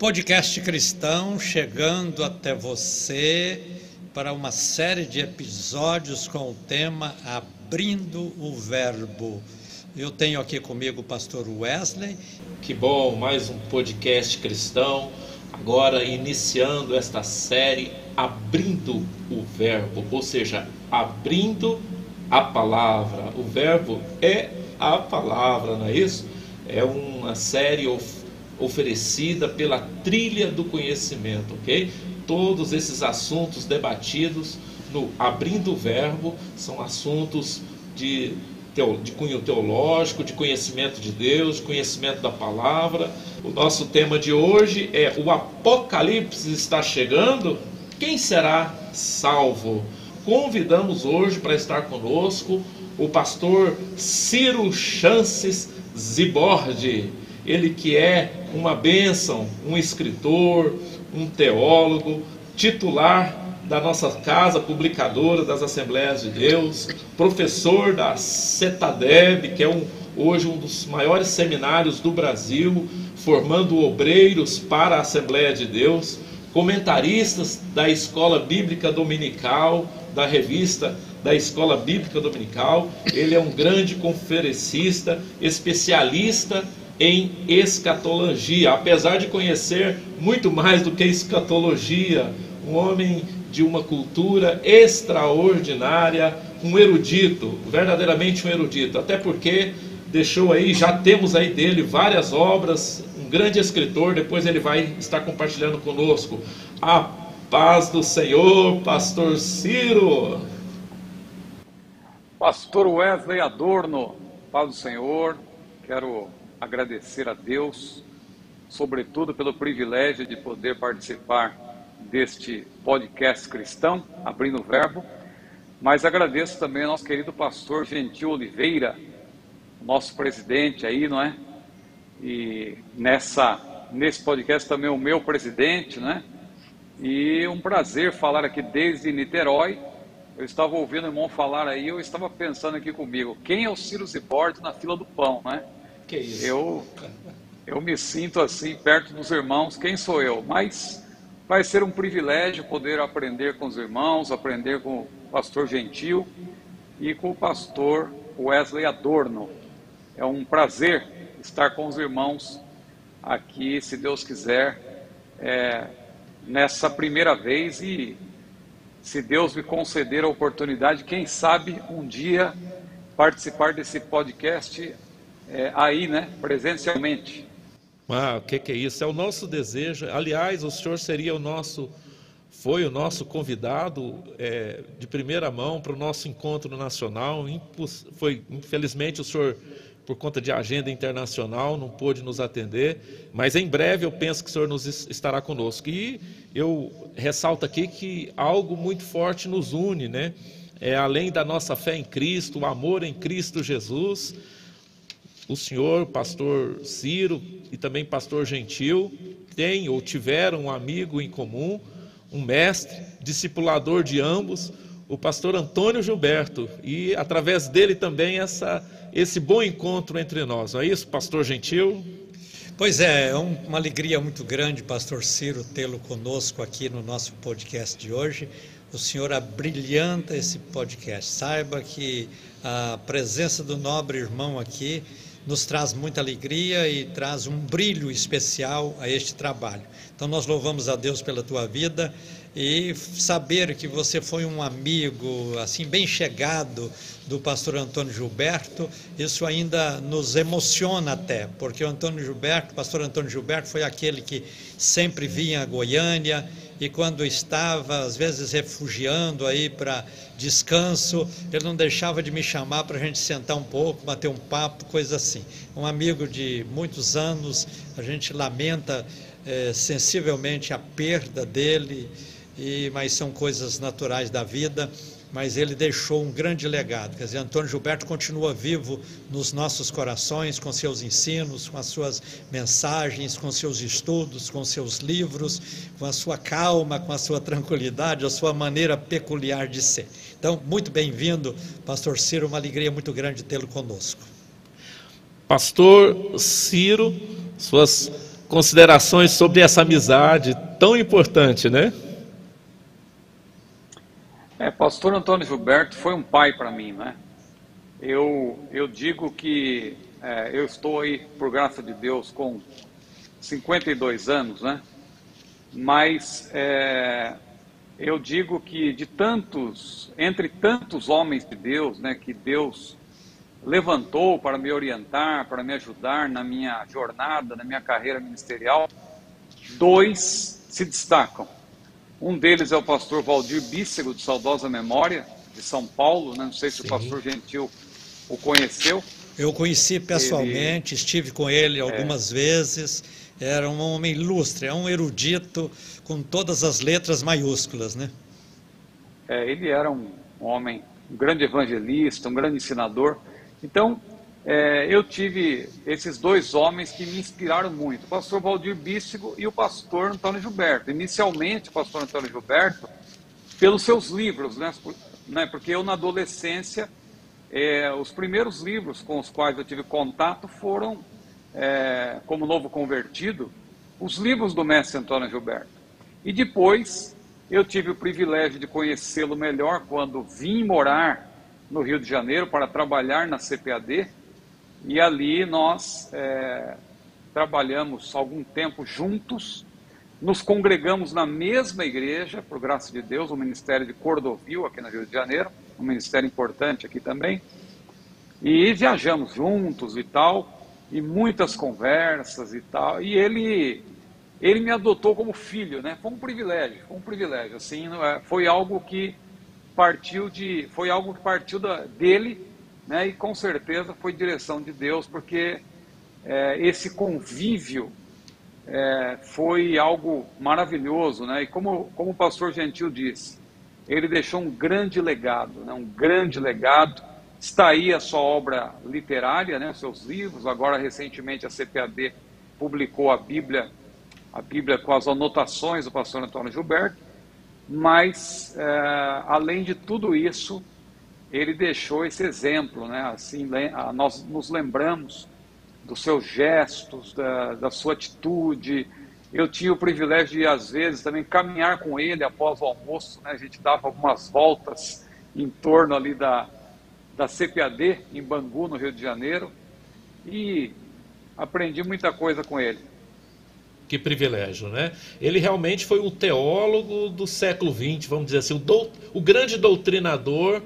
Podcast Cristão chegando até você para uma série de episódios com o tema Abrindo o Verbo. Eu tenho aqui comigo o pastor Wesley. Que bom, mais um podcast cristão. Agora iniciando esta série Abrindo o Verbo, ou seja, abrindo a palavra. O verbo é a palavra, não é isso? É uma série oferecida pela trilha do conhecimento, ok? Todos esses assuntos debatidos no Abrindo o Verbo são assuntos de, de cunho teológico, de conhecimento de Deus, de conhecimento da palavra. O nosso tema de hoje é o Apocalipse está chegando. Quem será salvo? Convidamos hoje para estar conosco o pastor Ciro Chances Ziborde ele que é uma bênção, um escritor, um teólogo, titular da nossa casa publicadora das Assembleias de Deus, professor da CETADEB, que é um, hoje um dos maiores seminários do Brasil, formando obreiros para a Assembleia de Deus, comentaristas da Escola Bíblica Dominical, da revista da Escola Bíblica Dominical. Ele é um grande conferencista, especialista em escatologia, apesar de conhecer muito mais do que escatologia, um homem de uma cultura extraordinária, um erudito, verdadeiramente um erudito, até porque deixou aí, já temos aí dele várias obras, um grande escritor, depois ele vai estar compartilhando conosco. A paz do Senhor, pastor Ciro. Pastor Wesley Adorno, paz do Senhor, quero agradecer a Deus, sobretudo pelo privilégio de poder participar deste podcast cristão, abrindo o verbo, mas agradeço também ao nosso querido pastor Gentil Oliveira, nosso presidente aí, não é? E nessa nesse podcast também o meu presidente, né? E um prazer falar aqui desde Niterói. Eu estava ouvindo o irmão falar aí, eu estava pensando aqui comigo, quem é o Ciro Zibordi na fila do pão, né? Que isso? Eu, eu me sinto assim, perto dos irmãos, quem sou eu? Mas vai ser um privilégio poder aprender com os irmãos, aprender com o pastor Gentil e com o pastor Wesley Adorno. É um prazer estar com os irmãos aqui, se Deus quiser, é, nessa primeira vez e se Deus me conceder a oportunidade, quem sabe um dia participar desse podcast é, aí, né, presencialmente. Ah, o que, que é isso? É o nosso desejo. Aliás, o senhor seria o nosso, foi o nosso convidado é, de primeira mão para o nosso encontro nacional. Foi, infelizmente, o senhor, por conta de agenda internacional, não pôde nos atender, mas em breve eu penso que o senhor nos estará conosco. E eu ressalto aqui que algo muito forte nos une, né? É, além da nossa fé em Cristo, o amor em Cristo Jesus o senhor, pastor Ciro e também pastor Gentil, têm ou tiveram um amigo em comum, um mestre, discipulador de ambos, o pastor Antônio Gilberto, e através dele também essa, esse bom encontro entre nós. Não é isso, pastor Gentil? Pois é, é uma alegria muito grande, pastor Ciro, tê-lo conosco aqui no nosso podcast de hoje. O senhor abrilhanta esse podcast. Saiba que a presença do nobre irmão aqui nos traz muita alegria e traz um brilho especial a este trabalho. Então nós louvamos a Deus pela tua vida e saber que você foi um amigo assim bem chegado do pastor Antônio Gilberto, isso ainda nos emociona até, porque o Antônio Gilberto, pastor Antônio Gilberto foi aquele que sempre vinha a Goiânia e quando estava às vezes refugiando aí para descanso, ele não deixava de me chamar para a gente sentar um pouco, bater um papo, coisa assim. Um amigo de muitos anos, a gente lamenta é, sensivelmente a perda dele, e, mas são coisas naturais da vida. Mas ele deixou um grande legado. Quer dizer, Antônio Gilberto continua vivo nos nossos corações, com seus ensinos, com as suas mensagens, com seus estudos, com seus livros, com a sua calma, com a sua tranquilidade, a sua maneira peculiar de ser. Então, muito bem-vindo, Pastor Ciro, uma alegria muito grande tê-lo conosco. Pastor Ciro, suas considerações sobre essa amizade tão importante, né? É, pastor Antônio Gilberto foi um pai para mim, né? Eu, eu digo que é, eu estou aí, por graça de Deus, com 52 anos, né? Mas é, eu digo que de tantos, entre tantos homens de Deus, né, que Deus levantou para me orientar, para me ajudar na minha jornada, na minha carreira ministerial, dois se destacam. Um deles é o pastor Valdir Bícego, de saudosa memória, de São Paulo, né? não sei se Sim. o pastor Gentil o conheceu. Eu conheci pessoalmente, ele... estive com ele algumas é. vezes. Era um homem ilustre, é um erudito com todas as letras maiúsculas, né? É, ele era um homem, um grande evangelista, um grande ensinador. Então, é, eu tive esses dois homens que me inspiraram muito, o pastor Valdir Bícigo e o pastor Antônio Gilberto. Inicialmente, o pastor Antônio Gilberto, pelos seus livros, né? né porque eu, na adolescência, é, os primeiros livros com os quais eu tive contato foram, é, como novo convertido, os livros do mestre Antônio Gilberto. E depois eu tive o privilégio de conhecê-lo melhor quando vim morar no Rio de Janeiro para trabalhar na CPAD. E ali nós é, trabalhamos algum tempo juntos, nos congregamos na mesma igreja, por graça de Deus, o Ministério de Cordovil, aqui no Rio de Janeiro um ministério importante aqui também. E viajamos juntos e tal, e muitas conversas e tal. E ele ele me adotou como filho, né? Foi um privilégio, foi um privilégio. Assim, é, foi algo que partiu de, foi algo que partiu da, dele, né? E com certeza foi direção de Deus, porque é, esse convívio é, foi algo maravilhoso, né? E como como o pastor Gentil disse, ele deixou um grande legado, né? um grande legado. Está aí a sua obra literária, né? seus livros. Agora, recentemente, a CPAD publicou a Bíblia, a Bíblia com as anotações do pastor Antônio Gilberto. Mas, é, além de tudo isso, ele deixou esse exemplo, né? Assim, nós nos lembramos dos seus gestos, da, da sua atitude, eu tinha o privilégio de, às vezes, também caminhar com ele após o almoço. Né? A gente dava algumas voltas em torno ali da, da CPAD, em Bangu, no Rio de Janeiro. E aprendi muita coisa com ele. Que privilégio, né? Ele realmente foi o teólogo do século XX, vamos dizer assim, o, do, o grande doutrinador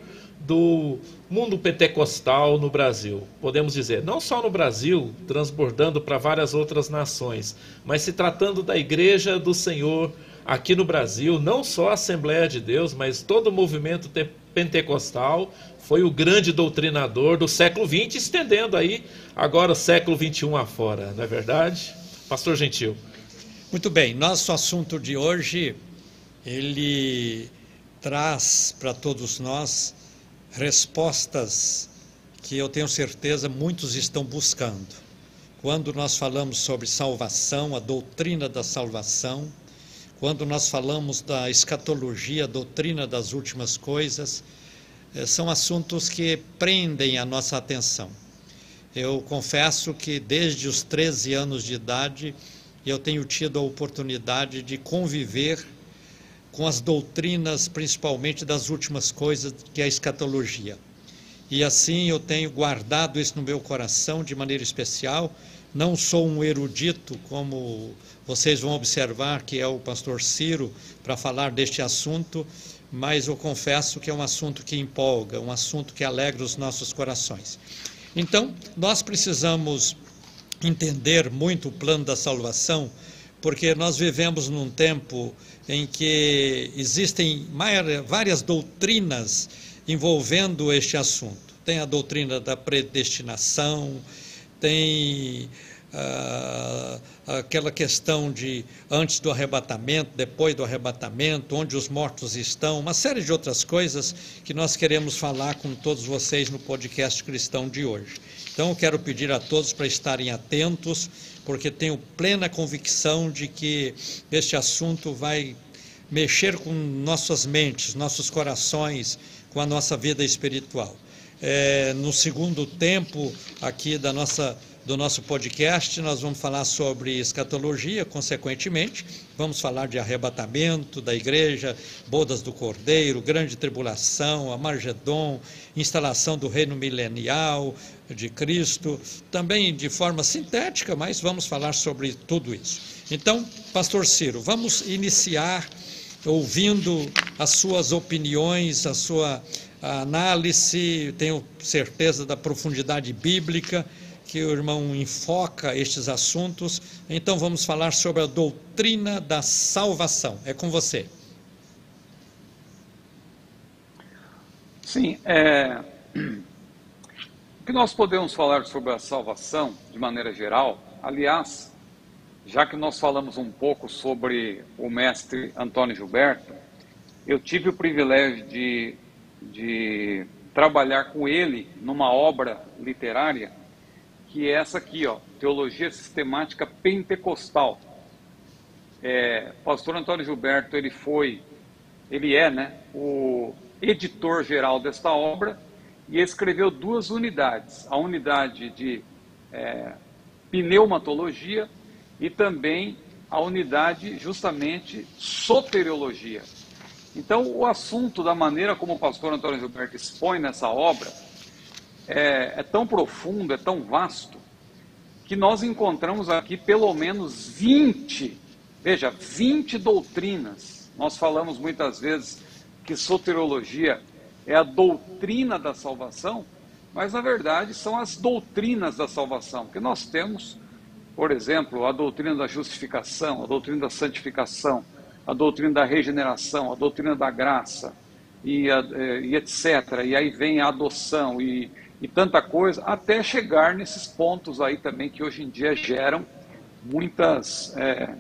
do mundo pentecostal no Brasil. Podemos dizer, não só no Brasil, transbordando para várias outras nações, mas se tratando da igreja do Senhor aqui no Brasil, não só a Assembleia de Deus, mas todo o movimento pentecostal foi o grande doutrinador do século XX, estendendo aí agora o século XXI afora, não é verdade? Pastor Gentil. Muito bem, nosso assunto de hoje, ele traz para todos nós respostas que eu tenho certeza muitos estão buscando. Quando nós falamos sobre salvação, a doutrina da salvação, quando nós falamos da escatologia, a doutrina das últimas coisas, eh, são assuntos que prendem a nossa atenção. Eu confesso que desde os 13 anos de idade eu tenho tido a oportunidade de conviver com as doutrinas, principalmente das últimas coisas, que é a escatologia. E assim eu tenho guardado isso no meu coração de maneira especial. Não sou um erudito, como vocês vão observar, que é o pastor Ciro, para falar deste assunto, mas eu confesso que é um assunto que empolga, um assunto que alegra os nossos corações. Então, nós precisamos entender muito o plano da salvação, porque nós vivemos num tempo em que existem várias doutrinas envolvendo este assunto. Tem a doutrina da predestinação, tem ah, aquela questão de antes do arrebatamento, depois do arrebatamento, onde os mortos estão, uma série de outras coisas que nós queremos falar com todos vocês no podcast cristão de hoje. Então, eu quero pedir a todos para estarem atentos porque tenho plena convicção de que este assunto vai mexer com nossas mentes, nossos corações, com a nossa vida espiritual. É, no segundo tempo aqui da nossa do nosso podcast, nós vamos falar sobre escatologia, consequentemente, vamos falar de arrebatamento da igreja, bodas do cordeiro, grande tribulação, a Margedon, instalação do reino milenial de Cristo, também de forma sintética, mas vamos falar sobre tudo isso. Então, pastor Ciro, vamos iniciar ouvindo as suas opiniões, a sua análise, tenho certeza da profundidade bíblica que o irmão enfoca estes assuntos. Então vamos falar sobre a doutrina da salvação. É com você. Sim, é... o que nós podemos falar sobre a salvação de maneira geral? Aliás, já que nós falamos um pouco sobre o mestre Antônio Gilberto, eu tive o privilégio de, de trabalhar com ele numa obra literária que é essa aqui, ó, Teologia Sistemática Pentecostal. É, pastor Antônio Gilberto, ele foi, ele é, né, o editor geral desta obra e escreveu duas unidades, a unidade de é, pneumatologia e também a unidade justamente soteriologia. Então, o assunto da maneira como o pastor Antônio Gilberto expõe nessa obra é, é tão profundo, é tão vasto, que nós encontramos aqui pelo menos 20, veja, 20 doutrinas. Nós falamos muitas vezes que soteriologia é a doutrina da salvação, mas na verdade são as doutrinas da salvação, que nós temos por exemplo, a doutrina da justificação, a doutrina da santificação, a doutrina da regeneração, a doutrina da graça, e, eh, e etc. E aí vem a adoção e, e tanta coisa, até chegar nesses pontos aí também que hoje em dia geram muitas é,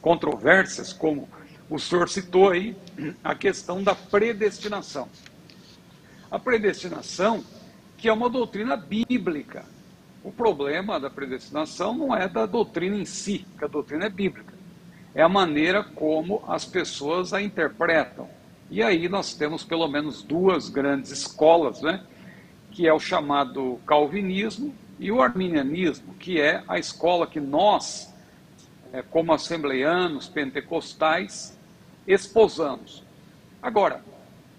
controvérsias, como o senhor citou aí, a questão da predestinação. A predestinação, que é uma doutrina bíblica, o problema da predestinação não é da doutrina em si, que a doutrina é bíblica. É a maneira como as pessoas a interpretam. E aí nós temos pelo menos duas grandes escolas, né? Que é o chamado calvinismo e o arminianismo, que é a escola que nós, é, como assembleianos, pentecostais, esposamos. Agora,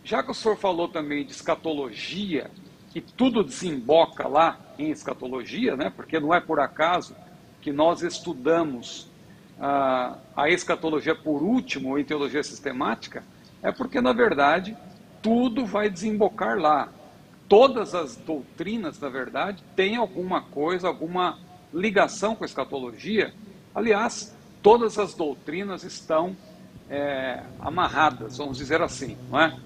já que o senhor falou também de escatologia, que tudo desemboca lá em escatologia, né? porque não é por acaso que nós estudamos a, a escatologia por último em teologia sistemática, é porque, na verdade, tudo vai desembocar lá. Todas as doutrinas, na verdade, têm alguma coisa, alguma ligação com a escatologia. Aliás, todas as doutrinas estão é, amarradas, vamos dizer assim, não é?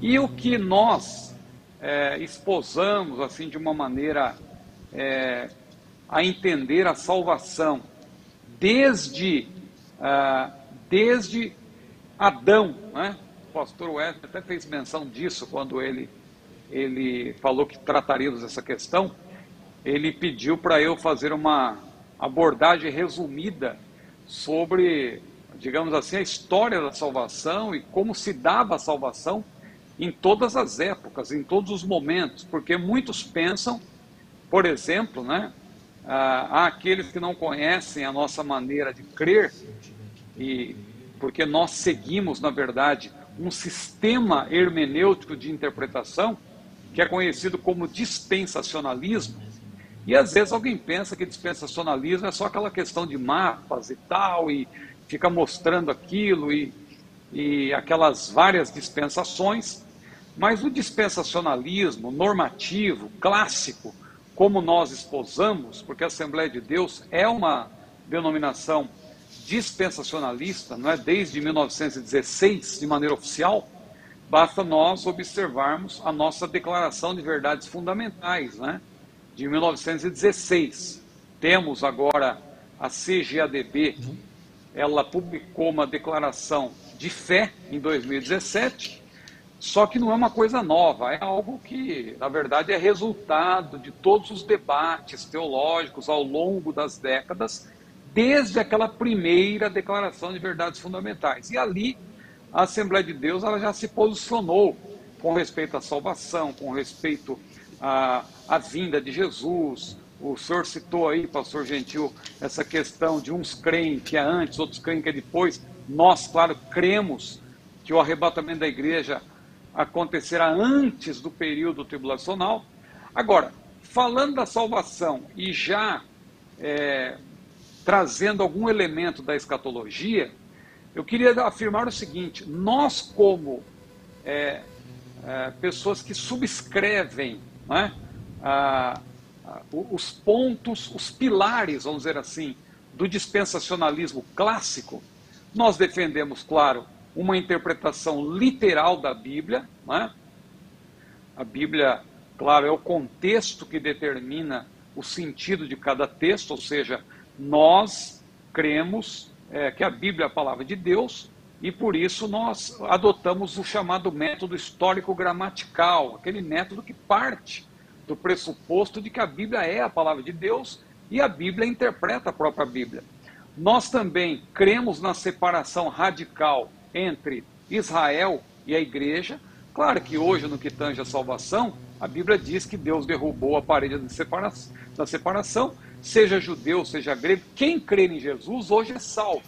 E o que nós é, exposamos assim de uma maneira é, a entender a salvação desde ah, desde Adão, né? O pastor Wesley até fez menção disso quando ele ele falou que trataríamos dessa questão. Ele pediu para eu fazer uma abordagem resumida sobre, digamos assim, a história da salvação e como se dava a salvação em todas as épocas, em todos os momentos, porque muitos pensam, por exemplo, né, há aqueles que não conhecem a nossa maneira de crer, e porque nós seguimos, na verdade, um sistema hermenêutico de interpretação que é conhecido como dispensacionalismo. E às vezes alguém pensa que dispensacionalismo é só aquela questão de mapas e tal, e fica mostrando aquilo, e e aquelas várias dispensações, mas o dispensacionalismo normativo, clássico, como nós esposamos, porque a Assembleia de Deus é uma denominação dispensacionalista, não é desde 1916 de maneira oficial, basta nós observarmos a nossa Declaração de Verdades Fundamentais, né, de 1916. Temos agora a CGADB, ela publicou uma declaração de fé em 2017, só que não é uma coisa nova, é algo que, na verdade, é resultado de todos os debates teológicos ao longo das décadas, desde aquela primeira declaração de verdades fundamentais. E ali, a Assembleia de Deus ela já se posicionou com respeito à salvação, com respeito à, à vinda de Jesus, O senhor citou aí, pastor Gentil, essa questão de uns creem que é antes, outros creem que é depois. Nós, claro, cremos que o arrebatamento da igreja acontecerá antes do período tribulacional. Agora, falando da salvação e já é, trazendo algum elemento da escatologia, eu queria afirmar o seguinte: nós, como é, é, pessoas que subscrevem né, a, a, os pontos, os pilares, vamos dizer assim, do dispensacionalismo clássico, nós defendemos, claro, uma interpretação literal da Bíblia. Né? A Bíblia, claro, é o contexto que determina o sentido de cada texto, ou seja, nós cremos é, que a Bíblia é a palavra de Deus e por isso nós adotamos o chamado método histórico-gramatical, aquele método que parte do pressuposto de que a Bíblia é a palavra de Deus e a Bíblia interpreta a própria Bíblia. Nós também cremos na separação radical entre Israel e a igreja. Claro que hoje, no que tange a salvação, a Bíblia diz que Deus derrubou a parede da separação, seja judeu, seja grego, quem crê em Jesus hoje é salvo.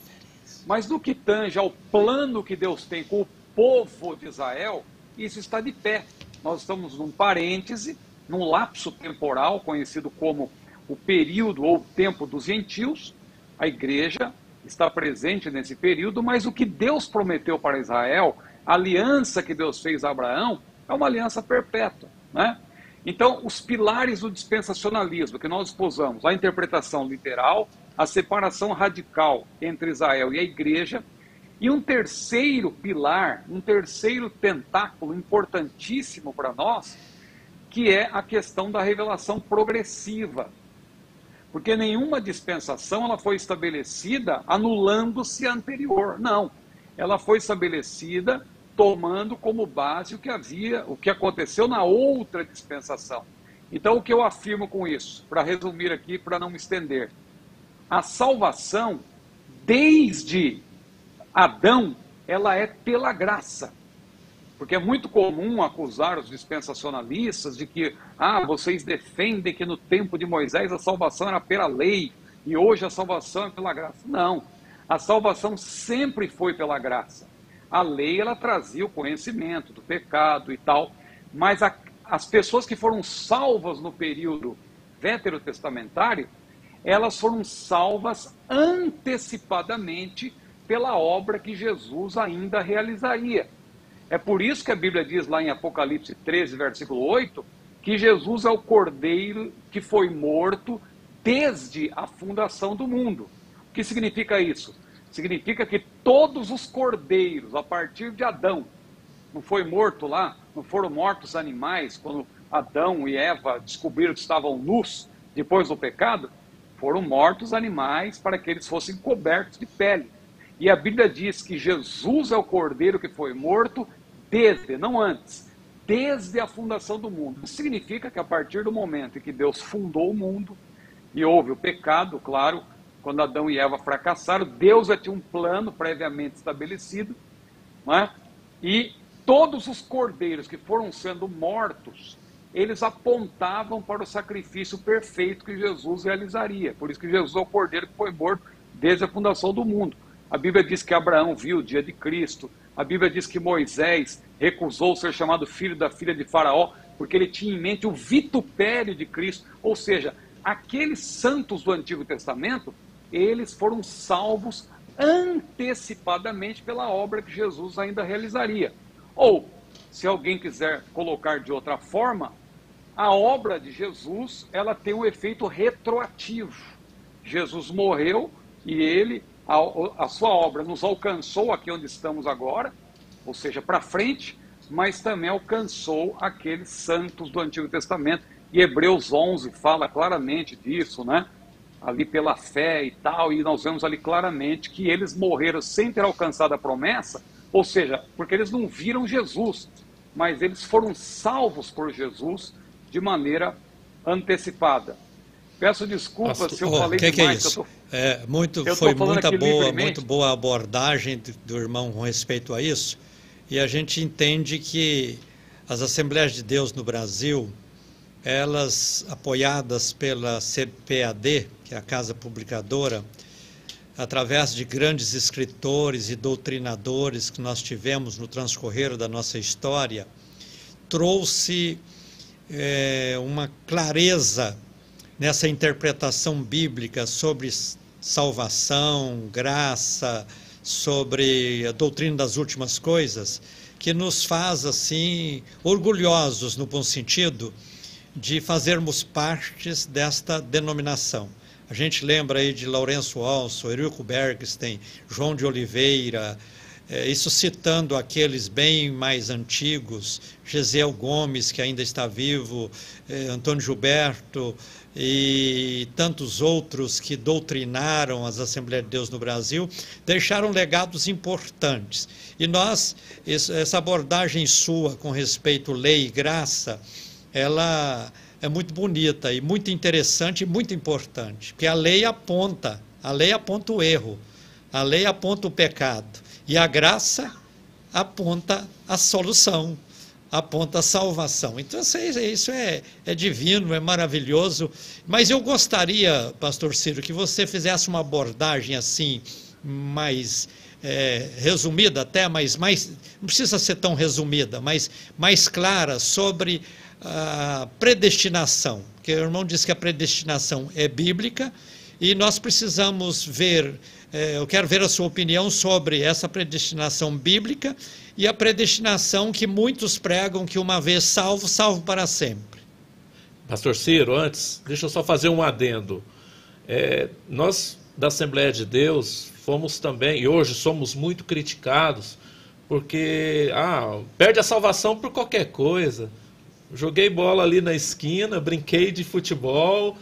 Mas no que tange ao plano que Deus tem com o povo de Israel, isso está de pé. Nós estamos num parêntese, num lapso temporal conhecido como o período ou tempo dos gentios. A igreja está presente nesse período, mas o que Deus prometeu para Israel, a aliança que Deus fez a Abraão, é uma aliança perpétua. Né? Então, os pilares do dispensacionalismo que nós exposamos, a interpretação literal, a separação radical entre Israel e a igreja, e um terceiro pilar, um terceiro tentáculo importantíssimo para nós, que é a questão da revelação progressiva. Porque nenhuma dispensação ela foi estabelecida anulando-se a anterior. Não. Ela foi estabelecida tomando como base o que havia, o que aconteceu na outra dispensação. Então, o que eu afirmo com isso, para resumir aqui, para não me estender, a salvação, desde Adão, ela é pela graça. Porque é muito comum acusar os dispensacionalistas de que, ah, vocês defendem que no tempo de Moisés a salvação era pela lei e hoje a salvação é pela graça. Não. A salvação sempre foi pela graça. A lei ela trazia o conhecimento do pecado e tal, mas a, as pessoas que foram salvas no período veterotestamentário, elas foram salvas antecipadamente pela obra que Jesus ainda realizaria. É por isso que a Bíblia diz lá em Apocalipse 13, versículo 8, que Jesus é o cordeiro que foi morto desde a fundação do mundo. O que significa isso? Significa que todos os cordeiros, a partir de Adão, não foi morto lá, não foram mortos animais quando Adão e Eva descobriram que estavam nus depois do pecado, foram mortos animais para que eles fossem cobertos de pele. E a Bíblia diz que Jesus é o cordeiro que foi morto desde, não antes, desde a fundação do mundo. Isso significa que a partir do momento em que Deus fundou o mundo e houve o pecado, claro, quando Adão e Eva fracassaram, Deus já tinha um plano previamente estabelecido, é? e todos os cordeiros que foram sendo mortos, eles apontavam para o sacrifício perfeito que Jesus realizaria. Por isso que Jesus é o cordeiro que foi morto desde a fundação do mundo. A Bíblia diz que Abraão viu o dia de Cristo. A Bíblia diz que Moisés recusou ser chamado filho da filha de Faraó, porque ele tinha em mente o vitupério de Cristo. Ou seja, aqueles santos do Antigo Testamento eles foram salvos antecipadamente pela obra que Jesus ainda realizaria. Ou, se alguém quiser colocar de outra forma, a obra de Jesus, ela tem um efeito retroativo. Jesus morreu e ele, a, a sua obra nos alcançou aqui onde estamos agora, ou seja, para frente, mas também alcançou aqueles santos do Antigo Testamento. E Hebreus 11 fala claramente disso, né? Ali pela fé e tal, e nós vemos ali claramente que eles morreram sem ter alcançado a promessa, ou seja, porque eles não viram Jesus, mas eles foram salvos por Jesus de maneira antecipada. Peço desculpas Pastor, se eu falei que demais. Que é, isso? Tô... é muito, foi muita boa, muito boa abordagem do irmão com respeito a isso. E a gente entende que as Assembleias de Deus no Brasil elas apoiadas pela CPAD, que é a Casa Publicadora, através de grandes escritores e doutrinadores que nós tivemos no transcorrer da nossa história, trouxe é, uma clareza nessa interpretação bíblica sobre salvação, graça, sobre a doutrina das últimas coisas, que nos faz assim orgulhosos no bom sentido de fazermos partes desta denominação. A gente lembra aí de Lourenço Alço, Eurico Bergstein, João de Oliveira, é, isso citando aqueles bem mais antigos, Gesiel Gomes, que ainda está vivo, é, Antônio Gilberto e tantos outros que doutrinaram as Assembleias de Deus no Brasil, deixaram legados importantes. E nós, essa abordagem sua com respeito lei e graça, ela é muito bonita e muito interessante e muito importante, porque a lei aponta, a lei aponta o erro, a lei aponta o pecado e a graça aponta a solução, aponta a salvação. Então isso é, é divino, é maravilhoso, mas eu gostaria, pastor Ciro, que você fizesse uma abordagem assim, mais é, resumida até, mas mais, não precisa ser tão resumida, mas mais clara sobre a predestinação, porque o irmão disse que a predestinação é bíblica e nós precisamos ver, é, eu quero ver a sua opinião sobre essa predestinação bíblica e a predestinação que muitos pregam que uma vez salvo, salvo para sempre. Pastor Ciro, antes, deixa eu só fazer um adendo. É, nós da Assembleia de Deus fomos também, e hoje somos muito criticados, porque ah, perde a salvação por qualquer coisa. Joguei bola ali na esquina, brinquei de futebol,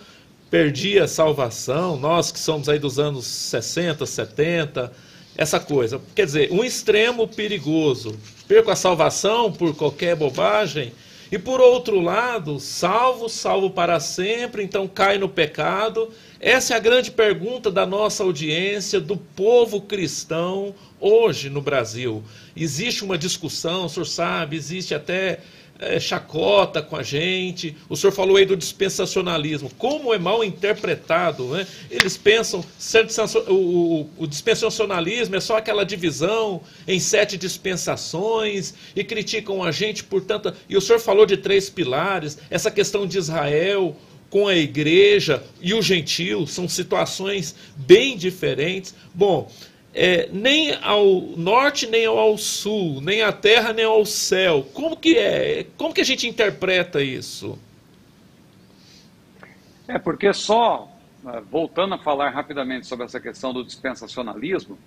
perdi a salvação. Nós que somos aí dos anos 60, 70, essa coisa. Quer dizer, um extremo perigoso. Perco a salvação por qualquer bobagem. E por outro lado, salvo, salvo para sempre, então cai no pecado. Essa é a grande pergunta da nossa audiência, do povo cristão hoje no Brasil. Existe uma discussão, o senhor sabe, existe até é, chacota com a gente. O senhor falou aí do dispensacionalismo. Como é mal interpretado, né? Eles pensam o, o, o dispensacionalismo é só aquela divisão em sete dispensações e criticam a gente por tanta. E o senhor falou de três pilares, essa questão de Israel com a igreja e o gentil, são situações bem diferentes. Bom, é, nem ao norte, nem ao sul, nem à terra, nem ao céu. Como que é? Como que a gente interpreta isso? É porque só, né, voltando a falar rapidamente sobre essa questão do dispensacionalismo,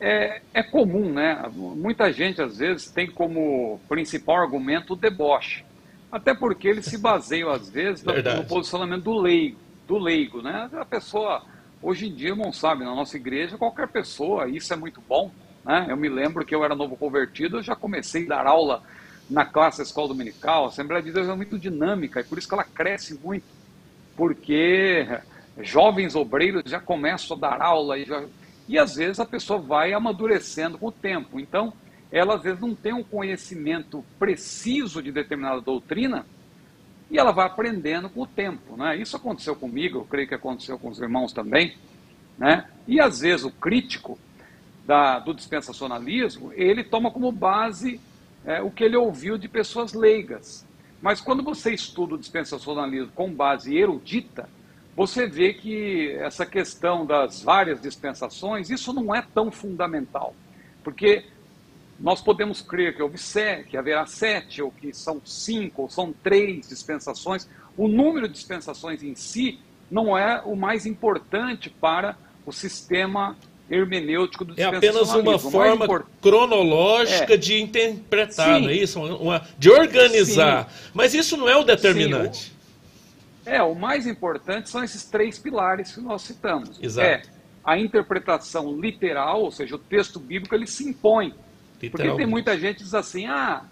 é, é comum, né? Muita gente às vezes tem como principal argumento o deboche. Até porque eles se baseiam, às vezes, no, no posicionamento do leigo, do leigo, né? A pessoa Hoje em dia, não sabe, na nossa igreja, qualquer pessoa, isso é muito bom. Né? Eu me lembro que eu era novo convertido, eu já comecei a dar aula na classe escola dominical. A Assembleia de Deus é muito dinâmica e por isso que ela cresce muito, porque jovens obreiros já começam a dar aula e, já... e às vezes a pessoa vai amadurecendo com o tempo. Então, ela às vezes não tem um conhecimento preciso de determinada doutrina, e ela vai aprendendo com o tempo. Né? Isso aconteceu comigo, eu creio que aconteceu com os irmãos também. Né? E às vezes o crítico da, do dispensacionalismo, ele toma como base é, o que ele ouviu de pessoas leigas. Mas quando você estuda o dispensacionalismo com base erudita, você vê que essa questão das várias dispensações, isso não é tão fundamental. Porque nós podemos crer que houve sete, que haverá sete, ou que são cinco, ou são três dispensações. O número de dispensações em si não é o mais importante para o sistema hermenêutico do É apenas uma forma import... cronológica é. de interpretar, é isso? Uma, de organizar. Sim. Mas isso não é o determinante. O... É, o mais importante são esses três pilares que nós citamos. Exato. É a interpretação literal, ou seja, o texto bíblico ele se impõe porque tem muita gente que diz assim, ah,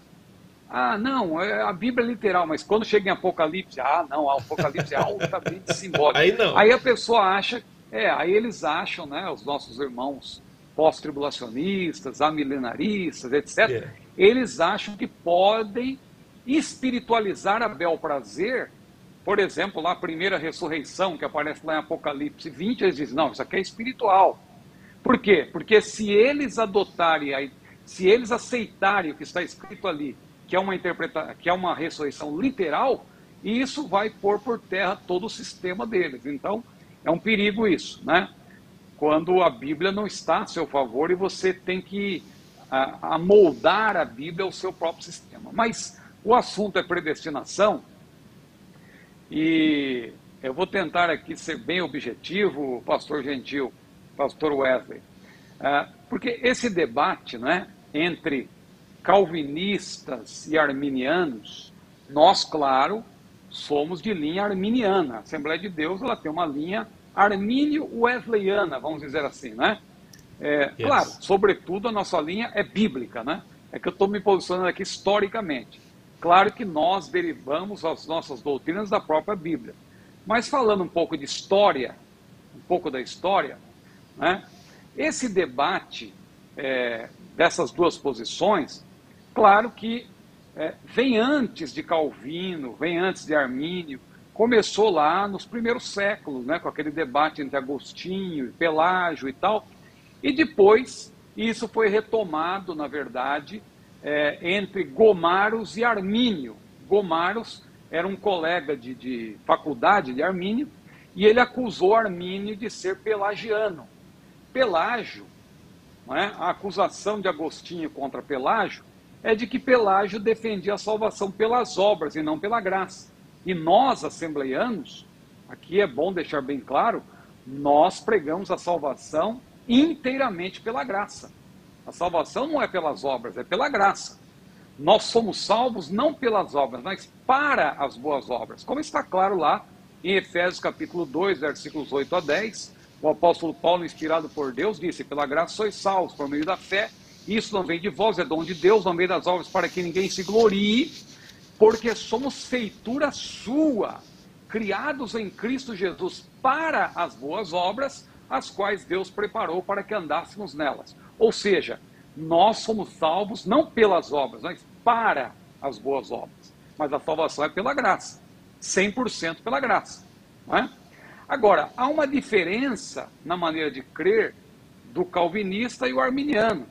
ah, não, é, a Bíblia é literal, mas quando chega em Apocalipse, ah, não, o Apocalipse é altamente simbólico. Aí não. Aí a pessoa acha, é, aí eles acham, né, os nossos irmãos pós-tribulacionistas, amilenaristas, etc., yeah. É. eles acham que podem espiritualizar a bel prazer, por exemplo, lá a primeira ressurreição que aparece lá em Apocalipse 20, eles dizem, não, isso aqui é espiritual. Por quê? Porque se eles adotarem, se eles aceitarem o que está escrito ali, que é uma interpretação, que é uma ressurreição literal, isso vai pôr por terra todo o sistema deles. Então, é um perigo isso, né? Quando a Bíblia não está a seu favor e você tem que amoldar a, a Bíblia ao seu próprio sistema. Mas o assunto é predestinação e eu vou tentar aqui ser bem objetivo, pastor Gentil, pastor Wesley, uh, porque esse debate né, entre calvinistas e arminianos, nós, claro, somos de linha arminiana. A Assembleia de Deus ela tem uma linha armínio-wesleyana, vamos dizer assim, né? É, yes. Claro, sobretudo a nossa linha é bíblica, né? É que eu estou me posicionando aqui historicamente. Claro que nós derivamos as nossas doutrinas da própria Bíblia. Mas falando um pouco de história, um pouco da história, né? esse debate é, dessas duas posições, claro que é, vem antes de Calvino, vem antes de Armínio, começou lá nos primeiros séculos, né, com aquele debate entre Agostinho e Pelágio e tal, e depois isso foi retomado, na verdade, é, entre Gomaros e Armínio. Gomaros era um colega de, de faculdade de Armínio, e ele acusou Armínio de ser pelagiano. Pelágio, é? a acusação de Agostinho contra Pelágio é de que Pelágio defendia a salvação pelas obras e não pela graça. E nós, assembleianos, aqui é bom deixar bem claro, nós pregamos a salvação inteiramente pela graça. A salvação não é pelas obras, é pela graça. Nós somos salvos não pelas obras, mas para as boas obras. Como está claro lá em Efésios capítulo 2, versículos 8 a 10, o apóstolo Paulo, inspirado por Deus, disse: Pela graça sois salvos por meio da fé isso não vem de vós, é dom de Deus, não vem das obras para que ninguém se glorie, porque somos feitura sua, criados em Cristo Jesus para as boas obras, as quais Deus preparou para que andássemos nelas. Ou seja, nós somos salvos não pelas obras, mas para as boas obras. Mas a salvação é pela graça, 100% pela graça. É? Agora, há uma diferença na maneira de crer do calvinista e o arminiano.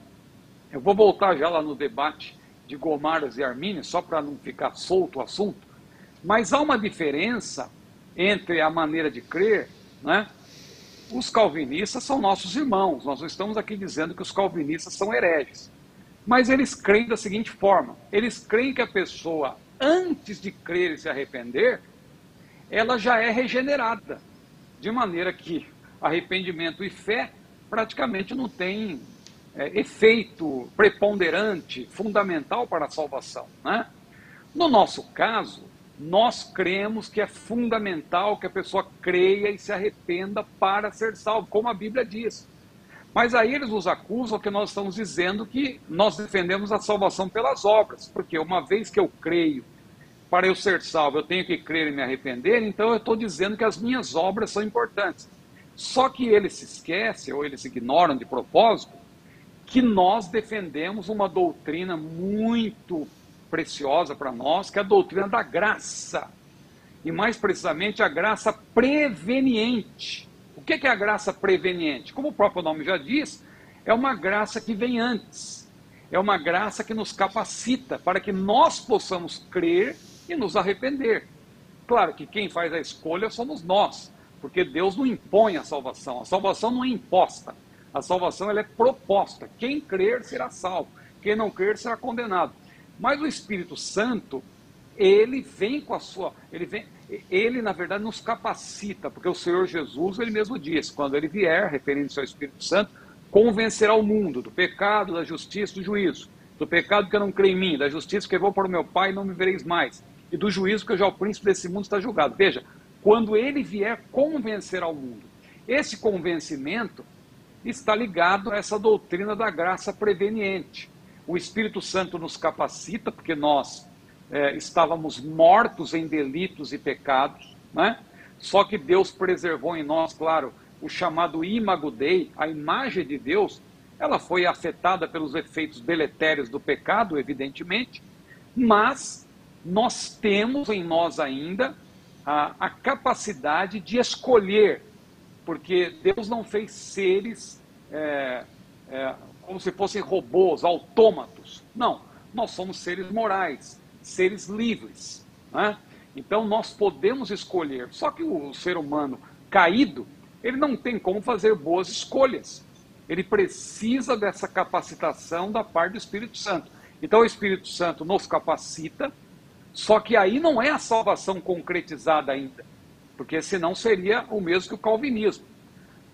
Eu vou voltar já lá no debate de Gomaras e Armínios, só para não ficar solto o assunto, mas há uma diferença entre a maneira de crer, né? Os calvinistas são nossos irmãos, nós não estamos aqui dizendo que os calvinistas são hereges, mas eles creem da seguinte forma: eles creem que a pessoa, antes de crer e se arrepender, ela já é regenerada, de maneira que arrependimento e fé praticamente não tem é, efeito preponderante, fundamental para a salvação. Né? No nosso caso, nós cremos que é fundamental que a pessoa creia e se arrependa para ser salvo, como a Bíblia diz. Mas aí eles nos acusam que nós estamos dizendo que nós defendemos a salvação pelas obras, porque uma vez que eu creio, para eu ser salvo, eu tenho que crer e me arrepender, então eu estou dizendo que as minhas obras são importantes. Só que eles se esquecem, ou eles ignoram de propósito, que nós defendemos uma doutrina muito preciosa para nós, que é a doutrina da graça. E mais precisamente a graça preveniente. O que é a graça preveniente? Como o próprio nome já diz, é uma graça que vem antes. É uma graça que nos capacita para que nós possamos crer e nos arrepender. Claro que quem faz a escolha somos nós, porque Deus não impõe a salvação. A salvação não é imposta. A salvação ela é proposta. Quem crer será salvo, quem não crer será condenado. Mas o Espírito Santo, ele vem com a sua, ele vem, ele na verdade nos capacita, porque o Senhor Jesus, ele mesmo disse, quando ele vier, referindo-se ao Espírito Santo, convencerá o mundo do pecado, da justiça, do juízo. Do pecado que eu não creio em mim, da justiça que eu vou para o meu Pai e não me vereis mais, e do juízo que já o príncipe desse mundo está julgado. Veja, quando ele vier convencer ao mundo. Esse convencimento está ligado a essa doutrina da graça preveniente. O Espírito Santo nos capacita, porque nós é, estávamos mortos em delitos e pecados, né? só que Deus preservou em nós, claro, o chamado imago Dei, a imagem de Deus, ela foi afetada pelos efeitos deletérios do pecado, evidentemente, mas nós temos em nós ainda a, a capacidade de escolher, porque Deus não fez seres é, é, como se fossem robôs, autômatos. Não, nós somos seres morais, seres livres. Né? Então nós podemos escolher. Só que o ser humano caído, ele não tem como fazer boas escolhas. Ele precisa dessa capacitação da parte do Espírito Santo. Então o Espírito Santo nos capacita, só que aí não é a salvação concretizada ainda, porque senão seria o mesmo que o calvinismo.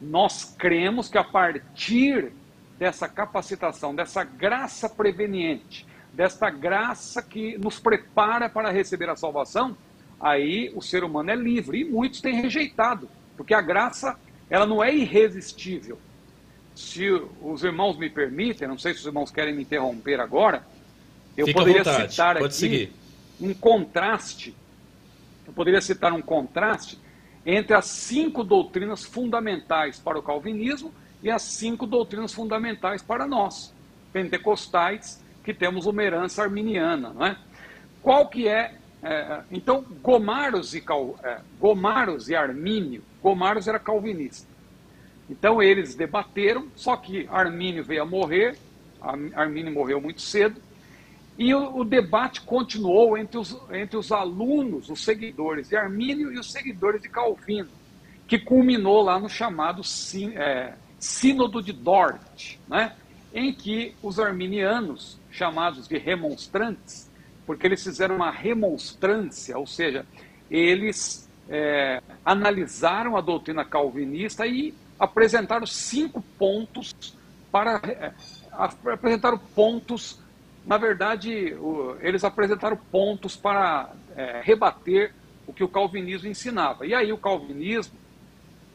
Nós cremos que a partir dessa capacitação, dessa graça preveniente, desta graça que nos prepara para receber a salvação, aí o ser humano é livre. E muitos têm rejeitado, porque a graça ela não é irresistível. Se os irmãos me permitem, não sei se os irmãos querem me interromper agora, eu Fica poderia citar Pode aqui seguir. Um contraste. Eu poderia citar um contraste entre as cinco doutrinas fundamentais para o calvinismo e as cinco doutrinas fundamentais para nós, pentecostais, que temos uma herança arminiana. Não é? Qual que é, é então, Gomaros e, Cal, é, Gomaros e Armínio, Gomaros era calvinista. Então eles debateram, só que Armínio veio a morrer, Armínio morreu muito cedo, e o, o, debate continuou entre os, entre os alunos, os seguidores de Armínio e os seguidores de Calvino, que culminou lá no chamado é, Sínodo de Dort, né? em que os arminianos, chamados de remonstrantes, porque eles fizeram uma remonstrância, ou seja, eles é, analisaram a doutrina calvinista e apresentaram cinco pontos para é, apresentaram pontos, na verdade, eles apresentaram pontos para é, rebater o que o calvinismo ensinava. E aí o calvinismo,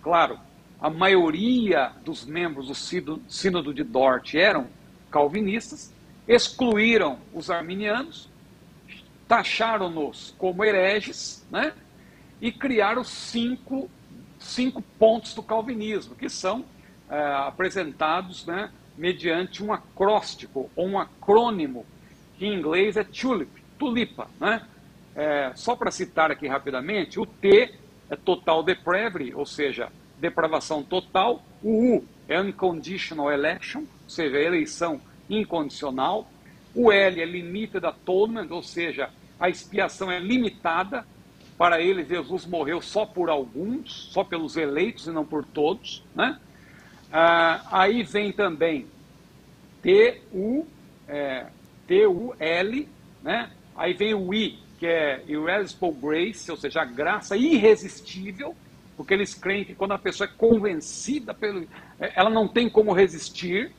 claro, a maioria dos membros do Sínodo de Dort eram calvinistas, excluíram os arminianos, taxaram-nos como hereges, né? e criaram cinco, cinco pontos do calvinismo, que são é, apresentados né, mediante um acróstico ou um acrônimo, que em inglês é tulip, tulipa. Né? É, só para citar aqui rapidamente, o T é total depravity, ou seja, depravação total. O U é unconditional election, ou seja, eleição incondicional. O L é limited atonement, ou seja, a expiação é limitada. Para ele, Jesus morreu só por alguns, só pelos eleitos e não por todos. Né? Ah, aí vem também T-U, é, T-U-L, né? aí vem o I, que é irresistible grace, ou seja, a graça irresistível porque eles creem que quando a pessoa é convencida pelo. É, ela não tem como resistir,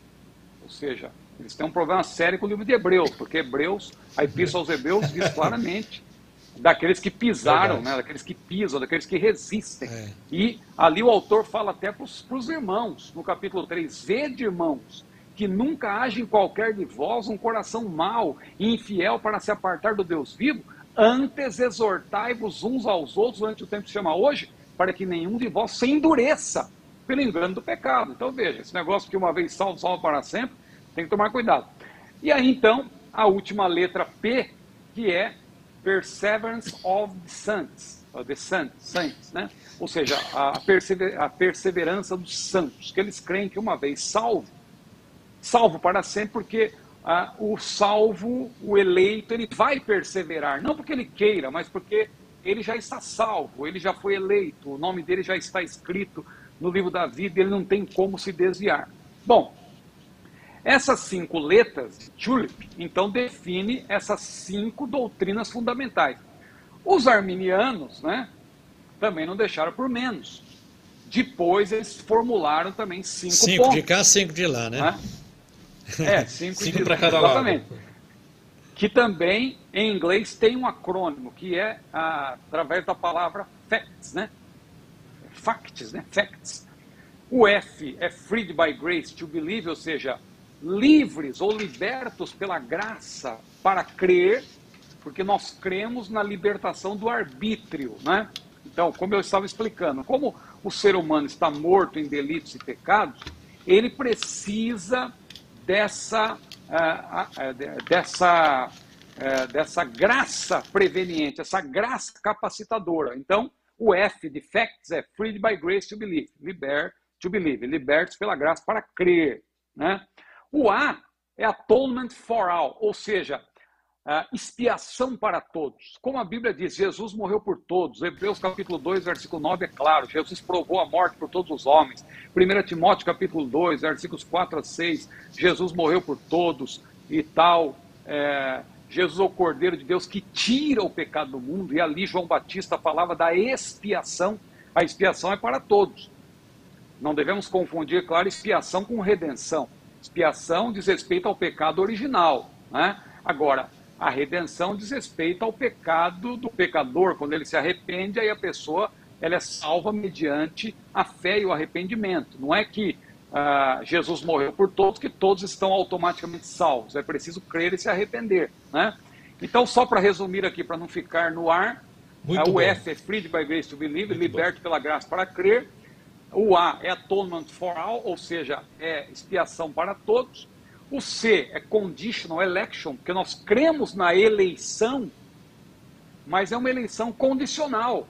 ou seja, eles têm um problema sério com o livro de Hebreus, porque Hebreus, a epístola aos Hebreus diz claramente daqueles que pisaram, né, daqueles que pisam, daqueles que resistem. É. E ali o autor fala até para os irmãos, no capítulo 3, vede, irmãos, que nunca haja em qualquer de vós um coração mau e infiel para se apartar do Deus vivo, antes exortai-vos uns aos outros durante o tempo que se chama hoje, para que nenhum de vós se endureça pelo engano do pecado. Então veja, esse negócio que uma vez salvo, salvo para sempre, tem que tomar cuidado. E aí então, a última letra P, que é Perseverance of the Saints, the saints, né? ou seja, a, persever, a perseverança dos santos, que eles creem que uma vez salvo, salvo para sempre, porque ah, o salvo, o eleito, ele vai perseverar, não porque ele queira, mas porque ele já está salvo, ele já foi eleito, o nome dele já está escrito no livro da vida, ele não tem como se desviar. Bom, essas cinco letras, tulip, então define essas cinco doutrinas fundamentais. Os arminianos, né, também não deixaram por menos. Depois eles formularam também cinco, cinco pontos. Cinco de cá, cinco de lá, né? né? É, cinco, cinco para cada lado. Exatamente que também em inglês tem um acrônimo, que é ah, através da palavra facts, né? Facts, né? Facts. O F é freed by grace to believe, ou seja, livres ou libertos pela graça para crer, porque nós cremos na libertação do arbítrio, né? Então, como eu estava explicando, como o ser humano está morto em delitos e pecados, ele precisa dessa, uh, uh, dessa é, dessa graça preveniente, essa graça capacitadora. Então, o F de facts é freed by grace to believe, liber to believe, libertos pela graça para crer. Né? O A é atonement for all, ou seja, expiação para todos. Como a Bíblia diz, Jesus morreu por todos. Hebreus capítulo 2, versículo 9 é claro, Jesus provou a morte por todos os homens. 1 Timóteo capítulo 2, versículos 4 a 6, Jesus morreu por todos e tal. É, Jesus é o Cordeiro de Deus que tira o pecado do mundo, e ali João Batista falava da expiação. A expiação é para todos. Não devemos confundir, claro, expiação com redenção. Expiação diz respeito ao pecado original. Né? Agora, a redenção diz respeito ao pecado do pecador. Quando ele se arrepende, aí a pessoa ela é salva mediante a fé e o arrependimento. Não é que ah, Jesus morreu por todos, que todos estão automaticamente salvos. É preciso crer e se arrepender. Né? Então, só para resumir aqui, para não ficar no ar, ah, o bom. F é freed by grace to believe, Muito liberto bom. pela graça para crer. O A é atonement for all, ou seja, é expiação para todos. O C é conditional election, porque nós cremos na eleição, mas é uma eleição condicional.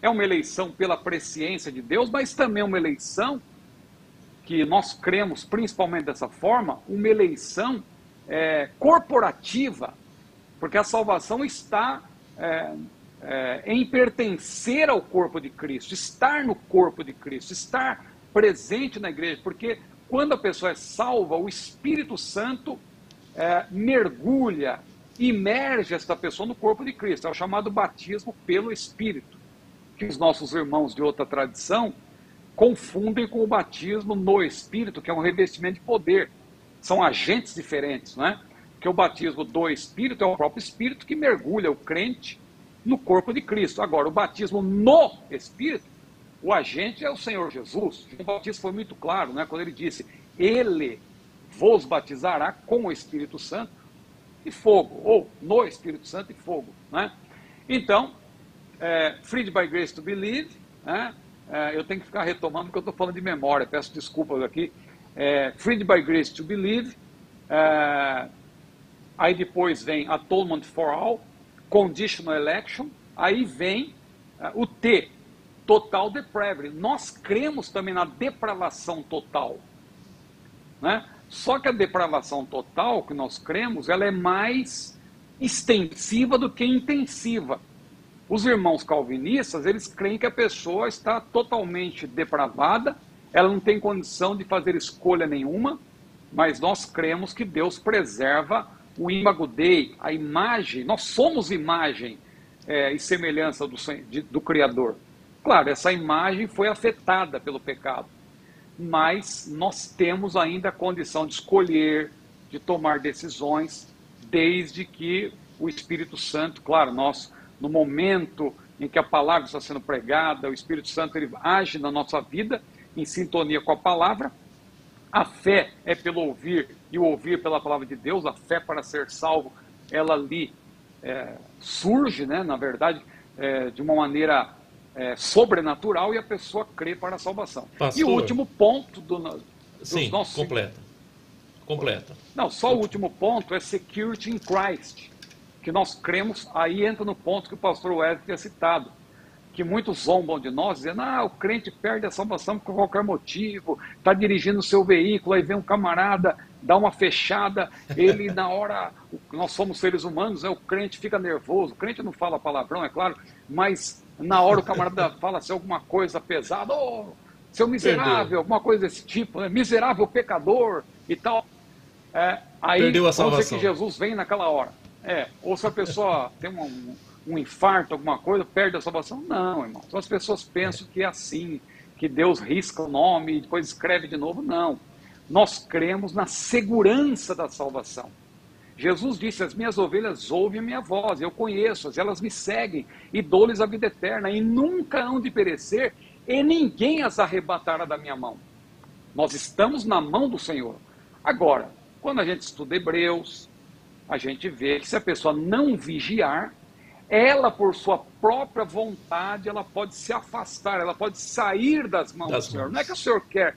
É uma eleição pela presciência de Deus, mas também é uma eleição que nós cremos principalmente dessa forma, uma eleição é, corporativa, porque a salvação está é, é, em pertencer ao corpo de Cristo, estar no corpo de Cristo, estar presente na igreja, porque quando a pessoa é salva, o Espírito Santo é, mergulha, imerge esta pessoa no corpo de Cristo. É o chamado batismo pelo Espírito, que os nossos irmãos de outra tradição confundem com o batismo no Espírito, que é um revestimento de poder. São agentes diferentes, não é? Que o batismo do Espírito é o próprio Espírito que mergulha o crente no corpo de Cristo. Agora, o batismo no Espírito o agente é o Senhor Jesus. João Batista foi muito claro, né, quando ele disse: Ele vos batizará com o Espírito Santo e fogo, ou no Espírito Santo e fogo. Né? Então, é, freed by grace to believe, né? É, eu tenho que ficar retomando porque eu estou falando de memória, peço desculpas aqui. É, freed by grace to believe, é, aí depois vem atonement for all, conditional election, aí vem é, o T, total depravity. Nós cremos também na depravação total. Né? Só que a depravação total que nós cremos, ela é mais extensiva do que intensiva. Os irmãos calvinistas, eles creem que a pessoa está totalmente depravada, ela não tem condição de fazer escolha nenhuma, mas nós cremos que Deus preserva o imago Dei, a imagem, nós somos imagem é, e semelhança do, de, do Criador. Claro, essa imagem foi afetada pelo pecado, mas nós temos ainda a condição de escolher, de tomar decisões, desde que o Espírito Santo, claro, nós, no momento em que a palavra está sendo pregada, o Espírito Santo ele age na nossa vida em sintonia com a palavra. A fé é pelo ouvir e o ouvir pela palavra de Deus. A fé para ser salvo, ela ali é, surge, né, na verdade, é, de uma maneira é, sobrenatural e a pessoa crê para a salvação. Pastor, e o último ponto do, do sim, nosso... completa. Completa. Não, só o último ponto é security in Christ, que nós cremos, aí entra no ponto que o pastor Wesley tinha citado, que muitos zombam de nós, dizendo, ah, o crente perde a salvação por qualquer motivo, está dirigindo o seu veículo, aí vem um camarada, dá uma fechada, ele na hora, nós somos seres humanos, né, o crente fica nervoso, o crente não fala palavrão, é claro, mas na hora o camarada fala assim, alguma coisa pesada, oh, seu miserável, Perdeu. alguma coisa desse tipo, né? miserável pecador e tal. É, aí Perdeu a salvação. que Jesus vem naquela hora. É, ou se a pessoa tem um, um infarto, alguma coisa, perde a salvação. Não, irmão. Então as pessoas pensam que é assim, que Deus risca o nome e depois escreve de novo. Não. Nós cremos na segurança da salvação. Jesus disse: As minhas ovelhas ouvem a minha voz, eu conheço-as, elas me seguem e dou-lhes a vida eterna, e nunca hão de perecer, e ninguém as arrebatará da minha mão. Nós estamos na mão do Senhor. Agora, quando a gente estuda Hebreus, a gente vê que se a pessoa não vigiar, ela, por sua própria vontade, ela pode se afastar, ela pode sair das mãos das do Senhor. Mãos. Não é que o Senhor quer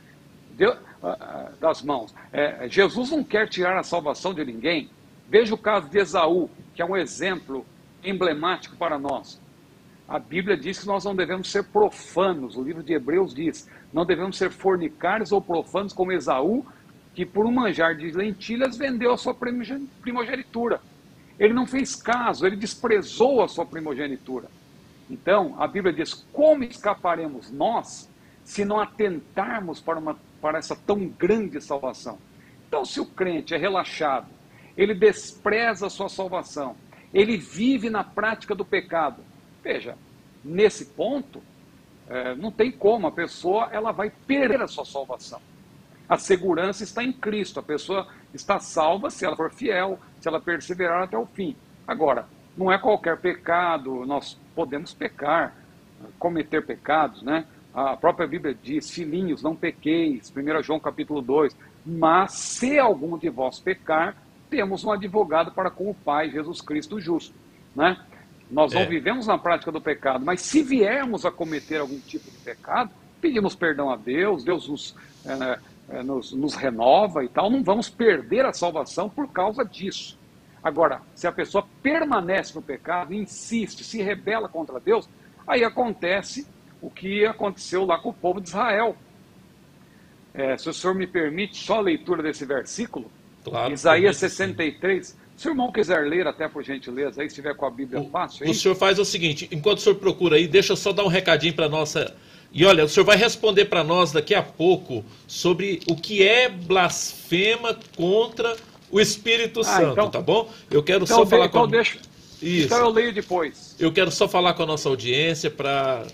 Deus, uh, uh, das mãos. É, Jesus não quer tirar a salvação de ninguém, Veja o caso de Esaú, que é um exemplo emblemático para nós. A Bíblia diz que nós não devemos ser profanos, o livro de Hebreus diz, não devemos ser fornicários ou profanos como Esaú, que por um manjar de lentilhas vendeu a sua primogenitura. Ele não fez caso, ele desprezou a sua primogenitura. Então, a Bíblia diz: como escaparemos nós se não atentarmos para, uma, para essa tão grande salvação? Então, se o crente é relaxado, ele despreza a sua salvação, ele vive na prática do pecado. Veja, nesse ponto, é, não tem como, a pessoa ela vai perder a sua salvação. A segurança está em Cristo, a pessoa está salva se ela for fiel, se ela perseverar até o fim. Agora, não é qualquer pecado, nós podemos pecar, cometer pecados, né? A própria Bíblia diz: Filhinhos, não pequeis, 1 João capítulo 2. Mas se algum de vós pecar, temos um advogado para com o Pai, Jesus Cristo justo. Né? Nós não é. vivemos na prática do pecado, mas se viermos a cometer algum tipo de pecado, pedimos perdão a Deus, Deus nos, é, nos, nos renova e tal, não vamos perder a salvação por causa disso. Agora, se a pessoa permanece no pecado, insiste, se rebela contra Deus, aí acontece o que aconteceu lá com o povo de Israel. É, se o senhor me permite só a leitura desse versículo, claro, Isaías 63. Sim. Se o irmão quiser ler, até por gentileza, aí se estiver com a Bíblia o, fácil. Aí. O senhor faz o seguinte: enquanto o senhor procura aí, deixa eu só dar um recadinho para nossa. E olha, o senhor vai responder para nós daqui a pouco sobre o que é blasfema contra o Espírito ah, Santo, então, tá bom? Eu quero então, só falar então com deixa, Isso. Então eu leio depois. Eu quero só falar com a nossa audiência para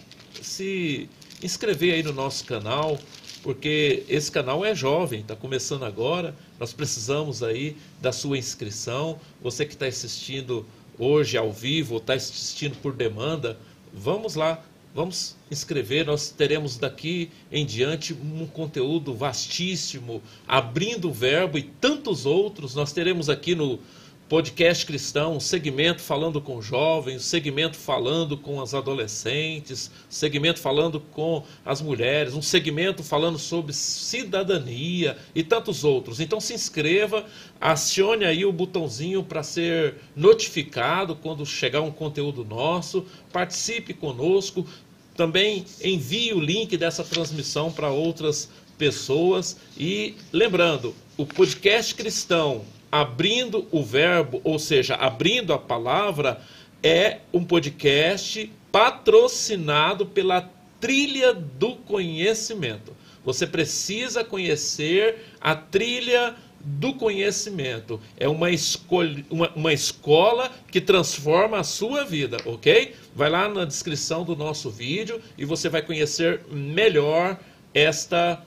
se inscrever aí no nosso canal, porque esse canal é jovem, está começando agora. Nós precisamos aí da sua inscrição. Você que está assistindo hoje ao vivo ou está assistindo por demanda, vamos lá, Vamos inscrever, nós teremos daqui em diante um conteúdo vastíssimo, abrindo o verbo e tantos outros. Nós teremos aqui no podcast cristão um segmento falando com jovens, segmento falando com as adolescentes, segmento falando com as mulheres, um segmento falando sobre cidadania e tantos outros. Então se inscreva, acione aí o botãozinho para ser notificado quando chegar um conteúdo nosso, participe conosco, também envie o link dessa transmissão para outras pessoas. E lembrando, o podcast cristão Abrindo o Verbo, ou seja, abrindo a palavra, é um podcast patrocinado pela Trilha do Conhecimento. Você precisa conhecer a trilha do conhecimento. É uma, escolha, uma, uma escola que transforma a sua vida, ok? Vai lá na descrição do nosso vídeo e você vai conhecer melhor esta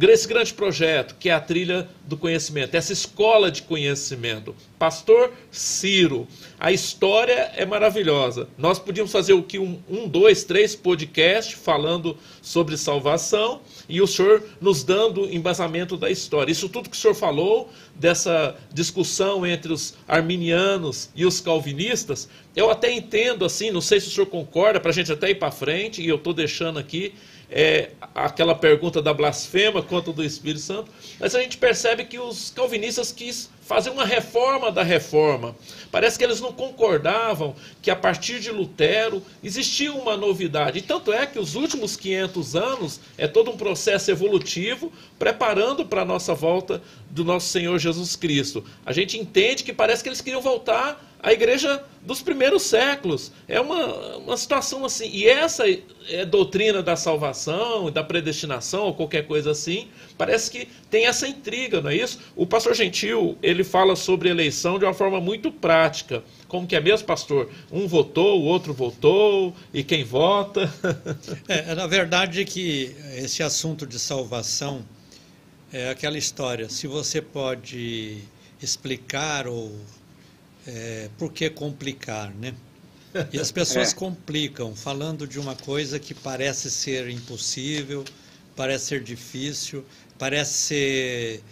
esse grande projeto, que é a trilha do conhecimento, essa escola de conhecimento. Pastor Ciro, a história é maravilhosa. Nós podíamos fazer o que? Um, um dois, três podcasts falando sobre salvação e o senhor nos dando embasamento da história. Isso tudo que o senhor falou, dessa discussão entre os arminianos e os calvinistas, eu até entendo assim, não sei se o senhor concorda, para a gente até ir para frente, e eu estou deixando aqui é, aquela pergunta da blasfema quanto do Espírito Santo, mas a gente percebe que os calvinistas quis fazer uma reforma da reforma. Parece que eles não concordavam que a partir de Lutero existia uma novidade. E tanto é que os últimos 500 anos é todo um processo evolutivo preparando para a nossa volta do nosso Senhor Jesus Cristo. A gente entende que parece que eles queriam voltar a igreja dos primeiros séculos. É uma, uma situação assim. E essa é doutrina da salvação, da predestinação, ou qualquer coisa assim, parece que tem essa intriga, não é isso? O pastor Gentil, ele fala sobre eleição de uma forma muito prática. Como que é mesmo, pastor? Um votou, o outro votou, e quem vota? é, na verdade que esse assunto de salvação é aquela história. Se você pode explicar ou é, por que complicar, né? E as pessoas é. complicam, falando de uma coisa que parece ser impossível, parece ser difícil, parece ser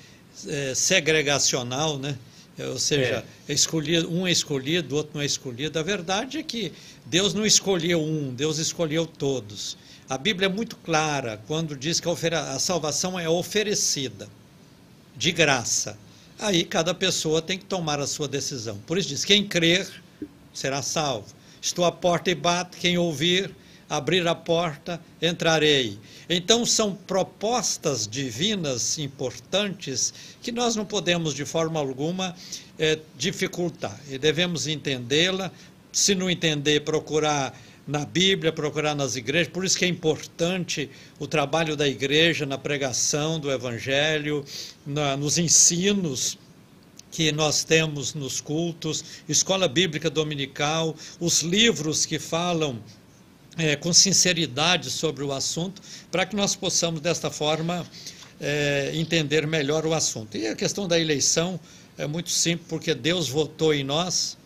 é, segregacional, né? Ou seja, é. escolhido, um é escolhido, o outro não é escolhido. A verdade é que Deus não escolheu um, Deus escolheu todos. A Bíblia é muito clara quando diz que a, a salvação é oferecida, de graça. Aí cada pessoa tem que tomar a sua decisão. Por isso diz: quem crer será salvo. Estou à porta e bato, quem ouvir, abrir a porta, entrarei. Então são propostas divinas importantes que nós não podemos de forma alguma é, dificultar e devemos entendê-la. Se não entender, procurar na Bíblia, procurar nas igrejas. Por isso que é importante o trabalho da igreja na pregação do Evangelho, na, nos ensinos que nós temos nos cultos, escola bíblica dominical, os livros que falam é, com sinceridade sobre o assunto, para que nós possamos, desta forma, é, entender melhor o assunto. E a questão da eleição é muito simples, porque Deus votou em nós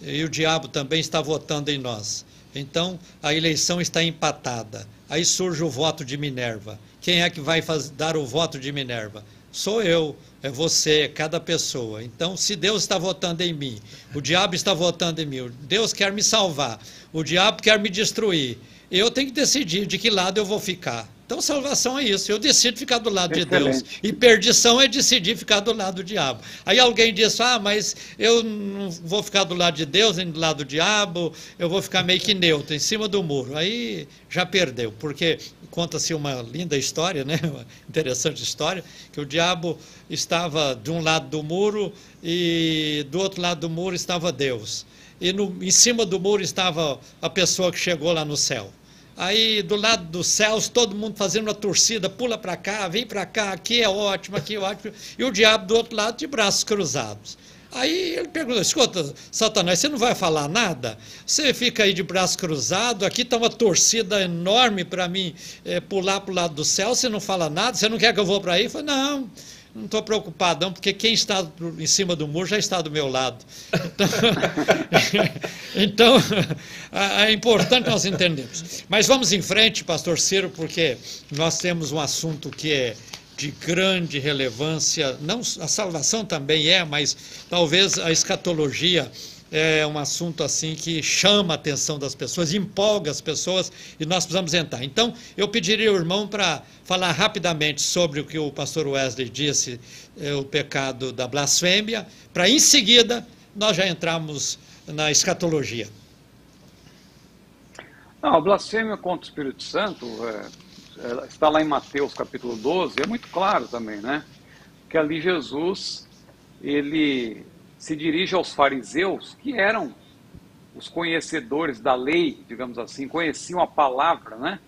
e o diabo também está votando em nós. Então, a eleição está empatada. Aí surge o voto de Minerva. Quem é que vai fazer, dar o voto de Minerva? Sou eu, é você, é cada pessoa. Então, se Deus está votando em mim, o diabo está votando em mim, Deus quer me salvar, o diabo quer me destruir, eu tenho que decidir de que lado eu vou ficar. Então, salvação é isso. Eu decido ficar do lado Excelente. de Deus. E perdição é decidir ficar do lado do diabo. Aí alguém diz: Ah, mas eu não vou ficar do lado de Deus nem do lado do diabo, eu vou ficar meio que neutro, em cima do muro. Aí já perdeu, porque conta-se uma linda história, né? uma interessante história, que o diabo estava de um lado do muro e do outro lado do muro estava Deus. E no, em cima do muro estava a pessoa que chegou lá no céu. Aí do lado dos céus, todo mundo fazendo uma torcida, pula para cá, vem para cá, aqui é ótimo, aqui é ótimo. E o diabo do outro lado de braços cruzados. Aí ele perguntou: escuta, Satanás, você não vai falar nada? Você fica aí de braço cruzado, aqui está uma torcida enorme para mim é, pular para o lado do céu, você não fala nada, você não quer que eu vou para aí? Eu falei, não, não estou preocupado, não, porque quem está em cima do muro já está do meu lado. Então, então é importante nós entendermos. Mas vamos em frente, pastor Ciro, porque nós temos um assunto que é de grande relevância, não a salvação também é, mas talvez a escatologia é um assunto assim que chama a atenção das pessoas, empolga as pessoas e nós precisamos entrar. Então, eu pediria ao irmão para falar rapidamente sobre o que o pastor Wesley disse, é, o pecado da blasfêmia, para em seguida nós já entramos na escatologia. Não, a blasfêmia contra o Espírito Santo é, está lá em Mateus capítulo 12, é muito claro também, né? Que ali Jesus, ele se dirige aos fariseus, que eram os conhecedores da lei, digamos assim, conheciam a palavra, né?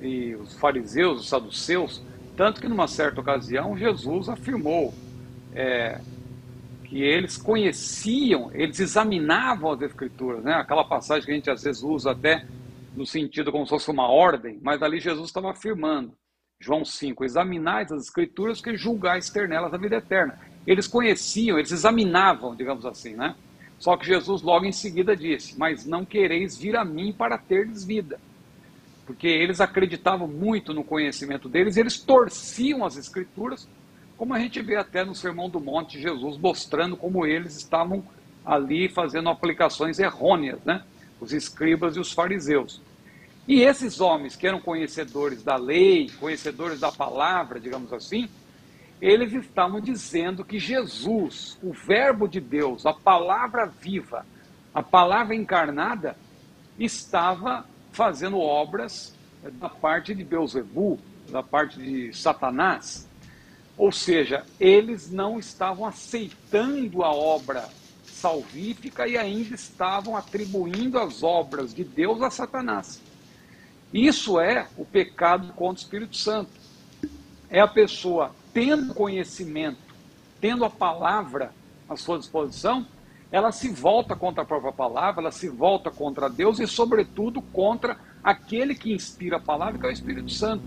E os fariseus, os saduceus, tanto que numa certa ocasião Jesus afirmou é, que eles conheciam, eles examinavam as escrituras, né? Aquela passagem que a gente às vezes usa até no sentido como se fosse uma ordem, mas ali Jesus estava afirmando, João 5, examinais as escrituras que julgais ter nelas a vida eterna. Eles conheciam, eles examinavam, digamos assim, né? Só que Jesus logo em seguida disse: Mas não quereis vir a mim para terdes vida. Porque eles acreditavam muito no conhecimento deles, eles torciam as Escrituras, como a gente vê até no Sermão do Monte, Jesus mostrando como eles estavam ali fazendo aplicações errôneas, né? Os escribas e os fariseus. E esses homens que eram conhecedores da lei, conhecedores da palavra, digamos assim, eles estavam dizendo que Jesus, o Verbo de Deus, a palavra viva, a palavra encarnada, estava fazendo obras da parte de Beuzebu, da parte de Satanás. Ou seja, eles não estavam aceitando a obra salvífica e ainda estavam atribuindo as obras de Deus a Satanás. Isso é o pecado contra o Espírito Santo. É a pessoa tendo conhecimento, tendo a palavra à sua disposição, ela se volta contra a própria palavra, ela se volta contra Deus e, sobretudo, contra aquele que inspira a palavra, que é o Espírito Santo.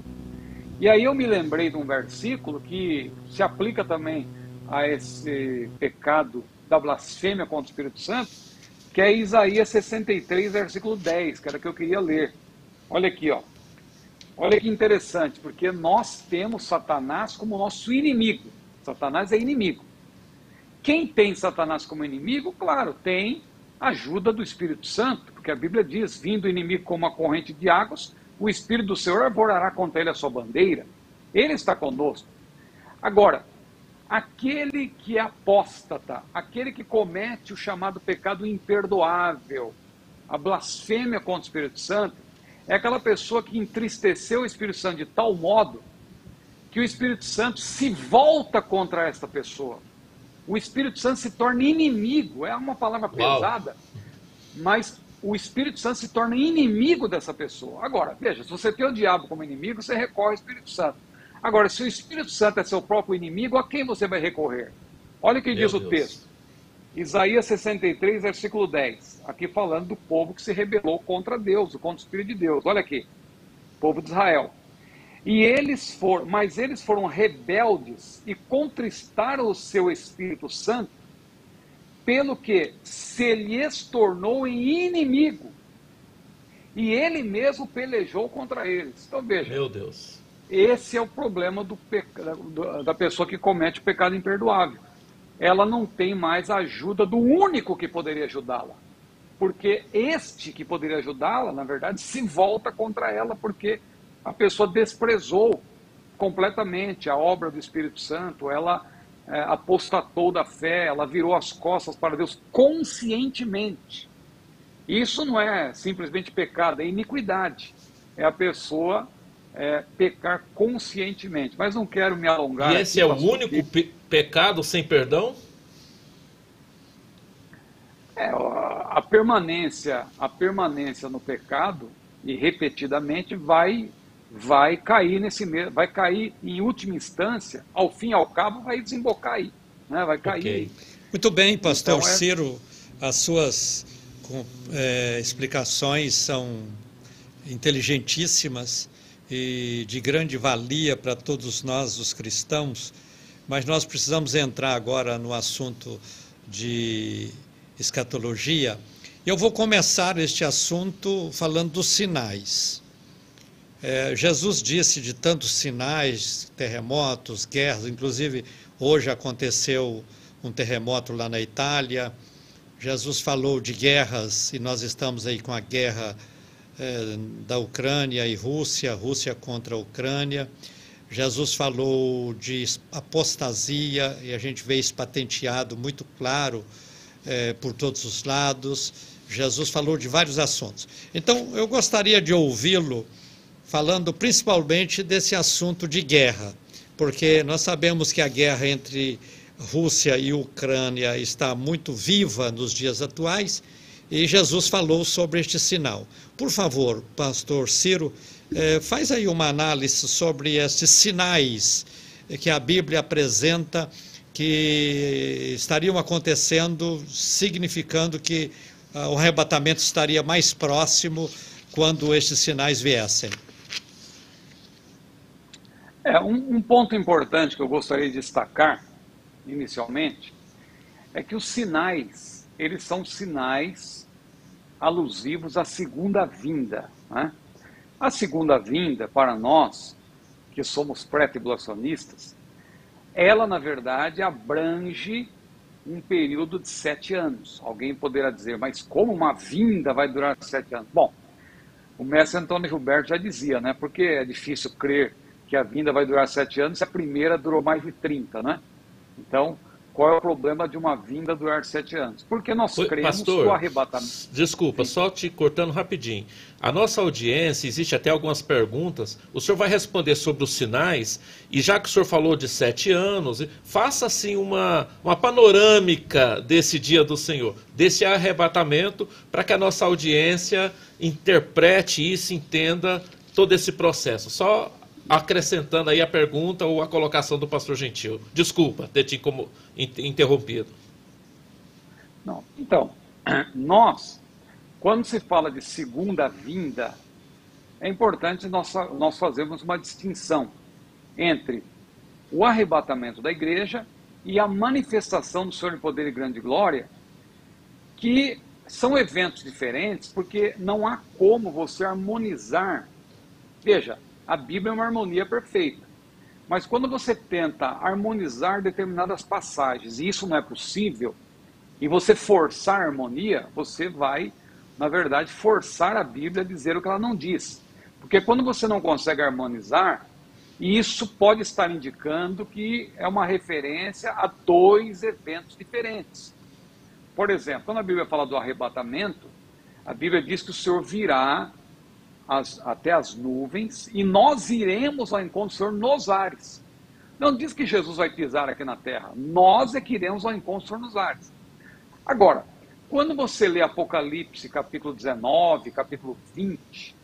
E aí eu me lembrei de um versículo que se aplica também a esse pecado da blasfêmia contra o Espírito Santo, que é Isaías 63, versículo 10, que era que eu queria ler. Olha aqui, ó. Olha que interessante, porque nós temos Satanás como nosso inimigo. Satanás é inimigo. Quem tem Satanás como inimigo, claro, tem ajuda do Espírito Santo, porque a Bíblia diz: vindo o inimigo como uma corrente de águas, o Espírito do Senhor arvorará contra ele a sua bandeira. Ele está conosco. Agora, aquele que é apóstata, aquele que comete o chamado pecado imperdoável, a blasfêmia contra o Espírito Santo, é aquela pessoa que entristeceu o Espírito Santo de tal modo que o Espírito Santo se volta contra esta pessoa. O Espírito Santo se torna inimigo, é uma palavra Uau. pesada, mas o Espírito Santo se torna inimigo dessa pessoa. Agora, veja, se você tem o diabo como inimigo, você recorre ao Espírito Santo. Agora, se o Espírito Santo é seu próprio inimigo, a quem você vai recorrer? Olha o que Meu diz o Deus. texto. Isaías 63, versículo 10. Aqui falando do povo que se rebelou contra Deus, contra o Espírito de Deus. Olha aqui. Povo de Israel. E eles foram, mas eles foram rebeldes e contristaram o seu Espírito Santo, pelo que se lhes tornou em inimigo. E ele mesmo pelejou contra eles. Então veja, Meu Deus. esse é o problema do da pessoa que comete o pecado imperdoável. Ela não tem mais a ajuda do único que poderia ajudá-la. Porque este que poderia ajudá-la, na verdade, se volta contra ela, porque a pessoa desprezou completamente a obra do Espírito Santo, ela é, apostatou da fé, ela virou as costas para Deus conscientemente. Isso não é simplesmente pecado, é iniquidade. É a pessoa é, pecar conscientemente. Mas não quero me alongar. E esse aqui, é o pastor, único pe- pecado sem perdão? É, a permanência, a permanência no pecado e repetidamente vai vai cair nesse mesmo, vai cair em última instância, ao fim e ao cabo vai desembocar aí, né? Vai cair. Ok. aí. Muito bem, pastor Então, é- Ciro, as suas com- eh, explicações são inteligentíssimas e de grande valia para todos nós, os cristãos, mas nós precisamos entrar agora no assunto de escatologia. Eu vou começar este assunto falando dos sinais. É, Jesus disse de tantos sinais, terremotos, guerras, inclusive hoje aconteceu um terremoto lá na Itália. Jesus falou de guerras e nós estamos aí com a guerra é, da Ucrânia e Rússia, Rússia contra a Ucrânia. Jesus falou de apostasia e a gente vê isso patenteado muito claro é, por todos os lados. Jesus falou de vários assuntos. Então, eu gostaria de ouvi-lo falando principalmente desse assunto de guerra, porque nós sabemos que a guerra entre Rússia e Ucrânia está muito viva nos dias atuais e Jesus falou sobre este sinal. Por favor, pastor Ciro, eh, faz aí uma análise sobre estes sinais que a Bíblia apresenta que estariam acontecendo, significando que ah, o arrebatamento estaria mais próximo quando estes sinais viessem. É, um, um ponto importante que eu gostaria de destacar inicialmente é que os sinais, eles são sinais alusivos à segunda vinda. Né? A segunda vinda, para nós, que somos pré-tribulacionistas, ela, na verdade, abrange um período de sete anos. Alguém poderá dizer, mas como uma vinda vai durar sete anos? Bom, o mestre Antônio Gilberto já dizia, né? Porque é difícil crer que a vinda vai durar sete anos se a primeira durou mais de 30, né? Então, qual é o problema de uma vinda durar sete anos? Porque nós cremos pastor, que o arrebatamento. Desculpa, só te cortando rapidinho. A nossa audiência, existe até algumas perguntas. O senhor vai responder sobre os sinais, e já que o senhor falou de sete anos, faça assim uma, uma panorâmica desse dia do Senhor, desse arrebatamento, para que a nossa audiência interprete isso, entenda todo esse processo. Só acrescentando aí a pergunta ou a colocação do pastor Gentil. Desculpa ter te interrompido. Não. Então, nós, quando se fala de segunda vinda, é importante nós, nós fazermos uma distinção entre o arrebatamento da igreja e a manifestação do Senhor em poder e grande glória, que são eventos diferentes, porque não há como você harmonizar. Veja, a Bíblia é uma harmonia perfeita. Mas quando você tenta harmonizar determinadas passagens, e isso não é possível, e você forçar a harmonia, você vai, na verdade, forçar a Bíblia a dizer o que ela não diz. Porque quando você não consegue harmonizar, isso pode estar indicando que é uma referência a dois eventos diferentes. Por exemplo, quando a Bíblia fala do arrebatamento, a Bíblia diz que o Senhor virá as, até as nuvens e nós iremos ao encontro do Senhor nos ares. Não diz que Jesus vai pisar aqui na terra, nós é que iremos ao encontro do Senhor nos ares. Agora, quando você lê Apocalipse capítulo 19, capítulo 20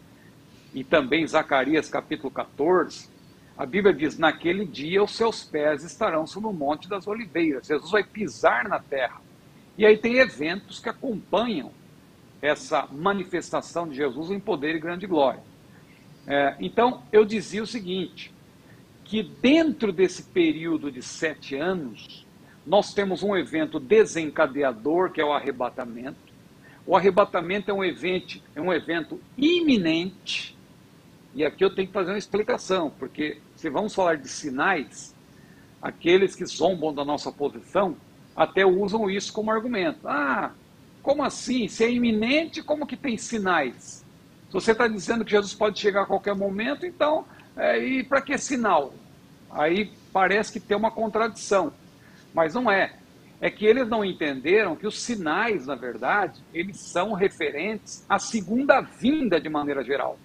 e também Zacarias capítulo 14, a Bíblia diz: naquele dia os seus pés estarão sobre o Monte das Oliveiras. Jesus vai pisar na terra. E aí tem eventos que acompanham essa manifestação de Jesus em poder e grande glória. É, então, eu dizia o seguinte: que dentro desse período de sete anos, nós temos um evento desencadeador, que é o arrebatamento. O arrebatamento é um evento, é um evento iminente, e aqui eu tenho que fazer uma explicação, porque se vamos falar de sinais, aqueles que zombam da nossa posição até usam isso como argumento. Ah, como assim? Se é iminente, como que tem sinais? Se você está dizendo que Jesus pode chegar a qualquer momento, então, é, e para que sinal? Aí parece que tem uma contradição, mas não é. É que eles não entenderam que os sinais, na verdade, eles são referentes à segunda vinda de maneira geral.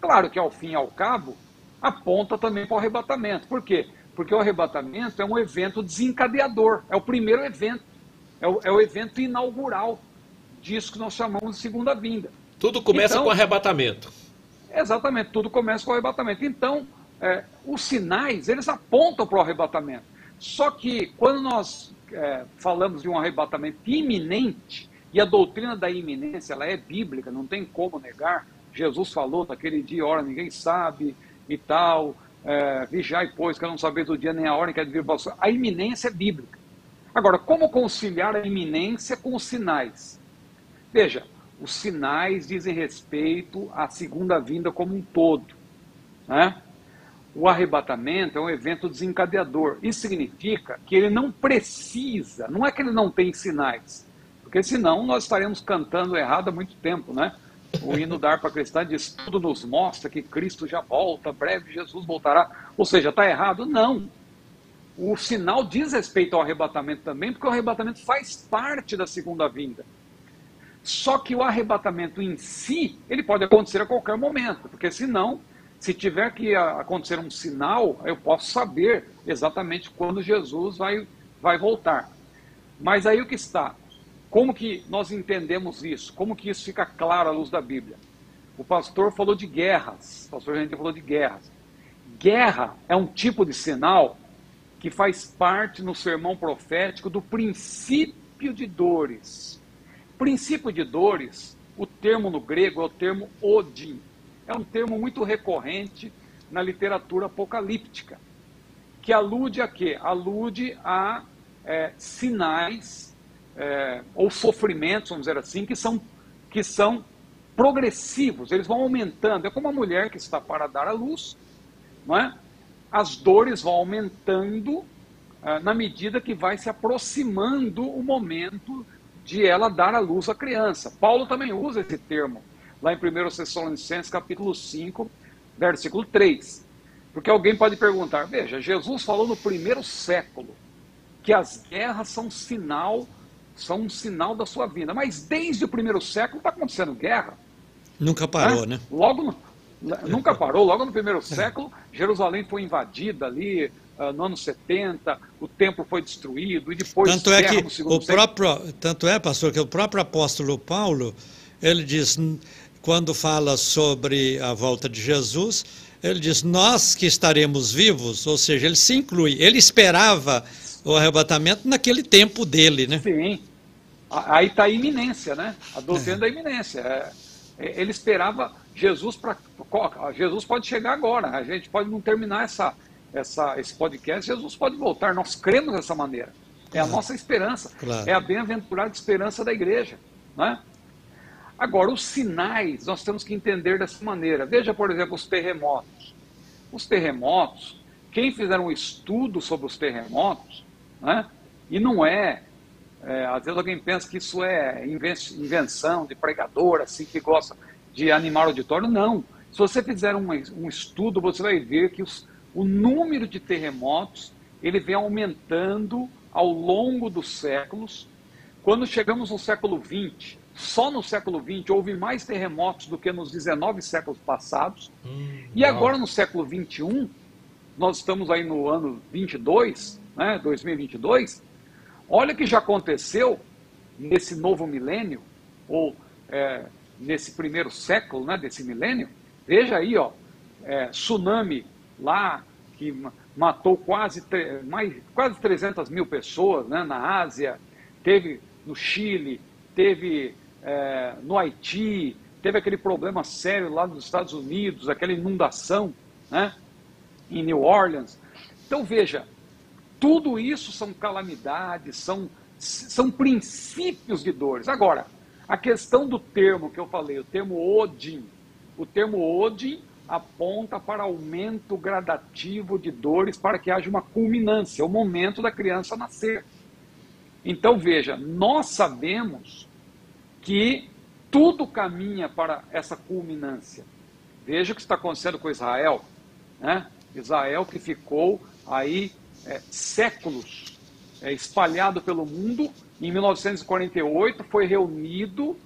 Claro que ao fim e ao cabo, aponta também para o arrebatamento. Por quê? Porque o arrebatamento é um evento desencadeador, é o primeiro evento. É o, é o evento inaugural disso que nós chamamos de segunda vinda. Tudo começa então, com arrebatamento. Exatamente, tudo começa com arrebatamento. Então, é, os sinais, eles apontam para o arrebatamento. Só que quando nós é, falamos de um arrebatamento iminente, e a doutrina da iminência ela é bíblica, não tem como negar. Jesus falou naquele dia, hora ninguém sabe e tal. É, vigiai, pois, que eu não sabeis do dia nem a hora em que é de vir A iminência é bíblica. Agora, como conciliar a iminência com os sinais? Veja, os sinais dizem respeito à segunda vinda como um todo. Né? O arrebatamento é um evento desencadeador. Isso significa que ele não precisa, não é que ele não tem sinais, porque senão nós estaremos cantando errado há muito tempo, né? O hino da harpa cristã diz: tudo nos mostra que Cristo já volta, breve Jesus voltará. Ou seja, está errado? Não o sinal diz respeito ao arrebatamento também, porque o arrebatamento faz parte da segunda vinda. Só que o arrebatamento em si, ele pode acontecer a qualquer momento, porque senão, se tiver que acontecer um sinal, eu posso saber exatamente quando Jesus vai, vai voltar. Mas aí o que está? Como que nós entendemos isso? Como que isso fica claro à luz da Bíblia? O pastor falou de guerras, o pastor gente falou de guerras. Guerra é um tipo de sinal que faz parte no sermão profético do princípio de dores. Princípio de dores, o termo no grego é o termo odin. É um termo muito recorrente na literatura apocalíptica, que alude a quê? Alude a é, sinais é, ou sofrimentos, vamos dizer assim, que são, que são progressivos, eles vão aumentando. É como a mulher que está para dar à luz, não é? As dores vão aumentando ah, na medida que vai se aproximando o momento de ela dar à luz à criança. Paulo também usa esse termo lá em 1 Tessalonicenses capítulo 5, versículo 3. Porque alguém pode perguntar, veja, Jesus falou no primeiro século que as guerras são sinal, são um sinal da sua vinda. Mas desde o primeiro século está acontecendo guerra. Nunca parou, né? né? Logo, Nunca parou. Logo no primeiro século, Jerusalém foi invadida ali uh, no ano 70, o templo foi destruído e depois tanto é que o próprio tanto é, pastor, que o próprio apóstolo Paulo ele diz quando fala sobre a volta de Jesus, ele diz nós que estaremos vivos, ou seja, ele se inclui. Ele esperava o arrebatamento naquele tempo dele, né? Sim. Aí está a iminência, né? A doutrina é. da iminência. É, ele esperava Jesus para Jesus pode chegar agora. A gente pode não terminar essa, essa, esse podcast. Jesus pode voltar. Nós cremos dessa maneira. É a nossa esperança. Claro. É a bem-aventurada esperança da igreja. Né? Agora, os sinais nós temos que entender dessa maneira. Veja, por exemplo, os terremotos. Os terremotos, quem fizer um estudo sobre os terremotos, né, e não é, é, às vezes alguém pensa que isso é invenção de pregador, assim, que gosta de animar o auditório, não. Se você fizer um, um estudo, você vai ver que os, o número de terremotos ele vem aumentando ao longo dos séculos. Quando chegamos no século XX, só no século XX houve mais terremotos do que nos 19 séculos passados. Hum, e agora no século XXI, nós estamos aí no ano 22, né, 2022. Olha o que já aconteceu nesse novo milênio, ou é, nesse primeiro século né, desse milênio. Veja aí, ó, é, tsunami lá que matou quase, mais, quase 300 mil pessoas né, na Ásia, teve no Chile, teve é, no Haiti, teve aquele problema sério lá nos Estados Unidos, aquela inundação né, em New Orleans. Então veja, tudo isso são calamidades, são, são princípios de dores. Agora, a questão do termo que eu falei, o termo Odin, o termo Odin aponta para aumento gradativo de dores para que haja uma culminância, o momento da criança nascer. Então veja, nós sabemos que tudo caminha para essa culminância. Veja o que está acontecendo com Israel. Né? Israel que ficou aí é, séculos é, espalhado pelo mundo, em 1948 foi reunido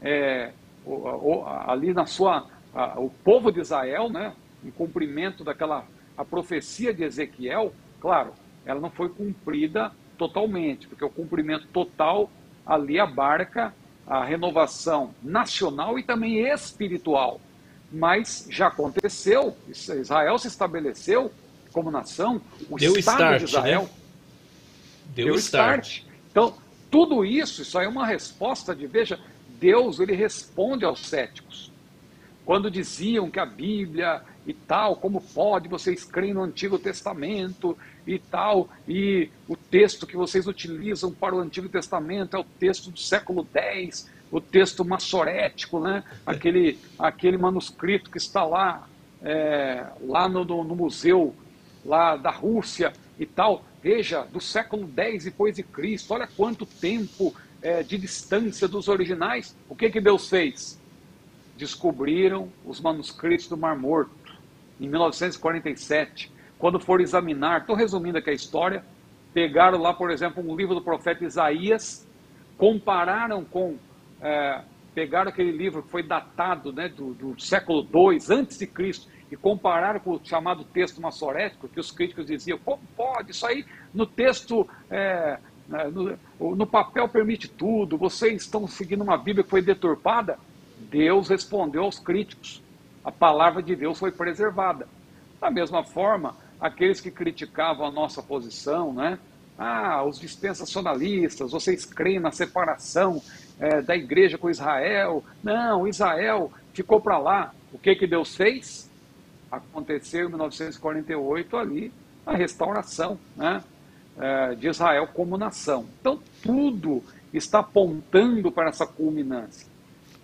é, o, o, ali na sua a, o povo de Israel, né, em cumprimento daquela a profecia de Ezequiel, claro, ela não foi cumprida totalmente, porque o cumprimento total ali abarca a renovação nacional e também espiritual. Mas já aconteceu, Israel se estabeleceu como nação, o Deu Estado start, de Israel né? deu, deu start. start. Então, tudo isso, isso aí é uma resposta de, veja, Deus ele responde aos céticos. Quando diziam que a Bíblia e tal, como pode vocês creem no Antigo Testamento e tal, e o texto que vocês utilizam para o Antigo Testamento é o texto do século X, o texto massorético, né? aquele, aquele manuscrito que está lá, é, lá no, no, no museu lá da Rússia e tal. Veja, do século X depois de Cristo, olha quanto tempo é, de distância dos originais. O que, que Deus fez? descobriram os manuscritos do Mar Morto, em 1947. Quando foram examinar, estou resumindo aqui a história, pegaram lá, por exemplo, um livro do profeta Isaías, compararam com. É, pegaram aquele livro que foi datado né, do, do século II antes de Cristo e compararam com o chamado texto massorético, que os críticos diziam, como pode? Isso aí no texto, é, né, no, no papel permite tudo, vocês estão seguindo uma Bíblia que foi deturpada. Deus respondeu aos críticos. A palavra de Deus foi preservada. Da mesma forma, aqueles que criticavam a nossa posição, né? Ah, os dispensacionalistas, vocês creem na separação é, da igreja com Israel. Não, Israel ficou para lá. O que, que Deus fez? Aconteceu em 1948 ali a restauração né, é, de Israel como nação. Então, tudo está apontando para essa culminância.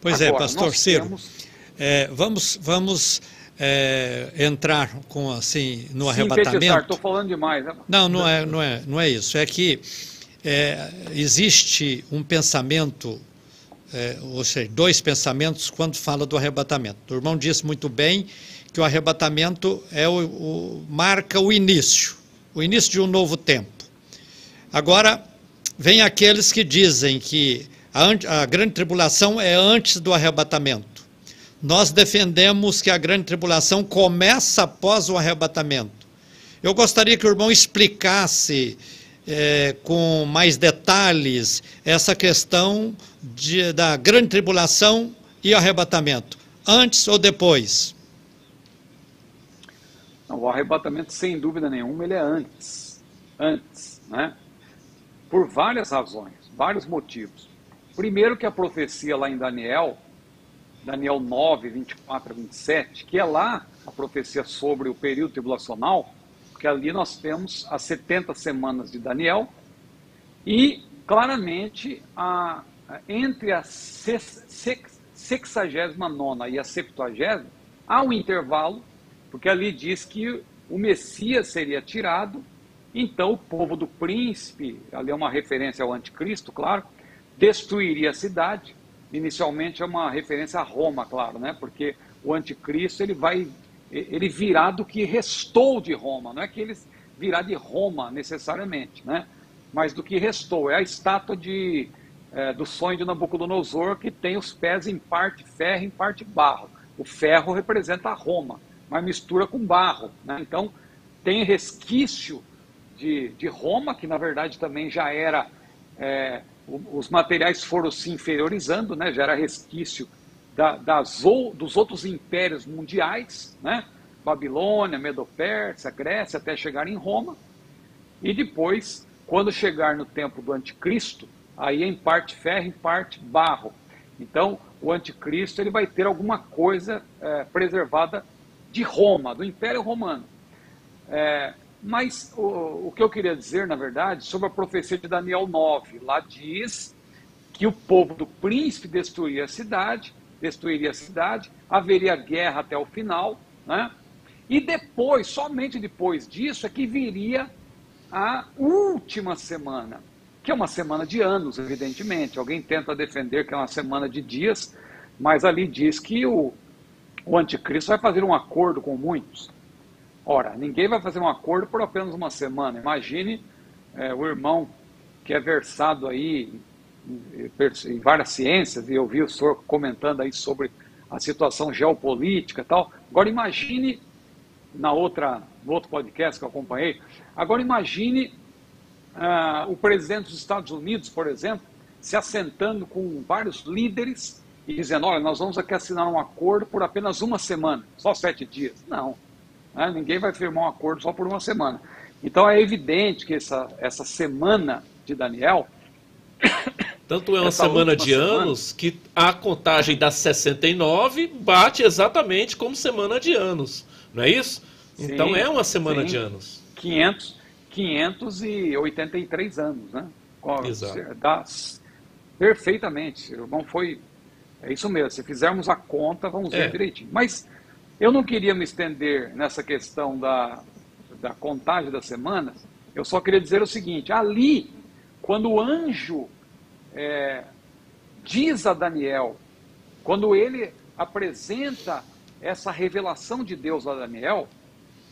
Pois é, Agora, é, pastor Ciro, temos... é, vamos, vamos é, entrar com assim no arrebatamento. Estou falando demais. Né? Não, não é, não é, não é isso. É que é, existe um pensamento, é, ou seja, dois pensamentos quando fala do arrebatamento. O irmão disse muito bem que o arrebatamento é o, o, marca o início, o início de um novo tempo. Agora, vem aqueles que dizem que a, a grande tribulação é antes do arrebatamento. Nós defendemos que a grande tribulação começa após o arrebatamento. Eu gostaria que o irmão explicasse é, com mais detalhes essa questão de, da grande tribulação e arrebatamento, antes ou depois? Não, o arrebatamento, sem dúvida nenhuma, ele é antes. Antes, né? Por várias razões, vários motivos. Primeiro que a profecia lá em Daniel, Daniel 9, 24 a 27, que é lá a profecia sobre o período tribulacional, porque ali nós temos as 70 semanas de Daniel, e claramente a, entre a 69 e a 70 há um intervalo, porque ali diz que o Messias seria tirado, então o povo do príncipe, ali é uma referência ao anticristo, claro, destruiria a cidade. Inicialmente é uma referência a Roma, claro, né? Porque o anticristo ele vai ele virá do que restou de Roma, não é que ele virá de Roma necessariamente, né? mas do que restou. É a estátua de, é, do sonho de Nabucodonosor que tem os pés em parte ferro, em parte barro. O ferro representa Roma, mas mistura com barro. Né? Então, tem resquício de, de Roma, que na verdade também já era. É, os materiais foram se inferiorizando, né? já era resquício da, das, dos outros impérios mundiais, né? Babilônia, Medo-Pérsia, Grécia, até chegar em Roma. E depois, quando chegar no tempo do anticristo, aí é em parte ferro, em parte barro. Então, o anticristo ele vai ter alguma coisa é, preservada de Roma, do Império Romano. É, mas o, o, que eu queria dizer, na verdade, sobre a profecia de Daniel 9, lá diz que o povo do príncipe destruiria a cidade, destruiria a cidade, haveria guerra até o final, né? E depois, somente depois disso, é que viria a última semana, que é uma semana de anos, evidentemente. Alguém tenta defender que é uma semana de dias, mas ali diz que o, o anticristo vai fazer um acordo com muitos. Ora, ninguém vai fazer um acordo por apenas uma semana. Imagine é, o irmão que é versado aí em várias ciências, e eu vi o senhor comentando aí sobre a situação geopolítica e tal. Agora imagine, na outra, no outro podcast que eu acompanhei, agora imagine uh, o presidente dos Estados Unidos, por exemplo, se assentando com vários líderes e dizendo, olha, nós vamos aqui assinar um acordo por apenas uma semana, só sete dias. Não, né? ninguém vai firmar um acordo só por uma semana. Então é evidente que essa, essa semana de Daniel tanto é uma semana de semana... anos que a contagem das 69 bate exatamente como semana de anos, não é isso? Sim, então é uma semana sim. de anos. 500, 583 anos, né? Exato. Dá, perfeitamente. Não foi. É isso mesmo. Se fizermos a conta, vamos ver é. direitinho. Mas eu não queria me estender nessa questão da, da contagem das semanas. Eu só queria dizer o seguinte: ali, quando o anjo é, diz a Daniel, quando ele apresenta essa revelação de Deus a Daniel,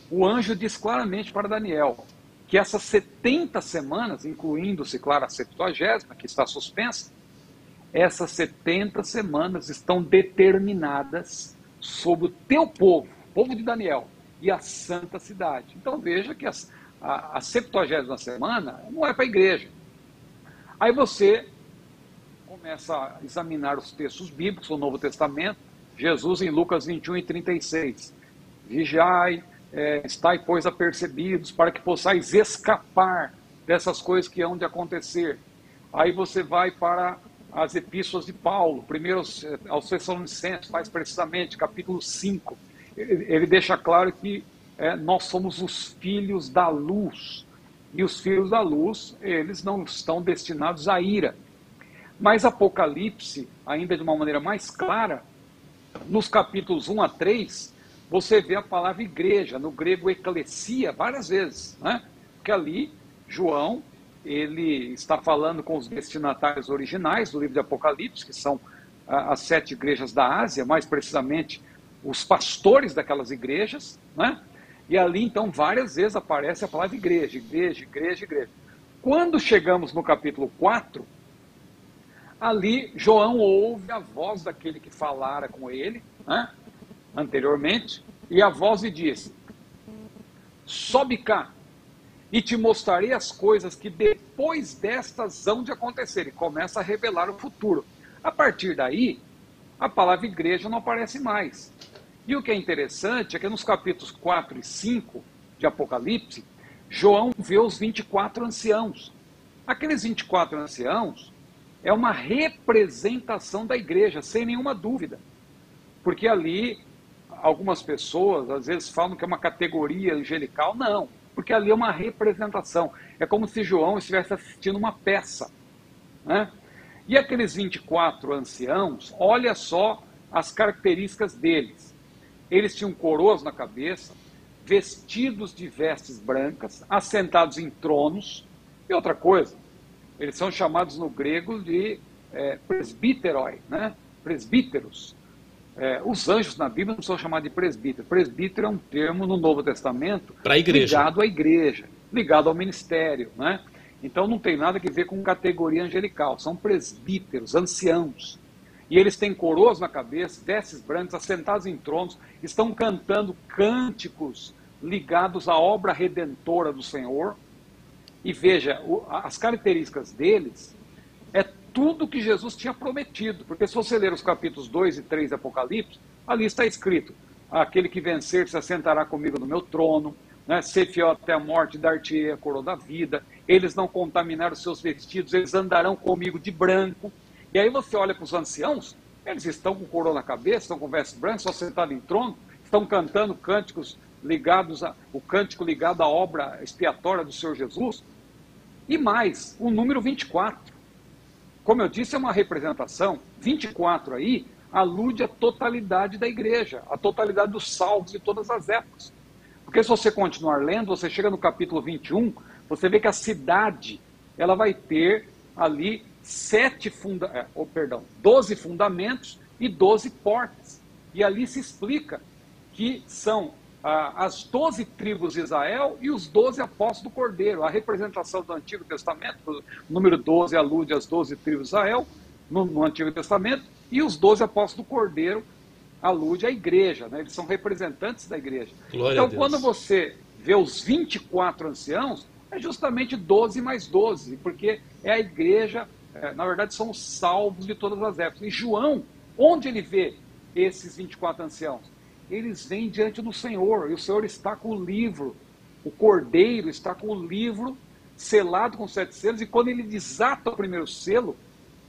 o anjo diz claramente para Daniel que essas 70 semanas, incluindo-se, claro, a septuagésima, que está suspensa, essas 70 semanas estão determinadas sobre o teu povo, povo de Daniel, e a santa cidade. Então veja que as, a, a septuagésima semana não é para a igreja. Aí você começa a examinar os textos bíblicos, o Novo Testamento, Jesus em Lucas 21 e 36. Vigiai, é, estai, pois, apercebidos, para que possais escapar dessas coisas que hão de acontecer. Aí você vai para as epístolas de Paulo, primeiro aos, aos Tessalonicenses, mais precisamente, capítulo 5. Ele, ele deixa claro que é, nós somos os filhos da luz. E os filhos da luz, eles não estão destinados à ira, mas Apocalipse, ainda de uma maneira mais clara, nos capítulos 1 a 3, você vê a palavra igreja, no grego eclesia, várias vezes, né? Porque ali, João, ele está falando com os destinatários originais do livro de Apocalipse, que são as sete igrejas da Ásia, mais precisamente os pastores daquelas igrejas, né? E ali, então, várias vezes aparece a palavra igreja, igreja, igreja, igreja. Quando chegamos no capítulo 4, Ali, João ouve a voz daquele que falara com ele né, anteriormente, e a voz lhe diz: Sobe cá, e te mostrarei as coisas que depois destas hão de acontecer. E começa a revelar o futuro. A partir daí, a palavra igreja não aparece mais. E o que é interessante é que nos capítulos 4 e 5 de Apocalipse, João vê os 24 anciãos. Aqueles 24 anciãos é uma representação da igreja, sem nenhuma dúvida. Porque ali, algumas pessoas às vezes falam que é uma categoria angelical. Não, porque ali é uma representação. É como se João estivesse assistindo uma peça. Né? E aqueles 24 anciãos, olha só as características deles. Eles tinham coroas na cabeça, vestidos de vestes brancas, assentados em tronos. E outra coisa, eles são chamados no grego de é, presbiteroi, né? presbíteros. É, os anjos na Bíblia não são chamados de presbítero. Presbítero é um termo no Novo Testamento ligado à igreja, ligado ao ministério. Né? Então não tem nada a ver com categoria angelical. São presbíteros, anciãos. E eles têm coroas na cabeça, vestes brancas, assentados em tronos, estão cantando cânticos ligados à obra redentora do Senhor. E veja, as características deles é tudo que Jesus tinha prometido. Porque se você ler os capítulos 2 e 3 de Apocalipse, ali está escrito: aquele que vencer se assentará comigo no meu trono, né? ser fiel até a morte, dar-te a coroa da vida. Eles não contaminaram seus vestidos, eles andarão comigo de branco. E aí você olha para os anciãos, eles estão com coroa na cabeça, estão com vestes brancas, estão sentados em trono, estão cantando cânticos ligados a, o cântico ligado à obra expiatória do Senhor Jesus. E mais, o número 24. Como eu disse, é uma representação. 24 aí alude à totalidade da igreja, à totalidade dos salvos de todas as épocas. Porque se você continuar lendo, você chega no capítulo 21, você vê que a cidade ela vai ter ali sete funda é, oh, perdão, 12 fundamentos e 12 portas. E ali se explica que são as 12 tribos de Israel e os 12 apóstolos do Cordeiro. A representação do Antigo Testamento, o número 12 alude às 12 tribos de Israel no, no Antigo Testamento, e os 12 apóstolos do Cordeiro alude à igreja, né? eles são representantes da igreja. Glória então, quando você vê os 24 anciãos, é justamente 12 mais 12, porque é a igreja, é, na verdade, são os salvos de todas as épocas. E João, onde ele vê esses 24 anciãos? Eles vêm diante do Senhor, e o Senhor está com o livro, o cordeiro está com o livro selado com sete selos, e quando ele desata o primeiro selo,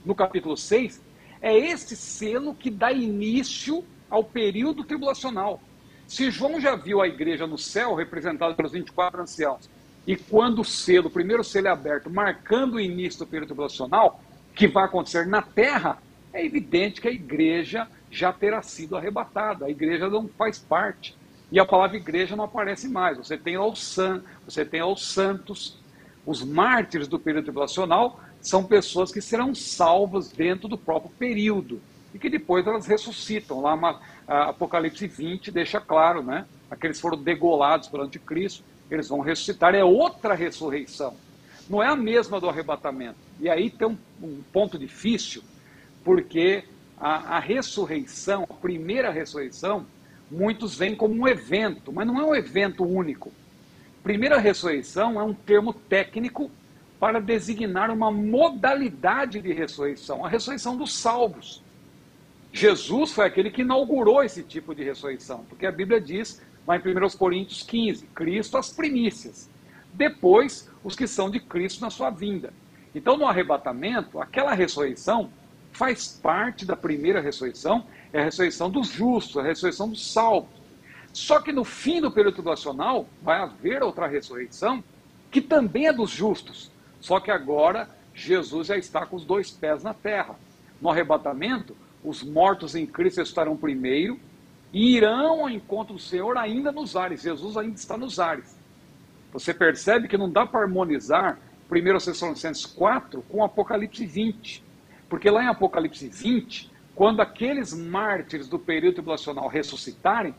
no capítulo 6, é esse selo que dá início ao período tribulacional. Se João já viu a igreja no céu, representada pelos 24 anciãos, e quando o selo, o primeiro selo é aberto, marcando o início do período tribulacional, que vai acontecer na terra, é evidente que a igreja já terá sido arrebatada. A igreja não faz parte. E a palavra igreja não aparece mais. Você tem lá os san, você tem lá os santos, os mártires do período tribulacional são pessoas que serão salvas dentro do próprio período e que depois elas ressuscitam. Lá uma, Apocalipse 20 deixa claro, né? Aqueles foram degolados pelo anticristo, eles vão ressuscitar. É outra ressurreição. Não é a mesma do arrebatamento. E aí tem um, um ponto difícil, porque a, a ressurreição, a primeira ressurreição, muitos veem como um evento, mas não é um evento único. Primeira ressurreição é um termo técnico para designar uma modalidade de ressurreição, a ressurreição dos salvos. Jesus foi aquele que inaugurou esse tipo de ressurreição, porque a Bíblia diz, lá em 1 Coríntios 15, Cristo as primícias. Depois, os que são de Cristo na sua vinda. Então, no arrebatamento, aquela ressurreição faz parte da primeira ressurreição, é a ressurreição dos justos, a ressurreição dos salvos. Só que no fim do período tribulacional vai haver outra ressurreição que também é dos justos. Só que agora Jesus já está com os dois pés na terra. No arrebatamento, os mortos em Cristo estarão primeiro e irão ao encontro do Senhor ainda nos ares. Jesus ainda está nos ares. Você percebe que não dá para harmonizar 1 Tessalonicenses 4 com Apocalipse 20. Porque lá em Apocalipse 20, quando aqueles mártires do período tribulacional ressuscitarem,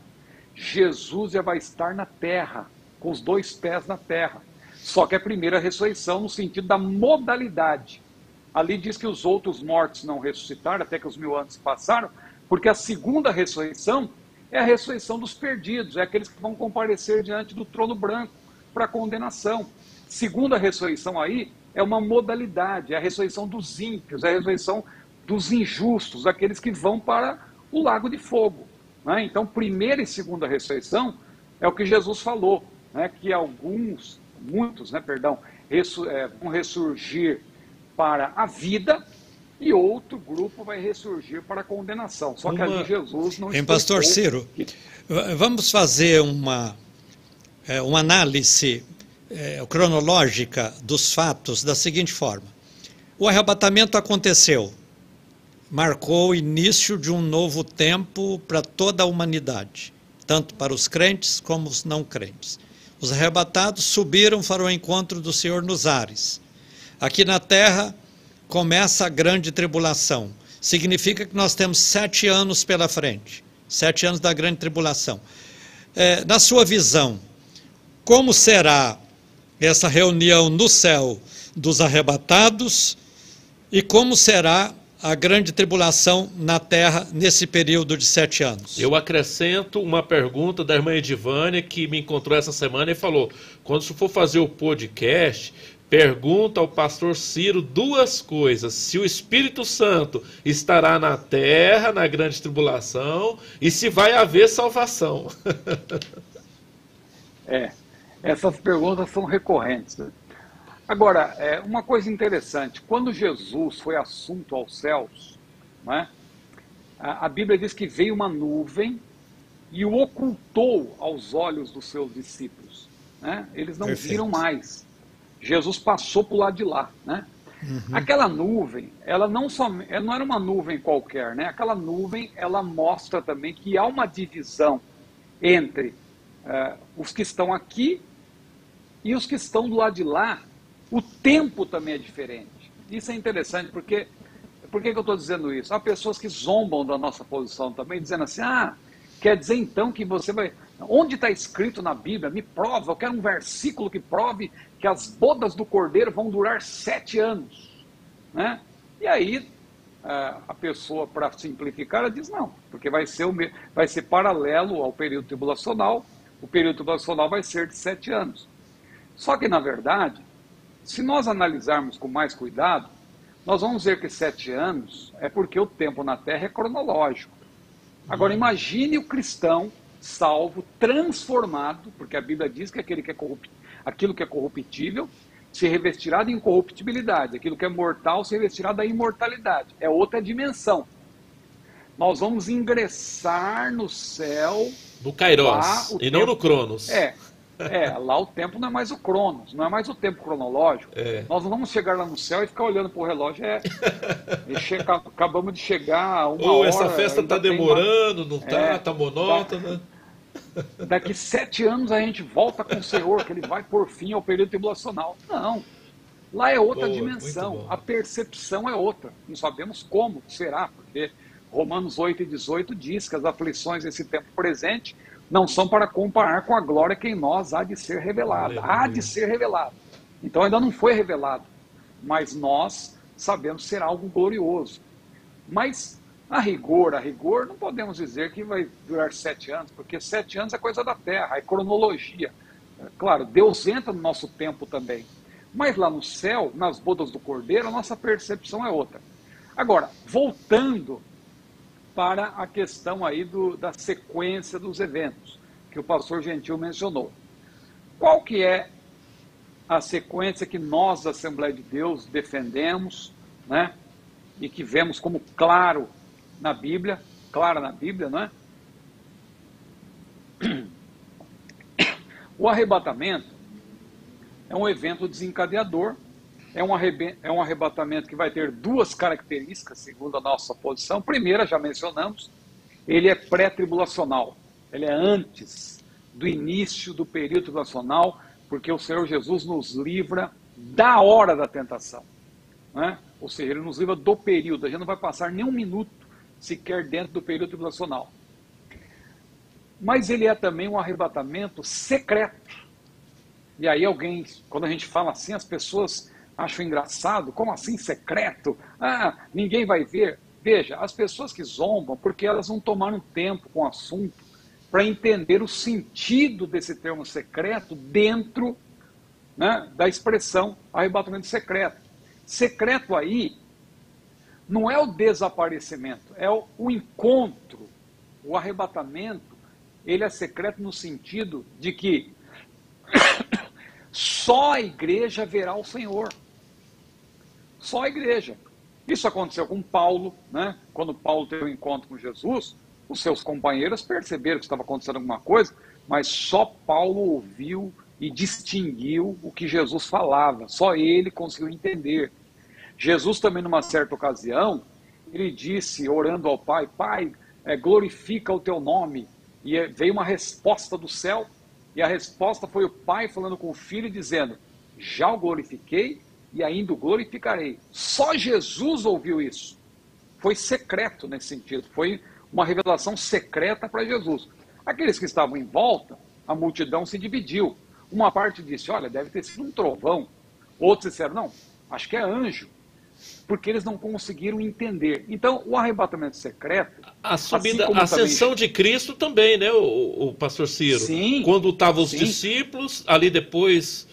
Jesus já vai estar na terra, com os dois pés na terra. Só que é a primeira ressurreição no sentido da modalidade. Ali diz que os outros mortos não ressuscitaram, até que os mil anos passaram, porque a segunda ressurreição é a ressurreição dos perdidos, é aqueles que vão comparecer diante do trono branco para condenação. Segunda ressurreição aí é uma modalidade, é a ressurreição dos ímpios, é a ressurreição dos injustos, aqueles que vão para o lago de fogo. Né? Então, primeira e segunda ressurreição é o que Jesus falou, né? que alguns, muitos, né, perdão, ressu é, vão ressurgir para a vida e outro grupo vai ressurgir para a condenação. Só que Uma- ali Jesus não Em Pastor Ciro, que- vamos fazer uma, é, uma análise é, cronológica dos fatos da seguinte forma: o arrebatamento aconteceu, marcou o início de um novo tempo para toda a humanidade, tanto para os crentes como os não crentes. Os arrebatados subiram para o encontro do Senhor nos ares. Aqui na terra começa a grande tribulação. significa que nós temos sete anos pela frente sete anos da grande tribulação. É, na sua visão, como será essa reunião no céu dos arrebatados e como será a grande tribulação na terra nesse período de sete anos? Eu acrescento uma pergunta da irmã Edivânia que me encontrou essa semana e falou: quando você for fazer o podcast, pergunta ao pastor Ciro duas coisas: se o Espírito Santo estará na terra, na grande tribulação, e se vai haver salvação. é, essas perguntas são recorrentes. Agora, é, uma coisa interessante: quando Jesus foi assunto aos céus, né, a, a Bíblia diz que veio uma nuvem e o ocultou aos olhos dos seus discípulos. Né? Eles não Perfeito. viram mais. Jesus passou o lado de lá, né? Uhum. Aquela nuvem, ela não só, ela não era uma nuvem qualquer, né? Aquela nuvem, ela mostra também que há uma divisão entre uh, os que estão aqui e os que estão do lado de lá. O tempo também é diferente. Isso é interessante porque por que, que eu estou dizendo isso? Há pessoas que zombam da nossa posição também, dizendo assim: ah, quer dizer então que você vai. Onde está escrito na Bíblia? Me prova, eu quero um versículo que prove que as bodas do cordeiro vão durar sete anos. Né? E aí a pessoa, para simplificar, ela diz não, porque vai ser, o, vai ser paralelo ao período tribulacional, o período tribulacional vai ser de sete anos. Só que, na verdade, se nós analisarmos com mais cuidado, nós vamos ver que sete anos é porque o tempo na Terra é cronológico. Agora, imagine o cristão salvo, transformado, porque a Bíblia diz que aquele que é aquilo que é corruptível se revestirá de incorruptibilidade, aquilo que é mortal se revestirá da imortalidade. É outra dimensão. Nós vamos ingressar no céu. No Kairos, lá, e tempo, não no Cronos. É, é, lá o tempo não é mais o Cronos, não é mais o tempo cronológico. É. Nós não vamos chegar lá no céu e ficar olhando para o relógio. É, acabamos de chegar a uma Ou hora. essa festa está demorando, uma... não está, está é, tá monótona. Daqui sete anos a gente volta com o Senhor, que ele vai por fim ao período tribulacional. Não. Lá é outra dimensão. A percepção é outra. Não sabemos como será, porque Romanos 8 e 18 diz que as aflições desse tempo presente não são para comparar com a glória que em nós há de ser revelada. Aleluia. Há de ser revelada. Então ainda não foi revelado. Mas nós sabemos ser algo glorioso. Mas a rigor, a rigor, não podemos dizer que vai durar sete anos, porque sete anos é coisa da Terra, é cronologia. Claro, Deus entra no nosso tempo também. Mas lá no céu, nas bodas do Cordeiro, a nossa percepção é outra. Agora, voltando para a questão aí do, da sequência dos eventos, que o pastor Gentil mencionou. Qual que é a sequência que nós, da Assembleia de Deus, defendemos, né? E que vemos como claro na Bíblia, clara na Bíblia, não é? O arrebatamento é um evento desencadeador, é um, é um arrebatamento que vai ter duas características, segundo a nossa posição. Primeira, já mencionamos, ele é pré-tribulacional, ele é antes do início do período tribulacional, porque o Senhor Jesus nos livra da hora da tentação. Né? Ou seja, ele nos livra do período, a gente não vai passar nem um minuto sequer dentro do período tribulacional. Mas ele é também um arrebatamento secreto. E aí alguém, quando a gente fala assim, as pessoas acham engraçado, como assim secreto? Ah, ninguém vai ver. Veja, as pessoas que zombam, porque elas não tomaram tempo com o assunto para entender o sentido desse termo secreto dentro né, da expressão arrebatamento secreto. Secreto aí não é o desaparecimento, é o, o encontro, o arrebatamento. Ele é secreto no sentido de que só a igreja verá o Senhor. Só a igreja. Isso aconteceu com Paulo, né? Quando Paulo teve um encontro com Jesus, os seus companheiros perceberam que estava acontecendo alguma coisa, mas só Paulo ouviu e distinguiu o que Jesus falava. Só ele conseguiu entender. Jesus também, numa certa ocasião, ele disse, orando ao Pai, Pai, é, glorifica o teu nome. E é, veio uma resposta do céu, e a resposta foi o Pai falando com o Filho, dizendo, já o glorifiquei e ainda o glorificarei. Só Jesus ouviu isso. foi secreto nesse sentido, foi uma revelação secreta para Jesus. Aqueles que estavam em volta, a multidão se dividiu. Uma parte disse: Olha, deve ter sido um trovão. Outros disseram: Não, acho que é anjo. Porque eles não conseguiram entender. Então, o arrebatamento secreto. A subida, assim a ascensão também... de Cristo também, né, o, o pastor Ciro? Sim. Quando estavam os sim. discípulos, ali depois.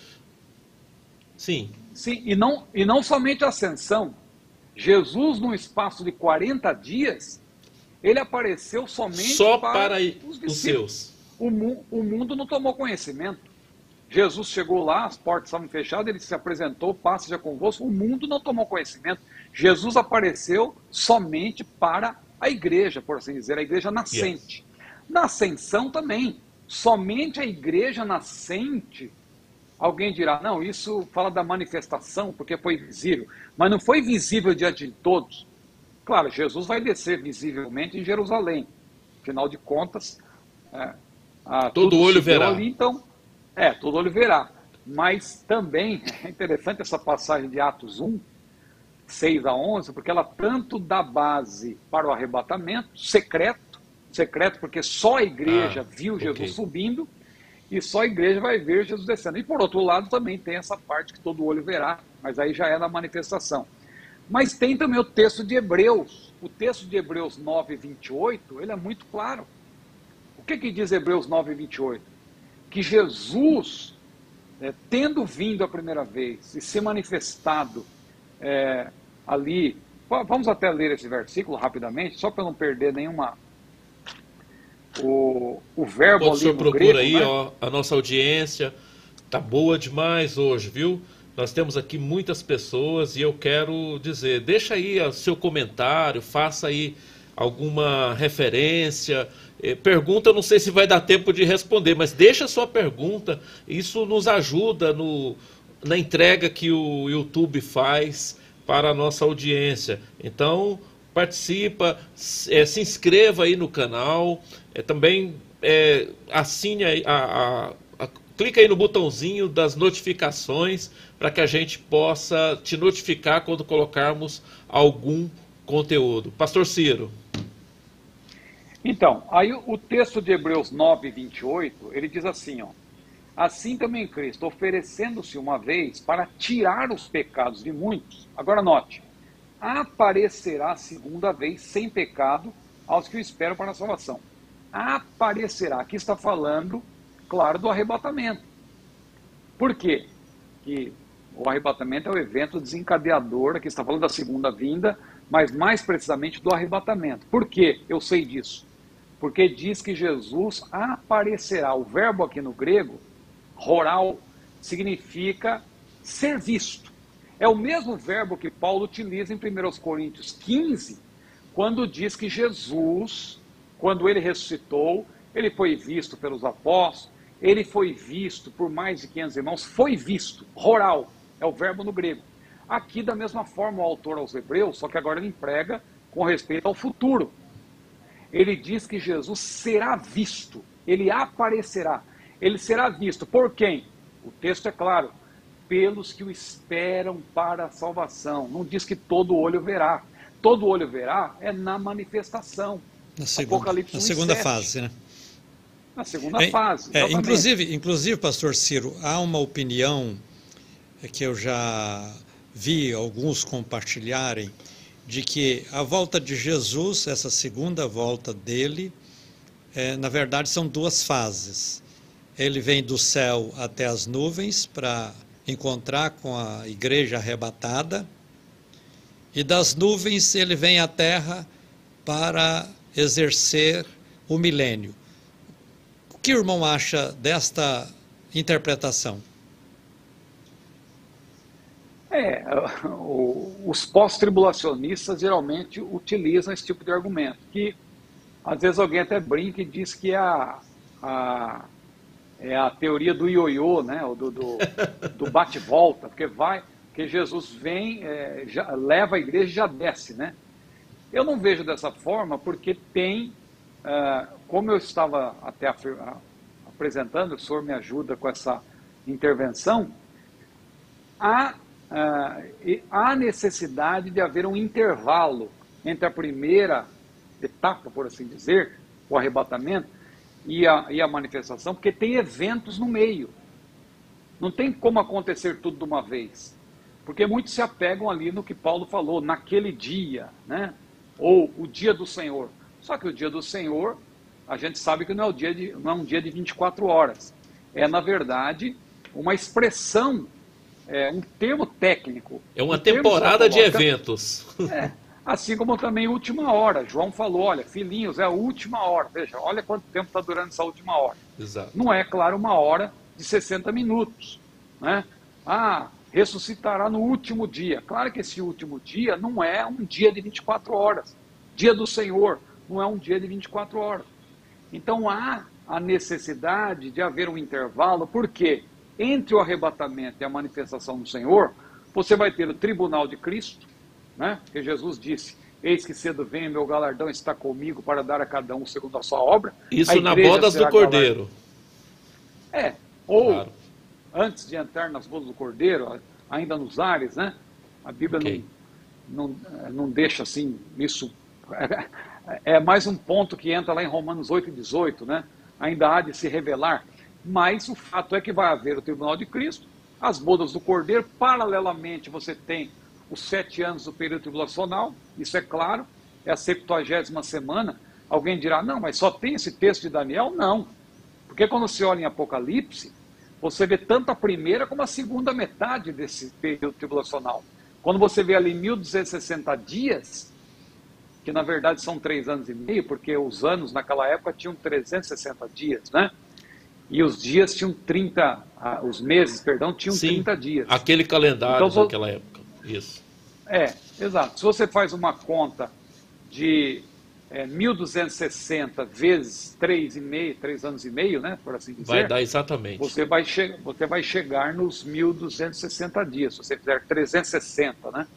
Sim. Sim, e não, e não somente a ascensão. Jesus, num espaço de 40 dias, ele apareceu somente Só para, para os, os seus. O, o mundo não tomou conhecimento. Jesus chegou lá, as portas estavam fechadas, ele se apresentou, passa já convosco, o mundo não tomou conhecimento. Jesus apareceu somente para a igreja, por assim dizer, a igreja nascente. Yes. Na ascensão também, somente a igreja nascente. Alguém dirá, não, isso fala da manifestação, porque foi visível. Mas não foi visível diante de todos. Claro, Jesus vai descer visivelmente em Jerusalém. Afinal de contas, é, a, todo olho verá. Ali, então, é, todo olho verá. Mas também é interessante essa passagem de Atos 1, 6 a 11, porque ela tanto dá base para o arrebatamento, secreto, secreto porque só a igreja ah, viu Jesus okay. subindo, e só a igreja vai ver Jesus descendo. E por outro lado também tem essa parte que todo olho verá, mas aí já é na manifestação. Mas tem também o texto de Hebreus. O texto de Hebreus 9, 28, ele é muito claro. O que, que diz Hebreus 9, 28? que Jesus, é, tendo vindo a primeira vez e se manifestado é, ali, vamos até ler esse versículo rapidamente, só para não perder nenhuma. O, o verbo Pode ali no procura grego, aí, né? ó, a nossa audiência tá boa demais hoje, viu? Nós temos aqui muitas pessoas e eu quero dizer, deixa aí o seu comentário, faça aí alguma referência, é, pergunta, não sei se vai dar tempo de responder, mas deixa a sua pergunta. Isso nos ajuda no, na entrega que o YouTube faz para a nossa audiência. Então, participa, é, se inscreva aí no canal, é, também é, assine a, a, a, clica aí no botãozinho das notificações para que a gente possa te notificar quando colocarmos algum conteúdo. Pastor Ciro. Então, aí o texto de Hebreus 9, 28, ele diz assim, ó. Assim também Cristo, oferecendo-se uma vez para tirar os pecados de muitos. Agora note, aparecerá segunda vez sem pecado aos que o esperam para a salvação. Aparecerá, aqui está falando, claro, do arrebatamento. Por quê? Que o arrebatamento é o evento desencadeador, aqui está falando da segunda vinda, mas mais precisamente do arrebatamento. Por que eu sei disso? porque diz que Jesus aparecerá. O verbo aqui no grego, roral, significa ser visto. É o mesmo verbo que Paulo utiliza em 1 Coríntios 15, quando diz que Jesus, quando ele ressuscitou, ele foi visto pelos apóstolos, ele foi visto por mais de 500 irmãos, foi visto, roral, é o verbo no grego. Aqui, da mesma forma, o autor aos Hebreus, só que agora ele emprega com respeito ao futuro ele diz que Jesus será visto, ele aparecerá. Ele será visto por quem? O texto é claro, pelos que o esperam para a salvação. Não diz que todo olho verá. Todo olho verá é na manifestação. Na segunda, Apocalipse na segunda fase, né? Na segunda é, fase. É, inclusive, inclusive, pastor Ciro, há uma opinião que eu já vi alguns compartilharem de que a volta de Jesus, essa segunda volta dele, é, na verdade são duas fases. Ele vem do céu até as nuvens para encontrar com a igreja arrebatada, e das nuvens ele vem à terra para exercer o milênio. O que o irmão acha desta interpretação? É, o, os pós-tribulacionistas geralmente utilizam esse tipo de argumento, que às vezes alguém até brinca e diz que a, a, é a teoria do ioiô, né, do, do, do bate-volta, porque vai, que Jesus vem, é, já, leva a igreja e já desce, né? Eu não vejo dessa forma porque tem, uh, como eu estava até apresentando, o senhor me ajuda com essa intervenção, há ah, há necessidade de haver um intervalo entre a primeira etapa, por assim dizer, o arrebatamento, e a, e a manifestação, porque tem eventos no meio. Não tem como acontecer tudo de uma vez. Porque muitos se apegam ali no que Paulo falou, naquele dia, né? Ou o dia do Senhor. Só que o dia do Senhor, a gente sabe que não é, o dia de, não é um dia de 24 horas. É, na verdade, uma expressão, é, um termo técnico. É uma um temporada de eventos. É, assim como também última hora. João falou, olha, filhinhos, é a última hora. Veja, olha quanto tempo está durando essa última hora. Exato. Não é, claro, uma hora de 60 minutos. Né? Ah, ressuscitará no último dia. Claro que esse último dia não é um dia de 24 horas. Dia do Senhor não é um dia de 24 horas. Então há a necessidade de haver um intervalo, porque entre o arrebatamento e a manifestação do Senhor, você vai ter o tribunal de Cristo, né? que Jesus disse: Eis que cedo vem, meu galardão está comigo para dar a cada um segundo a sua obra. Isso na bodas do Cordeiro. É, ou claro antes de entrar nas bodas do Cordeiro, ainda nos ares, né? A Bíblia okay. não, não, não deixa assim isso. É, é mais um ponto que entra lá em Romanos 8 e 18, né? Ainda há de se revelar. Mas o fato é que vai haver o tribunal de Cristo, as bodas do Cordeiro, paralelamente você tem os sete anos do período tribulacional, isso é claro, é a septuagésima semana. Alguém dirá, não, mas só tem esse texto de Daniel? Não. Porque quando você olha em Apocalipse, você vê tanto a primeira como a segunda metade desse período tribulacional. Quando você vê ali 1260 dias, que na verdade são três anos e meio, porque os anos naquela época tinham 360 dias, né? E os dias tinham 30, ah, os meses, perdão, tinham Sim, 30 dias. Aquele calendário então, naquela época, isso. É, exato. Se você faz uma conta de é, 1.260 vezes 3,5, 3 anos e meio, né, por assim dizer. Vai dar exatamente. Você vai, você vai chegar nos 1.260 dias, se você fizer 360, né?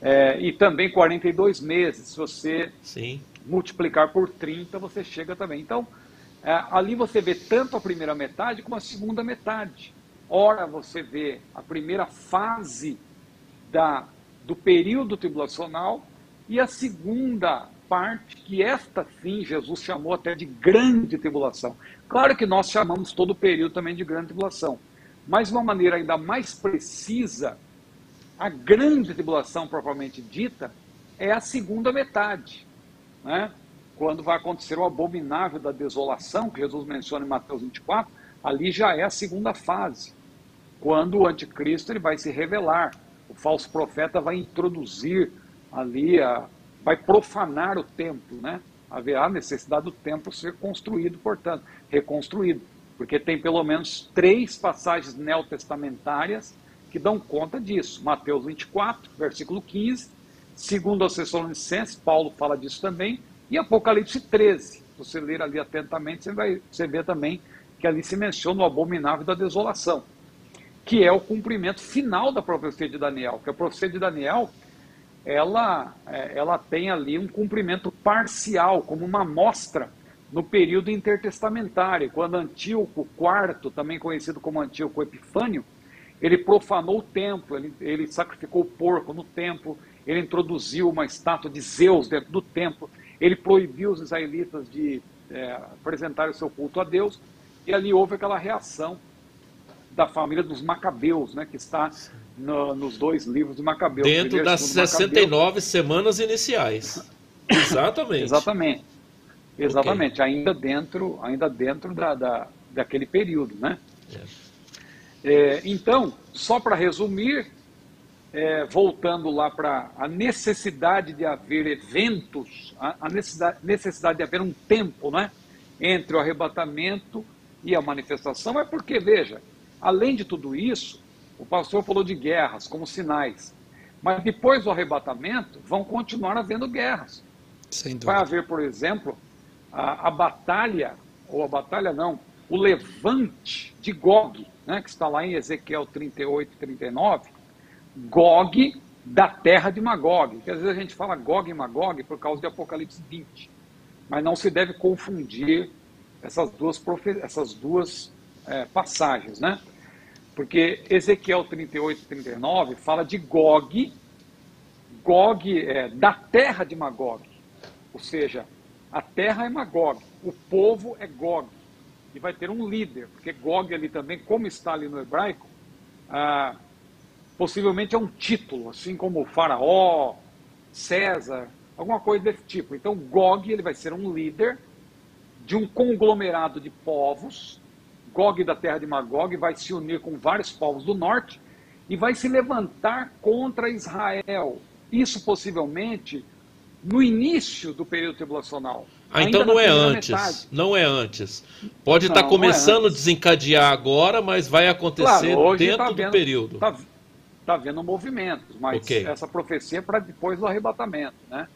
É, e também 42 meses, se você Sim. multiplicar por 30, você chega também. Então, é, ali você vê tanto a primeira metade como a segunda metade. Ora, você vê a primeira fase da, do período tribulacional e a segunda parte que esta sim Jesus chamou até de grande tribulação. Claro que nós chamamos todo o período também de grande tribulação, mas de uma maneira ainda mais precisa, a grande tribulação propriamente dita é a segunda metade, né? quando vai acontecer o abominável da desolação, que Jesus menciona em Mateus 24, ali já é a segunda fase, quando o anticristo ele vai se revelar, falso profeta vai introduzir ali a, vai profanar o templo, né? Haverá necessidade do templo ser construído, portanto, reconstruído, porque tem pelo menos três passagens neotestamentárias que dão conta disso. Mateus 24, versículo 15, segundo aos Tessalonicenses, Paulo fala disso também, e Apocalipse 13. Se você ler ali atentamente, você vai você vê também que ali se menciona o abominável da desolação, que é o cumprimento final da profecia de Daniel, que a profecia de Daniel ela, é, ela tem ali um cumprimento parcial, como uma amostra no período intertestamentário, quando Antíoco IV, também conhecido como Antíoco Epifânio, ele profanou o templo, ele, ele sacrificou o porco no templo, ele introduziu uma estátua de Zeus dentro do templo, ele proibiu os israelitas de é, apresentar o seu culto a Deus, e ali houve aquela reação da família dos Macabeus, né, que está no, nos dois livros de Macabeu. Dentro das 69 Macabeu. semanas iniciais. Exatamente. Exatamente. Exatamente. Okay. Ainda dentro, ainda dentro da, da, daquele período, né? É. É, então, só para resumir, é, voltando lá para a necessidade de haver eventos, a, a necessidade, necessidade de haver um tempo, né? Entre o arrebatamento e a manifestação, é porque, veja, além de tudo isso, o pastor falou de guerras como sinais. Mas depois do arrebatamento, vão continuar havendo guerras. Vai haver, por exemplo, a, a, batalha, ou a batalha não, o levante de Gog, né, que está lá em Ezequiel 38 e 39, Gog da terra de Magog. Que às vezes a gente fala Gog e Magog por causa de Apocalipse 20. Mas não se deve confundir essas duas, essas duas é, passagens, né? Porque Ezequiel 38 e 39 fala de Gog, Gog é da terra de Magog. Ou seja, a terra é Magog, o povo é Gog. E vai ter um líder, porque Gog ali também, como está ali no hebraico, ah, possivelmente é um título, assim como Faraó, César, alguma coisa desse tipo. Então, Gog ele vai ser um líder de um conglomerado de povos. Gog da terra de Magog vai se unir com vários povos do norte e vai se levantar contra Israel. Isso possivelmente no início do período tribulacional. Ah, então não é antes. Metade. Não é antes. Pode estar tá começando é a desencadear agora, mas vai acontecer claro, dentro tá vendo, do período. Está tá vendo movimentos, mas okay. essa profecia é para depois do arrebatamento, né?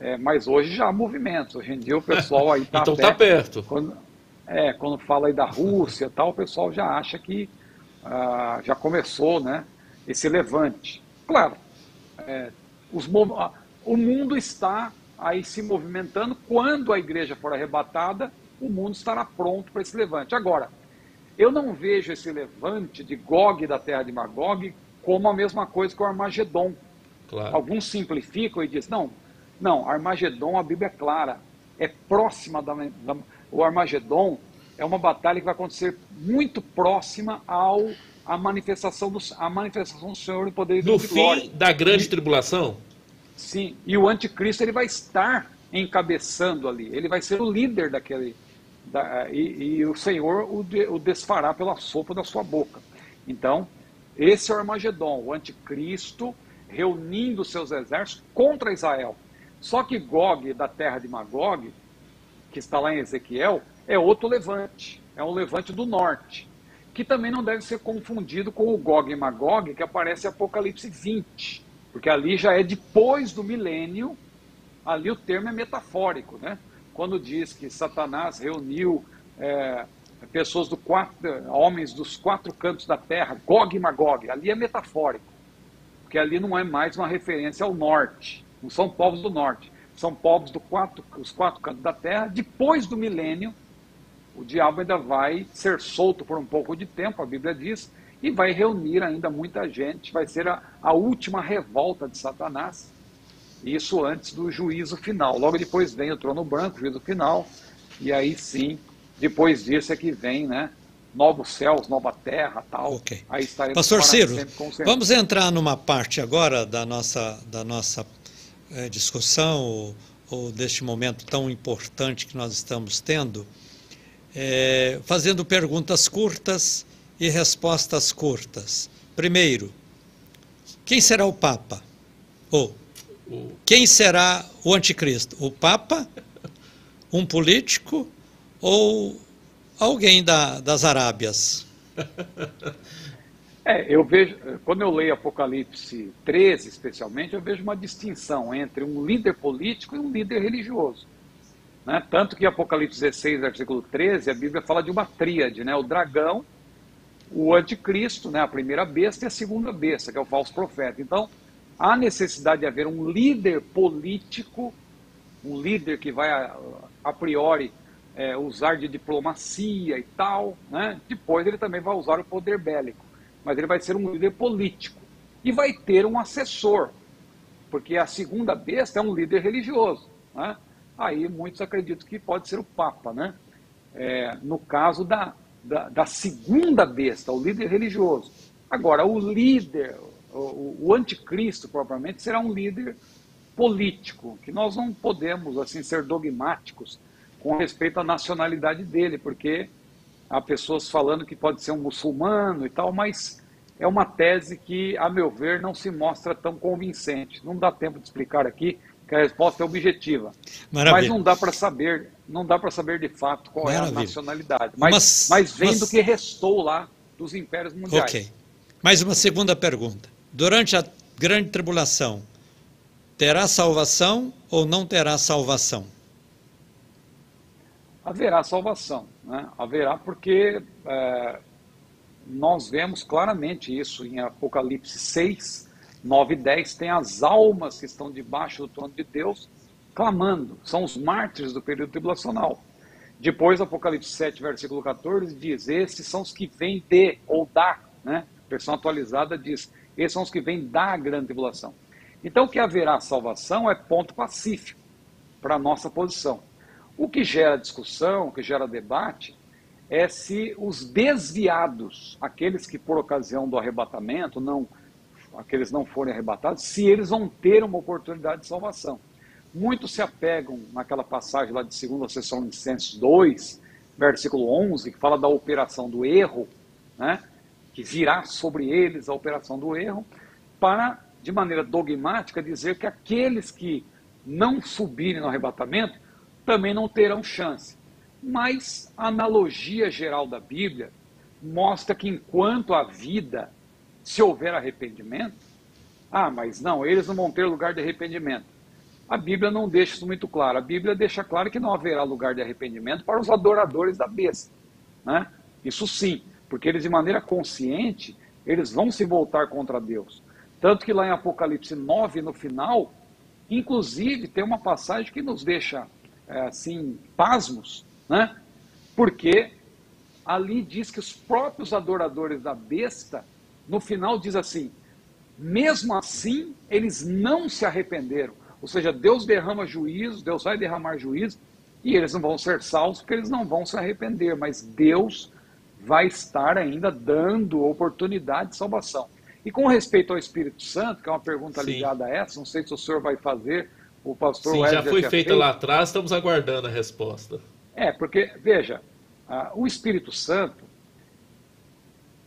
É, mas hoje já há movimentos. Hoje em dia o pessoal aí está então está perto. Quando, é, quando fala aí da Rússia e tal, o pessoal já acha que ah, já começou, né? Esse levante. Claro, é, os, o mundo está aí se movimentando. Quando a igreja for arrebatada, o mundo estará pronto para esse levante. Agora, eu não vejo esse levante de Gog da terra de Magog como a mesma coisa que o Armagedon. Claro. Alguns simplificam e dizem, não, não, Armagedon, a Bíblia é clara, é próxima da, da o Armagedon é uma batalha que vai acontecer muito próxima ao a manifestação do, a manifestação do Senhor em poder e No fim glória. da grande e, tribulação? Sim, e o anticristo ele vai estar encabeçando ali, ele vai ser o líder daquele. Da, e, e, o Senhor o, de, o desfará pela sopa da sua boca. Então, esse é o Armagedon, o anticristo reunindo seus exércitos contra Israel. Só que Gog, da terra de Magog, que está lá em Ezequiel, é outro levante, é um levante do norte, que também não deve ser confundido com o Gog e Magog, que aparece em Apocalipse 20. Porque ali já é depois do milênio, ali o termo é metafórico, né? Quando diz que Satanás reuniu é, pessoas do quatro, homens dos quatro cantos da terra, Gog e Magog, ali é metafórico, porque ali não é mais uma referência ao norte, não são povos do norte, são povos dos quatro, os quatro cantos da terra. Depois do milênio, o diabo ainda vai ser solto por um pouco de tempo, a Bíblia diz, e vai reunir ainda muita gente, vai ser a, a última revolta de Satanás. Isso antes do juízo final. Logo depois vem o trono branco, o juízo final, e aí sim, depois disso é que vem, né? Novos céus, nova terra, tal. Okay. Aí Pastor Ciro, vamos entrar numa parte agora da nossa, da nossa é, discussão, ou, ou deste momento tão importante que nós estamos tendo, é, fazendo perguntas curtas e respostas curtas. Primeiro, quem será o Papa? Ou quem será o anticristo? O Papa, um político ou alguém da, das Arábias? É, eu vejo, quando eu leio Apocalipse 13, especialmente, eu vejo uma distinção entre um líder político e um líder religioso. Né? Tanto que Apocalipse 16, versículo 13, a Bíblia fala de uma tríade, né? o dragão, o anticristo, né? a primeira besta, e a segunda besta, que é o falso profeta. Então, há necessidade de haver um líder político, um líder que vai, a, a priori, é, usar de diplomacia e tal. Né? Depois, ele também vai usar o poder bélico. Mas ele vai ser um líder político. E vai ter um assessor, porque a segunda besta é um líder religioso. Né? Aí muitos acreditam que pode ser o Papa, né? É, no caso da, da, da, segunda besta, o líder religioso. Agora, o líder, o, o anticristo propriamente, será um líder político, que nós não podemos assim ser dogmáticos com respeito à nacionalidade dele, porque há pessoas falando que pode ser um muçulmano e tal, mas é uma tese que, a meu ver, não se mostra tão convincente. Não dá tempo de explicar aqui, que a resposta é objetiva. Maravilha. Mas não dá para saber, não dá para saber de fato qual Maravilha. é a nacionalidade. Mas, mas vem do que restou lá dos impérios mundiais. Ok. Mais uma segunda pergunta. Durante a grande tribulação, terá salvação ou não terá salvação? Haverá salvação. Né? Haverá porque é, nós vemos claramente isso em Apocalipse 6, 9 e 10 tem as almas que estão debaixo do trono de Deus clamando. São os mártires do período tribulacional. Depois, Apocalipse 7, versículo 14, diz: Esses são os que vêm de, ou da, né? A versão atualizada diz: Esses são os que vêm da grande tribulação. Então, que haverá salvação é ponto pacífico para a nossa posição. O que gera discussão, o que gera debate, é se os desviados, aqueles que por ocasião do arrebatamento, não, aqueles não forem arrebatados, se eles vão ter uma oportunidade de salvação. Muitos se apegam naquela passagem lá de 2 Tessalonicenses 2, versículo 11, que fala da operação do erro, né? que virá sobre eles a operação do erro, para, de maneira dogmática, dizer que aqueles que não subirem no arrebatamento também não terão chance. Mas a analogia geral da Bíblia mostra que enquanto a vida, se houver arrependimento, ah, mas não, eles não vão ter lugar de arrependimento. A Bíblia não deixa isso muito claro. A Bíblia deixa claro que não haverá lugar de arrependimento para os adoradores da besta. Né? Isso sim, porque eles de maneira consciente, eles vão se voltar contra Deus. Tanto que lá em Apocalipse 9, no final, inclusive tem uma passagem que nos deixa assim, pasmos, né? Porque ali diz que os próprios adoradores da besta, no final diz assim: mesmo assim, eles não se arrependeram. Ou seja, Deus derrama juízo, Deus vai derramar juízo, e eles não vão ser salvos porque eles não vão se arrepender, mas Deus vai estar ainda dando oportunidade de salvação. E com respeito ao Espírito Santo, que é uma pergunta Sim. ligada a essa, não sei se o senhor vai fazer, o pastor Sim, já foi feita lá atrás, estamos aguardando a resposta. É, porque, veja, o Espírito Santo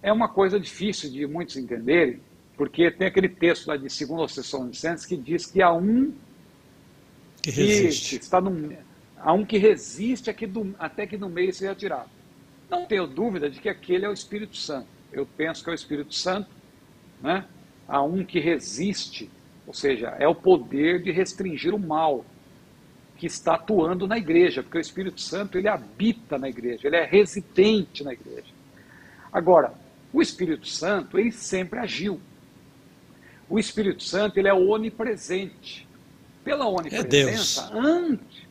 é uma coisa difícil de muitos entenderem, porque tem aquele texto lá de 2 Tessalonicenses que diz que há um que, resiste. que está no, há um que resiste até que, do, até que no meio seja tirado. Não tenho dúvida de que aquele é o Espírito Santo. Eu penso que é o Espírito Santo, né? Há um que resiste, ou seja, é o poder de restringir o mal que está atuando na igreja, porque o Espírito Santo ele habita na igreja, ele é residente na igreja. Agora, o Espírito Santo ele sempre agiu. O Espírito Santo ele é onipresente. Pela onipresença, é antes.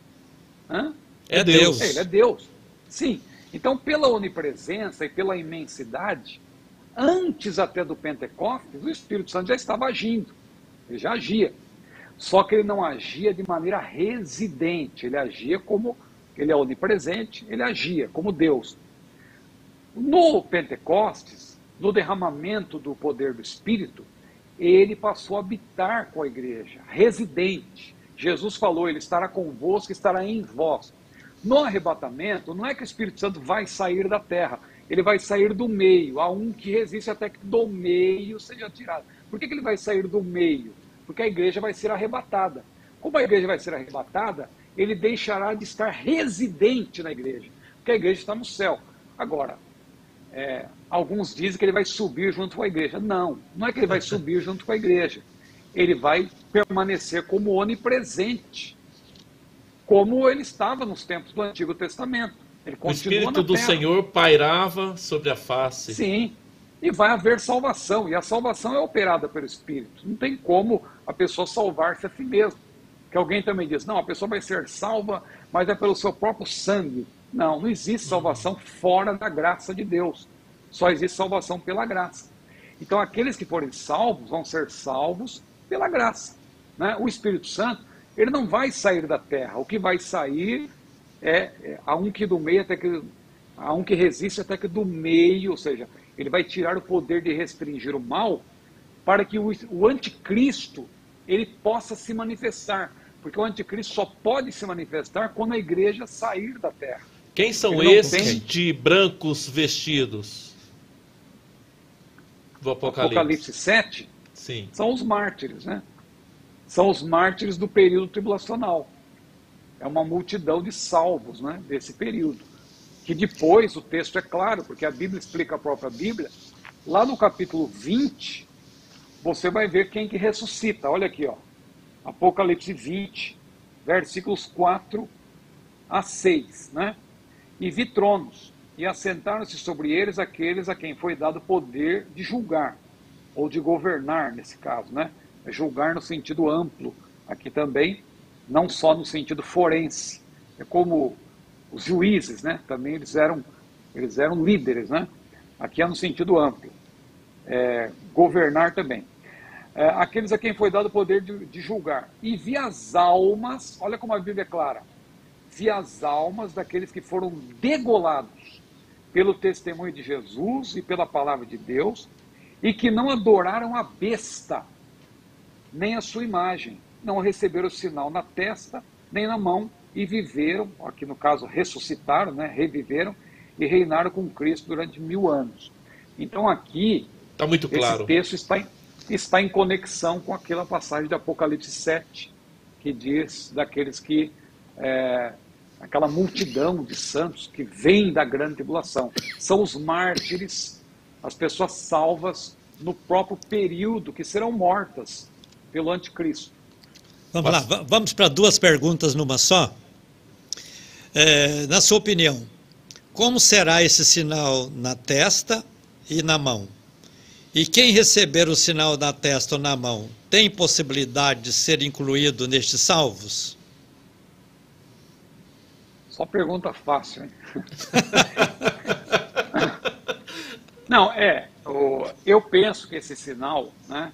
Hã? É Deus. Ele é Deus. Sim. Então, pela onipresença e pela imensidade, antes até do Pentecostes, o Espírito Santo já estava agindo. Ele já agia. Só que ele não agia de maneira residente, ele agia como ele é onipresente, ele agia como Deus. No Pentecostes, no derramamento do poder do Espírito, ele passou a habitar com a igreja, residente. Jesus falou: Ele estará convosco, estará em vós. No arrebatamento, não é que o Espírito Santo vai sair da terra, ele vai sair do meio. Há um que resiste até que do meio seja tirado. Por que, que ele vai sair do meio? Porque a igreja vai ser arrebatada. Como a igreja vai ser arrebatada, ele deixará de estar residente na igreja, porque a igreja está no céu. Agora, é, alguns dizem que ele vai subir junto com a igreja. Não, não é que ele vai subir junto com a igreja. Ele vai permanecer como onipresente, como ele estava nos tempos do Antigo Testamento. Ele o Espírito do Senhor pairava sobre a face. Sim, e vai haver salvação. E a salvação é operada pelo Espírito. Não tem como a pessoa salvar-se a si mesma. Que alguém também diz, não, a pessoa vai ser salva, mas é pelo seu próprio sangue. Não, não existe salvação fora da graça de Deus. Só existe salvação pela graça. Então, aqueles que forem salvos vão ser salvos pela graça. Né? O Espírito Santo, ele não vai sair da terra. O que vai sair é, é a um que do meio até que a um que resiste até que do meio, ou seja, ele vai tirar o poder de restringir o mal para que o, o anticristo ele possa se manifestar. Porque o anticristo só pode se manifestar quando a igreja sair da terra. Quem são esses de brancos vestidos? Do Apocalipse. Apocalipse 7 Sim. são os mártires, né? São os mártires do período tribulacional. É uma multidão de salvos, né? Desse período que depois o texto é claro, porque a Bíblia explica a própria Bíblia. Lá no capítulo 20, você vai ver quem que ressuscita. Olha aqui, ó. Apocalipse 20, versículos 4 a 6, né? E vi tronos, e assentaram-se sobre eles aqueles a quem foi dado poder de julgar, ou de governar, nesse caso, né? É julgar no sentido amplo, aqui também, não só no sentido forense. É como os juízes, né? Também eles eram, eles eram líderes, né? Aqui é no sentido amplo. É, governar também. É, aqueles a quem foi dado o poder de, de julgar. E vi as almas, olha como a Bíblia é clara, vi as almas daqueles que foram degolados pelo testemunho de Jesus e pela palavra de Deus, e que não adoraram a besta, nem a sua imagem, não receberam o sinal na testa, nem na mão, e viveram, aqui no caso ressuscitaram, né, reviveram, e reinaram com Cristo durante mil anos. Então aqui, tá muito claro. esse texto está em, está em conexão com aquela passagem de Apocalipse 7, que diz daqueles que é, aquela multidão de santos que vem da grande tribulação. São os mártires, as pessoas salvas no próprio período que serão mortas pelo anticristo. Vamos Mas... lá, vamos para duas perguntas numa só. É, na sua opinião, como será esse sinal na testa e na mão? E quem receber o sinal na testa ou na mão tem possibilidade de ser incluído nestes salvos? Só pergunta fácil, hein? Não, é. Eu penso que esse sinal, né?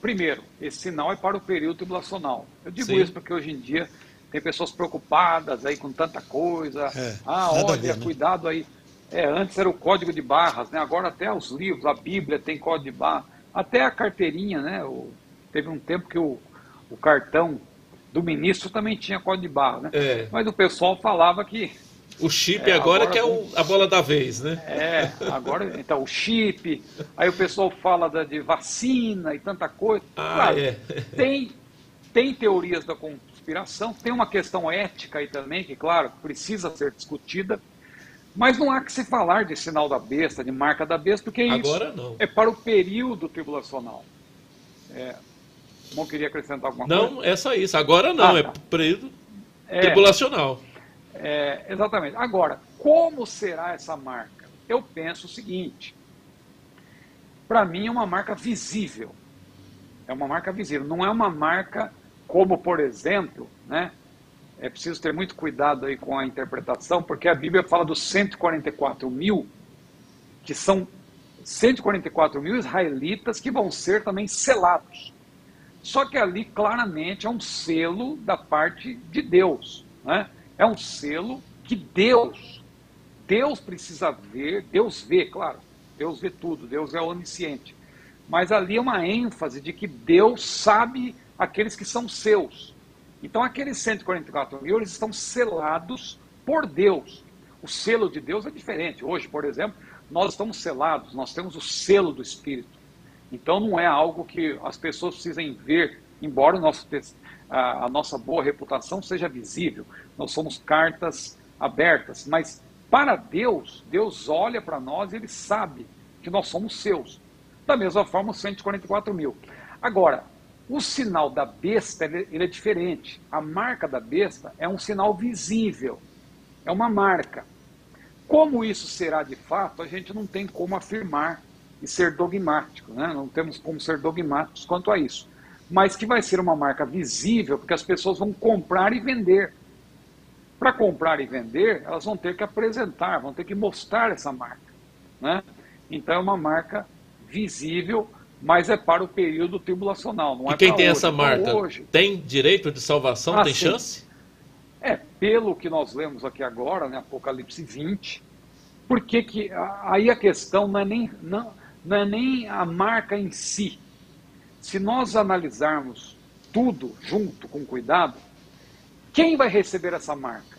Primeiro, esse sinal é para o período tribulacional. Eu digo Sim. isso porque hoje em dia tem pessoas preocupadas aí com tanta coisa. É, ah, olha, ver, né? cuidado aí. É, antes era o código de barras, né? Agora até os livros, a Bíblia tem código de barras. Até a carteirinha, né? O, teve um tempo que o, o cartão do ministro também tinha código de barra, né? É. Mas o pessoal falava que. O chip é, agora, agora, que é o, a bola da vez, né? É, agora, então, o chip, aí o pessoal fala da, de vacina e tanta coisa. Ah, claro, é. tem, tem teorias da conspiração, tem uma questão ética aí também, que, claro, precisa ser discutida, mas não há que se falar de sinal da besta, de marca da besta, porque agora isso não. é para o período tribulacional. É, não queria acrescentar alguma não, coisa? Não, é só isso. Agora não, ah, é tá. é período é, tribulacional. É, exatamente. Agora, como será essa marca? Eu penso o seguinte: para mim é uma marca visível. É uma marca visível. Não é uma marca como, por exemplo, né? É preciso ter muito cuidado aí com a interpretação, porque a Bíblia fala dos 144 mil, que são 144 mil israelitas que vão ser também selados. Só que ali claramente é um selo da parte de Deus. Né? É um selo que Deus, Deus precisa ver, Deus vê, claro, Deus vê tudo, Deus é onisciente. Mas ali é uma ênfase de que Deus sabe aqueles que são seus. Então aqueles 144 mil, eles estão selados por Deus. O selo de Deus é diferente. Hoje, por exemplo, nós estamos selados, nós temos o selo do Espírito. Então não é algo que as pessoas precisem ver, embora nosso, a nossa boa reputação seja visível. Nós somos cartas abertas, mas para Deus, Deus olha para nós e Ele sabe que nós somos seus. Da mesma forma, os 144 mil. Agora, o sinal da besta ele, ele, é diferente. A marca da besta é um sinal visível, é uma marca. Como isso será de fato, a gente não tem como afirmar e ser dogmático, né? não temos como ser dogmáticos quanto a isso. Mas que vai ser uma marca visível, porque as pessoas vão comprar e vender. Para comprar e vender, elas vão ter que apresentar, vão ter que mostrar essa marca. Né? Então é uma marca visível, mas é para o período tribulacional. Não e é quem tem hoje, essa marca tem direito de salvação, ah, tem sim. chance? É, pelo que nós lemos aqui agora, né, Apocalipse 20, porque que aí a questão não é nem não, não é nem a marca em si. Se nós analisarmos tudo junto, com cuidado, quem vai receber essa marca?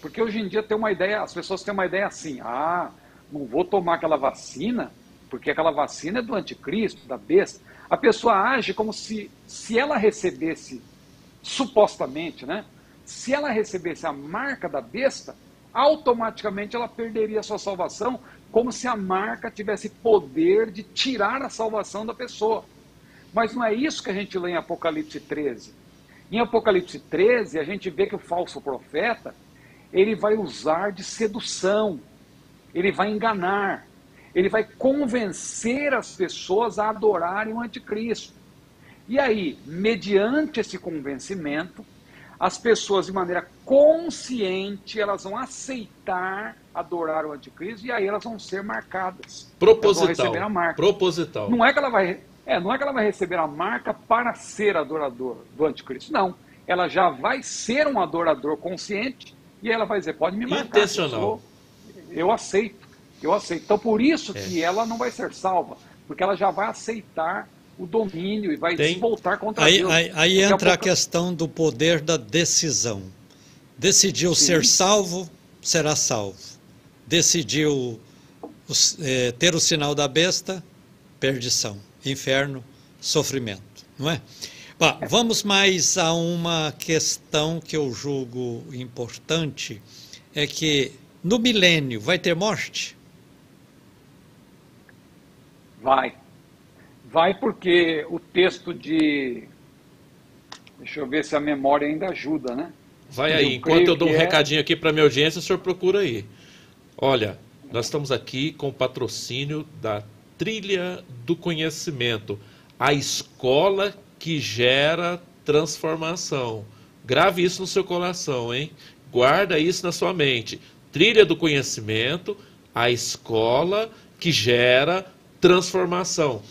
Porque hoje em dia tem uma ideia, as pessoas têm uma ideia assim: ah, não vou tomar aquela vacina, porque aquela vacina é do anticristo, da besta. A pessoa age como se, se ela recebesse, supostamente, né? Se ela recebesse a marca da besta, automaticamente ela perderia a sua salvação, como se a marca tivesse poder de tirar a salvação da pessoa. Mas não é isso que a gente lê em Apocalipse 13. Em Apocalipse 13, a gente vê que o falso profeta, ele vai usar de sedução, ele vai enganar, ele vai convencer as pessoas a adorarem o anticristo. E aí, mediante esse convencimento, as pessoas de maneira consciente elas vão aceitar adorar o anticristo e aí elas vão ser marcadas. Proposital. Elas vão receber a marca. Proposital. Não é que ela vai É, não é que ela vai receber a marca para ser adorador do anticristo, não. Ela já vai ser um adorador consciente e ela vai dizer, pode me marcar. Intencional. Eu, eu aceito, eu aceito. Então por isso é. que ela não vai ser salva, porque ela já vai aceitar o domínio e vai Tem... se voltar contra aí, Deus. Aí, aí entra a, pouco... a questão do poder da decisão. Decidiu Sim. ser salvo, será salvo. Decidiu é, ter o sinal da besta, perdição inferno, sofrimento, não é? Bom, vamos mais a uma questão que eu julgo importante, é que no milênio vai ter morte? Vai. Vai porque o texto de. Deixa eu ver se a memória ainda ajuda, né? Vai aí, eu enquanto eu dou um é... recadinho aqui para a minha audiência, o senhor procura aí. Olha, nós estamos aqui com o patrocínio da trilha do conhecimento, a escola que gera transformação. Grave isso no seu coração, hein? Guarda isso na sua mente. Trilha do conhecimento, a escola que gera transformação.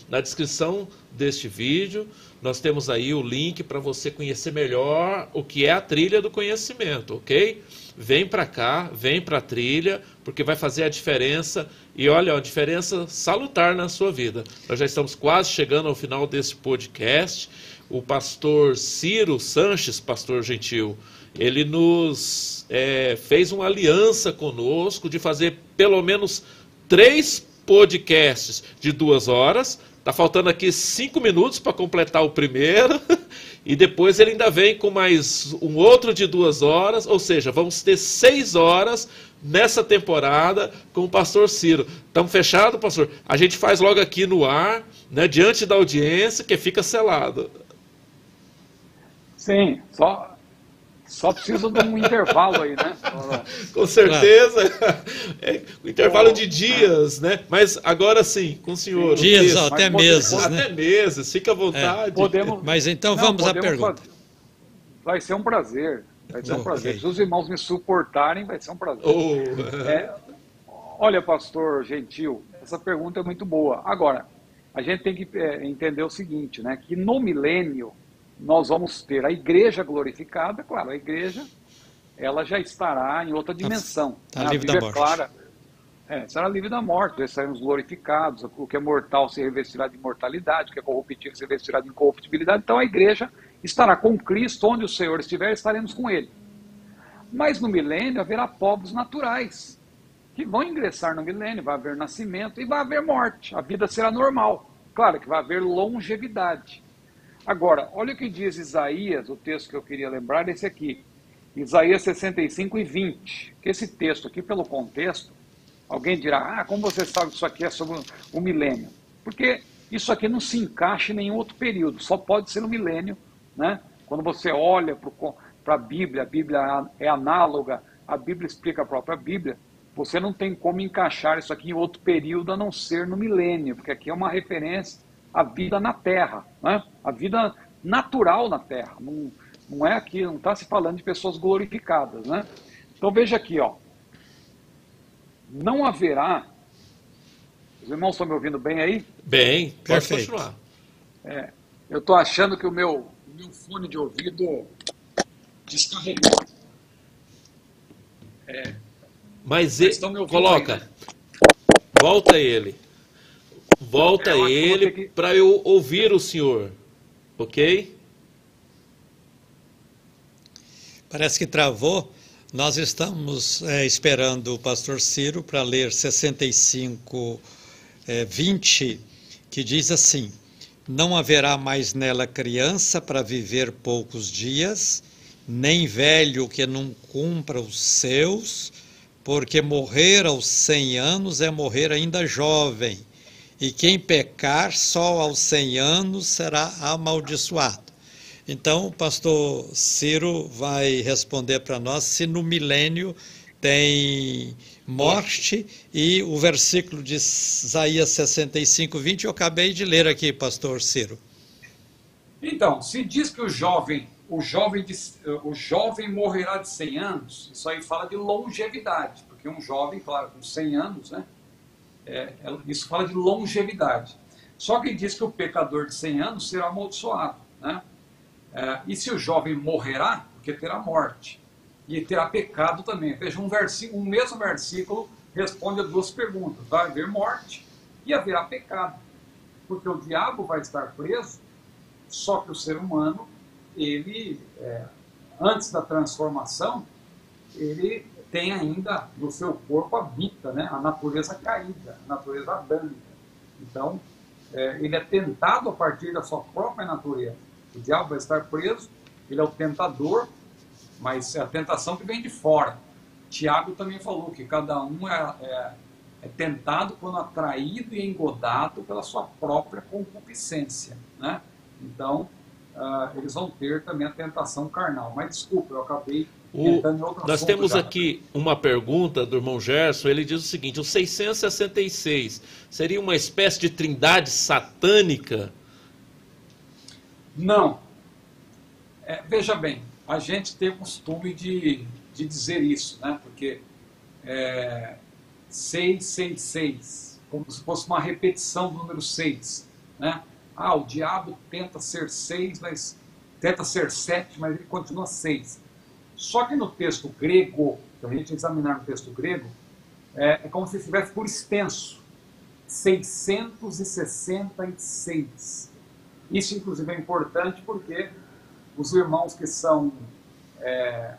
Na descrição deste vídeo, nós temos aí o link para você conhecer melhor o que é a trilha do conhecimento, ok? Vem para cá, vem para a trilha, porque vai fazer a diferença e olha, uma diferença salutar na sua vida. Nós já estamos quase chegando ao final desse podcast. O pastor Ciro Sanches, pastor gentil, ele nos é, fez uma aliança conosco de fazer pelo menos três podcasts de duas horas Tá faltando aqui cinco minutos para completar o primeiro. E depois ele ainda vem com mais um outro de duas horas. Ou seja, vamos ter seis horas nessa temporada com o pastor Ciro. Estamos fechados, pastor? A gente faz logo aqui no ar, né, diante da audiência, que fica selado. Sim, só só precisa de um intervalo aí, né? com certeza. É, o intervalo de dias, né? Mas agora sim, com o senhor. Dias, ó, até meses. Né? Até meses, fica à vontade. É. Podemos, Mas então não, vamos à pergunta. Fazer. Vai ser um prazer. Vai ser um prazer. Okay. Se os irmãos me suportarem, vai ser um prazer. Oh. É, olha, pastor Gentil, essa pergunta é muito boa. Agora, a gente tem que é, entender o seguinte, né? Que no milênio nós vamos ter a igreja glorificada, claro, a igreja ela já estará em outra tá dimensão. Está tá livre da morte. Clara, é, será livre da morte, nós seremos glorificados, o que é mortal se revestirá de imortalidade, o que é corruptível se revestirá de incorruptibilidade. Então a igreja estará com Cristo, onde o Senhor estiver, estaremos com Ele. Mas no milênio haverá povos naturais, que vão ingressar no milênio, vai haver nascimento e vai haver morte. A vida será normal. Claro que vai haver longevidade. Agora, olha o que diz Isaías, o texto que eu queria lembrar, esse aqui. Isaías 65 e 20. Que esse texto aqui, pelo contexto, alguém dirá, ah, como você sabe que isso aqui é sobre o milênio? Porque isso aqui não se encaixa em nenhum outro período, só pode ser no milênio, né? Quando você olha para a Bíblia, a Bíblia é análoga, a Bíblia explica a própria Bíblia, você não tem como encaixar isso aqui em outro período a não ser no milênio, porque aqui é uma referência a vida na Terra, né? a vida natural na Terra. Não, não é aqui, não está se falando de pessoas glorificadas. Né? Então veja aqui, ó. não haverá. Os irmãos estão me ouvindo bem aí? Bem, pode Perfeito. continuar. É, eu estou achando que o meu, o meu fone de ouvido descarregou. É, Mas ele, coloca, aí, né? volta ele. Volta é, ele que... para eu ouvir o senhor, ok? Parece que travou. Nós estamos é, esperando o pastor Ciro para ler 65, é, 20, que diz assim: Não haverá mais nela criança para viver poucos dias, nem velho que não cumpra os seus, porque morrer aos cem anos é morrer ainda jovem e quem pecar só aos 100 anos será amaldiçoado. Então, o pastor Ciro vai responder para nós se no milênio tem morte e o versículo de Isaías 65, 20 eu acabei de ler aqui, pastor Ciro. Então, se diz que o jovem, o jovem, o jovem morrerá de 100 anos, isso aí fala de longevidade, porque um jovem, claro, com 100 anos, né, é, é, isso fala de longevidade. Só que diz que o pecador de 100 anos será amaldiçoado. Né? É, e se o jovem morrerá, porque terá morte. E terá pecado também. Veja, um, versículo, um mesmo versículo responde a duas perguntas. Vai haver morte e haverá pecado. Porque o diabo vai estar preso, só que o ser humano, ele, é, antes da transformação, ele tem ainda no seu corpo habita né, a natureza caída, a natureza adâmica. Então, é, ele é tentado a partir da sua própria natureza. O diabo vai estar preso, ele é o tentador, mas é a tentação que vem de fora. Tiago também falou que cada um é, é, é tentado quando atraído e engodado pela sua própria concupiscência. Né? Então, uh, eles vão ter também a tentação carnal. Mas desculpa, eu acabei o, nós temos já. aqui uma pergunta do irmão Gerson. Ele diz o seguinte: o 666 seria uma espécie de trindade satânica? Não. É, veja bem, a gente tem o costume de, de dizer isso, né? Porque é, 666, como se fosse uma repetição do número 6, né? Ah, o diabo tenta ser 6, mas tenta ser 7, mas ele continua 6. Só que no texto grego, se a gente examinar no texto grego, é, é como se estivesse por extenso. 666. Isso, inclusive, é importante porque os irmãos que são é,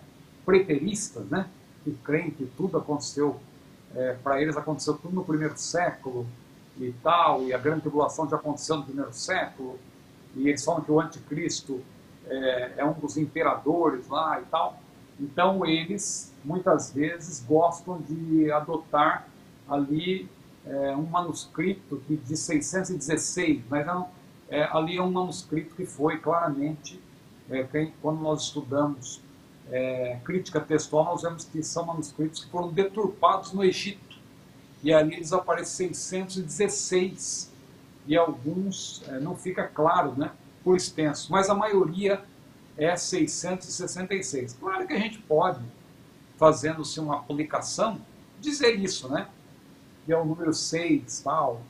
preteristas, né, que creem que tudo aconteceu, é, para eles aconteceu tudo no primeiro século e tal, e a grande tribulação já aconteceu no primeiro século, e eles falam que o anticristo é, é um dos imperadores lá e tal. Então, eles muitas vezes gostam de adotar ali é, um manuscrito de 616, mas não, é, ali é um manuscrito que foi claramente, é, quando nós estudamos é, crítica textual, nós vemos que são manuscritos que foram deturpados no Egito. E ali eles aparecem 616, e alguns é, não fica claro, né, por extenso, mas a maioria é 666. Claro que a gente pode, fazendo-se uma aplicação, dizer isso, né? Que é o número 6, tal.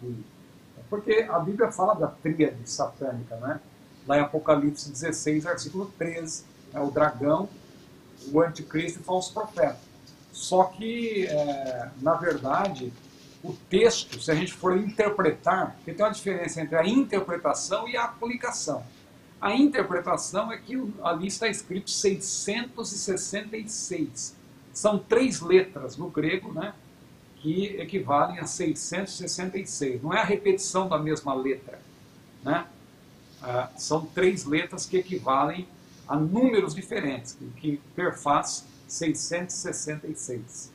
Porque a Bíblia fala da tríade satânica, né? Lá em Apocalipse 16, versículo 13, é o dragão, o anticristo e o falso profeta. Só que, é, na verdade, o texto, se a gente for interpretar, porque tem uma diferença entre a interpretação e a aplicação. A interpretação é que ali está escrito 666. São três letras no grego, né, que equivalem a 666. Não é a repetição da mesma letra. Né? Ah, são três letras que equivalem a números diferentes, que, perfaz 666.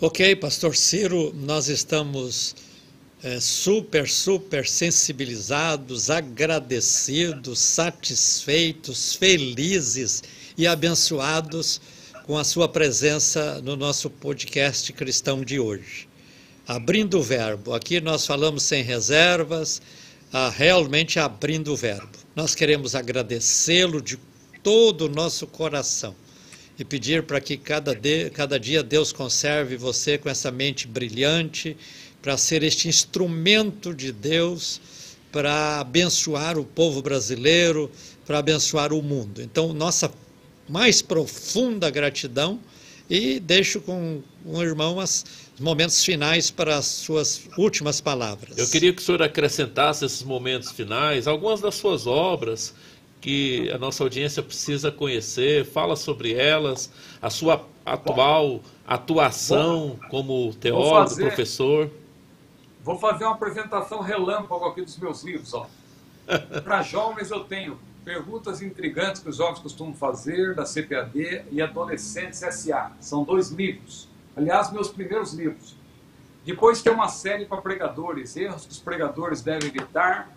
Ok, pastor Ciro, nós estamos é, super, super sensibilizados, agradecidos, satisfeitos, felizes e abençoados com a sua presença no nosso podcast cristão de hoje. Abrindo o verbo, aqui nós falamos sem reservas, ah, realmente abrindo o verbo. Nós queremos agradecê-lo de todo o nosso coração e pedir para que cada, de, cada dia Deus conserve você com essa mente brilhante para ser este instrumento de Deus para abençoar o povo brasileiro, para abençoar o mundo. Então, nossa mais profunda gratidão e deixo com o irmão os momentos finais para as suas últimas palavras. Eu queria que o senhor acrescentasse esses momentos finais, algumas das suas obras que a nossa audiência precisa conhecer, fala sobre elas, a sua atual atuação como teólogo, professor. Vou fazer uma apresentação relâmpago aqui dos meus livros. Para jovens eu tenho perguntas intrigantes que os jovens costumam fazer, da CPAD, e Adolescentes SA. São dois livros. Aliás, meus primeiros livros. Depois tem uma série para pregadores, erros que os pregadores devem evitar,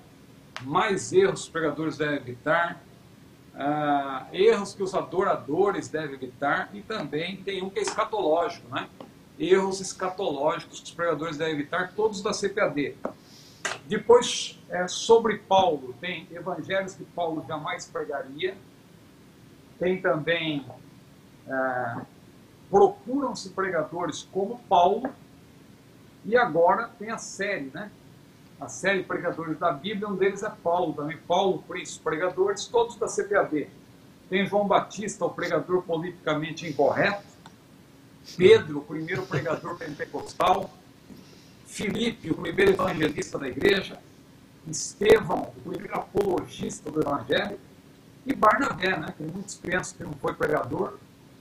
mais erros que os pregadores devem evitar, uh, erros que os adoradores devem evitar, e também tem um que é escatológico, né? Erros escatológicos que os pregadores devem evitar, todos da CPAD. Depois, é, sobre Paulo, tem evangelhos que Paulo jamais pregaria. Tem também, é, procuram-se pregadores como Paulo. E agora tem a série, né? a série Pregadores da Bíblia, um deles é Paulo também, Paulo, Príncipe, pregadores, todos da CPAD. Tem João Batista, o pregador politicamente incorreto, Pedro, o primeiro pregador pentecostal, Filipe, o primeiro evangelista da igreja, Estevão, o primeiro apologista do evangelho, e Barnabé, né, que muitos pensam que não foi pregador,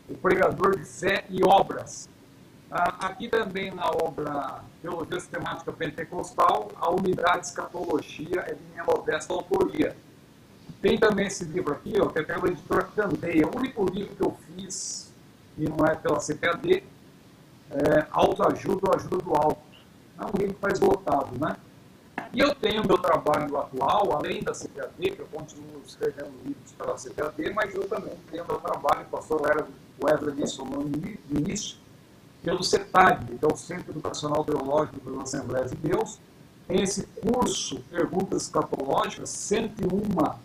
o pregador de fé e obras. Ah, aqui também na obra Teologia Sistemática Pentecostal, a unidade escatologia é de minha modesta autoria. Tem também esse livro aqui, ó, que é pela editora Candeia, o único livro que eu fiz, e não é pela CPAD, é Autoajuda ou Ajuda do Alto. É um livro mais voltado, né? E eu tenho meu trabalho atual, além da CPAD, que eu continuo escrevendo livros pela CPAD, mas eu também tenho meu trabalho, o pastor Wesley mencionou no início, pelo CETAG, que é o Centro Educacional Teológico das Assembleias de Deus. Tem esse curso, Perguntas Escatológicas, 101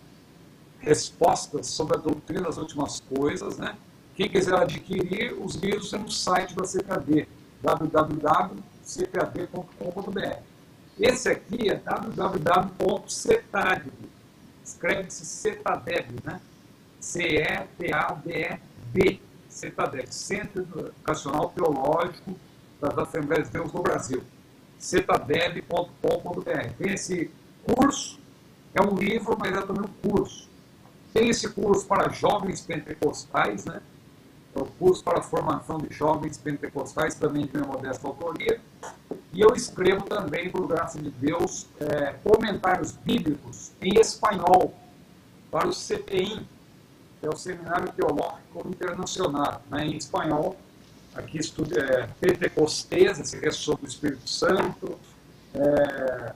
respostas sobre a doutrina das últimas coisas. Né? Quem quiser adquirir, os livros têm no site da CPAD, www.cpad.com.br. Esse aqui é www.cetadeb, escreve-se CETADEB, né? C-E-T-A-D-E-B CETADEC, Centro Educacional Teológico das Assembleias de Deus no Brasil, cetadeb.com.br. Tem esse curso, é um livro, mas é também um curso. Tem esse curso para jovens pentecostais, né? É o curso para a formação de jovens pentecostais, também de minha modesta autoria. E eu escrevo também, por graça de Deus, é, comentários bíblicos em espanhol para o CTI, é o Seminário Teológico Internacional, né, em espanhol. Aqui estuda é, Pentecostes, esse é sobre o Espírito Santo, é,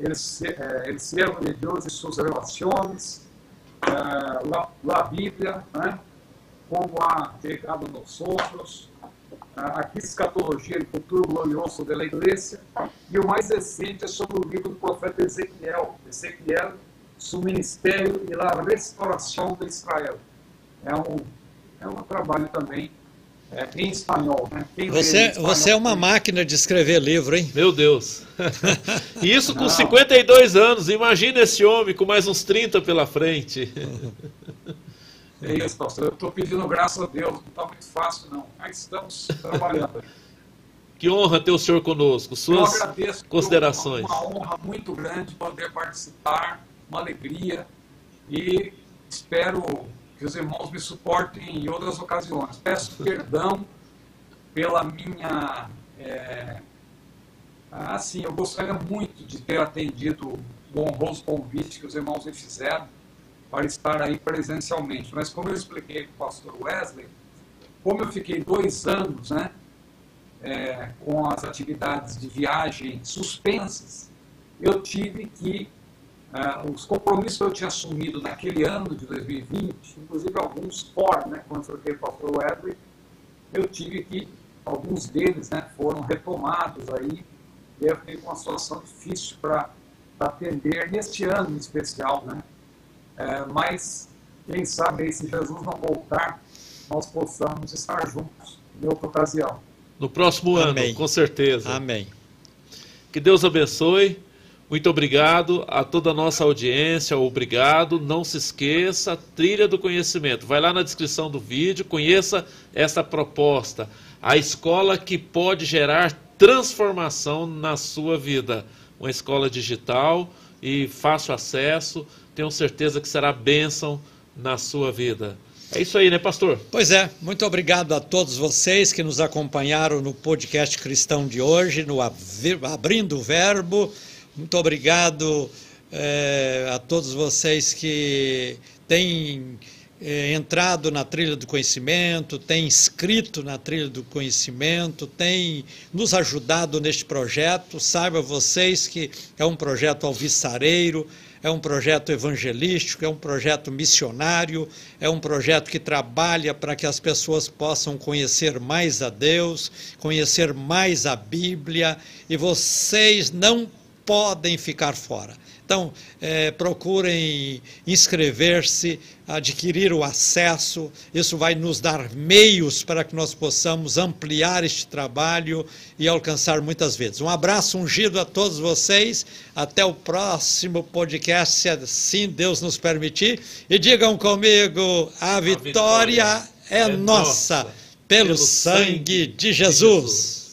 el, é, Siervo de Deus e suas relações, é, la Bíblia, né, como há chegado nos outros, é, aqui escatologia e futuro glorioso da igreja, e o mais recente é sobre o livro do profeta Ezequiel, Ezequiel seu ministério e a restauração de Israel. É um, é um trabalho também é, em espanhol. Né? você, espanhol, você é uma máquina de escrever livro, hein? Meu Deus! Isso com Não. 52 anos, imagina esse homem com mais uns 30 pela frente. É isso, pastor. Eu estou pedindo graças a Deus, não está muito fácil, não. Mas estamos trabalhando. Que honra ter o senhor conosco. Suas considerações. Uma, uma honra muito grande poder participar uma alegria e espero que os irmãos me suportem em outras ocasiões. Peço perdão pela minha. É, assim, eu gostaria muito de ter atendido o honroso convite que os irmãos me fizeram para estar aí presencialmente. Mas, como eu expliquei para o pastor Wesley, como eu fiquei dois anos né, é, com as atividades de viagem suspensas, eu tive que Uh, os compromissos que eu tinha assumido naquele ano de 2020, inclusive alguns fora, né, quando eu troquei para o Wesley, eu tive que, alguns deles né, foram retomados aí, e eu fiquei com uma situação difícil para atender neste ano em especial, né? É, mas, quem sabe aí, se Jesus não voltar, nós possamos estar juntos em outra ocasião. No próximo Amém. ano, com certeza. Amém. Que Deus abençoe. Muito obrigado a toda a nossa audiência, obrigado. Não se esqueça, Trilha do Conhecimento. Vai lá na descrição do vídeo, conheça essa proposta. A escola que pode gerar transformação na sua vida. Uma escola digital e fácil acesso. Tenho certeza que será bênção na sua vida. É isso aí, né, pastor? Pois é, muito obrigado a todos vocês que nos acompanharam no podcast cristão de hoje, no Abrindo o Verbo. Muito obrigado é, a todos vocês que têm é, entrado na trilha do conhecimento, têm inscrito na trilha do conhecimento, têm nos ajudado neste projeto. Saiba vocês que é um projeto alvissareiro, é um projeto evangelístico, é um projeto missionário, é um projeto que trabalha para que as pessoas possam conhecer mais a Deus, conhecer mais a Bíblia, e vocês não podem ficar fora. Então, é, procurem inscrever-se, adquirir o acesso, isso vai nos dar meios para que nós possamos ampliar este trabalho e alcançar muitas vezes. Um abraço ungido a todos vocês, até o próximo podcast, se assim Deus nos permitir, e digam comigo: a vitória, a vitória é, é, nossa, pelo, pelo sangue de Jesus. De Jesus.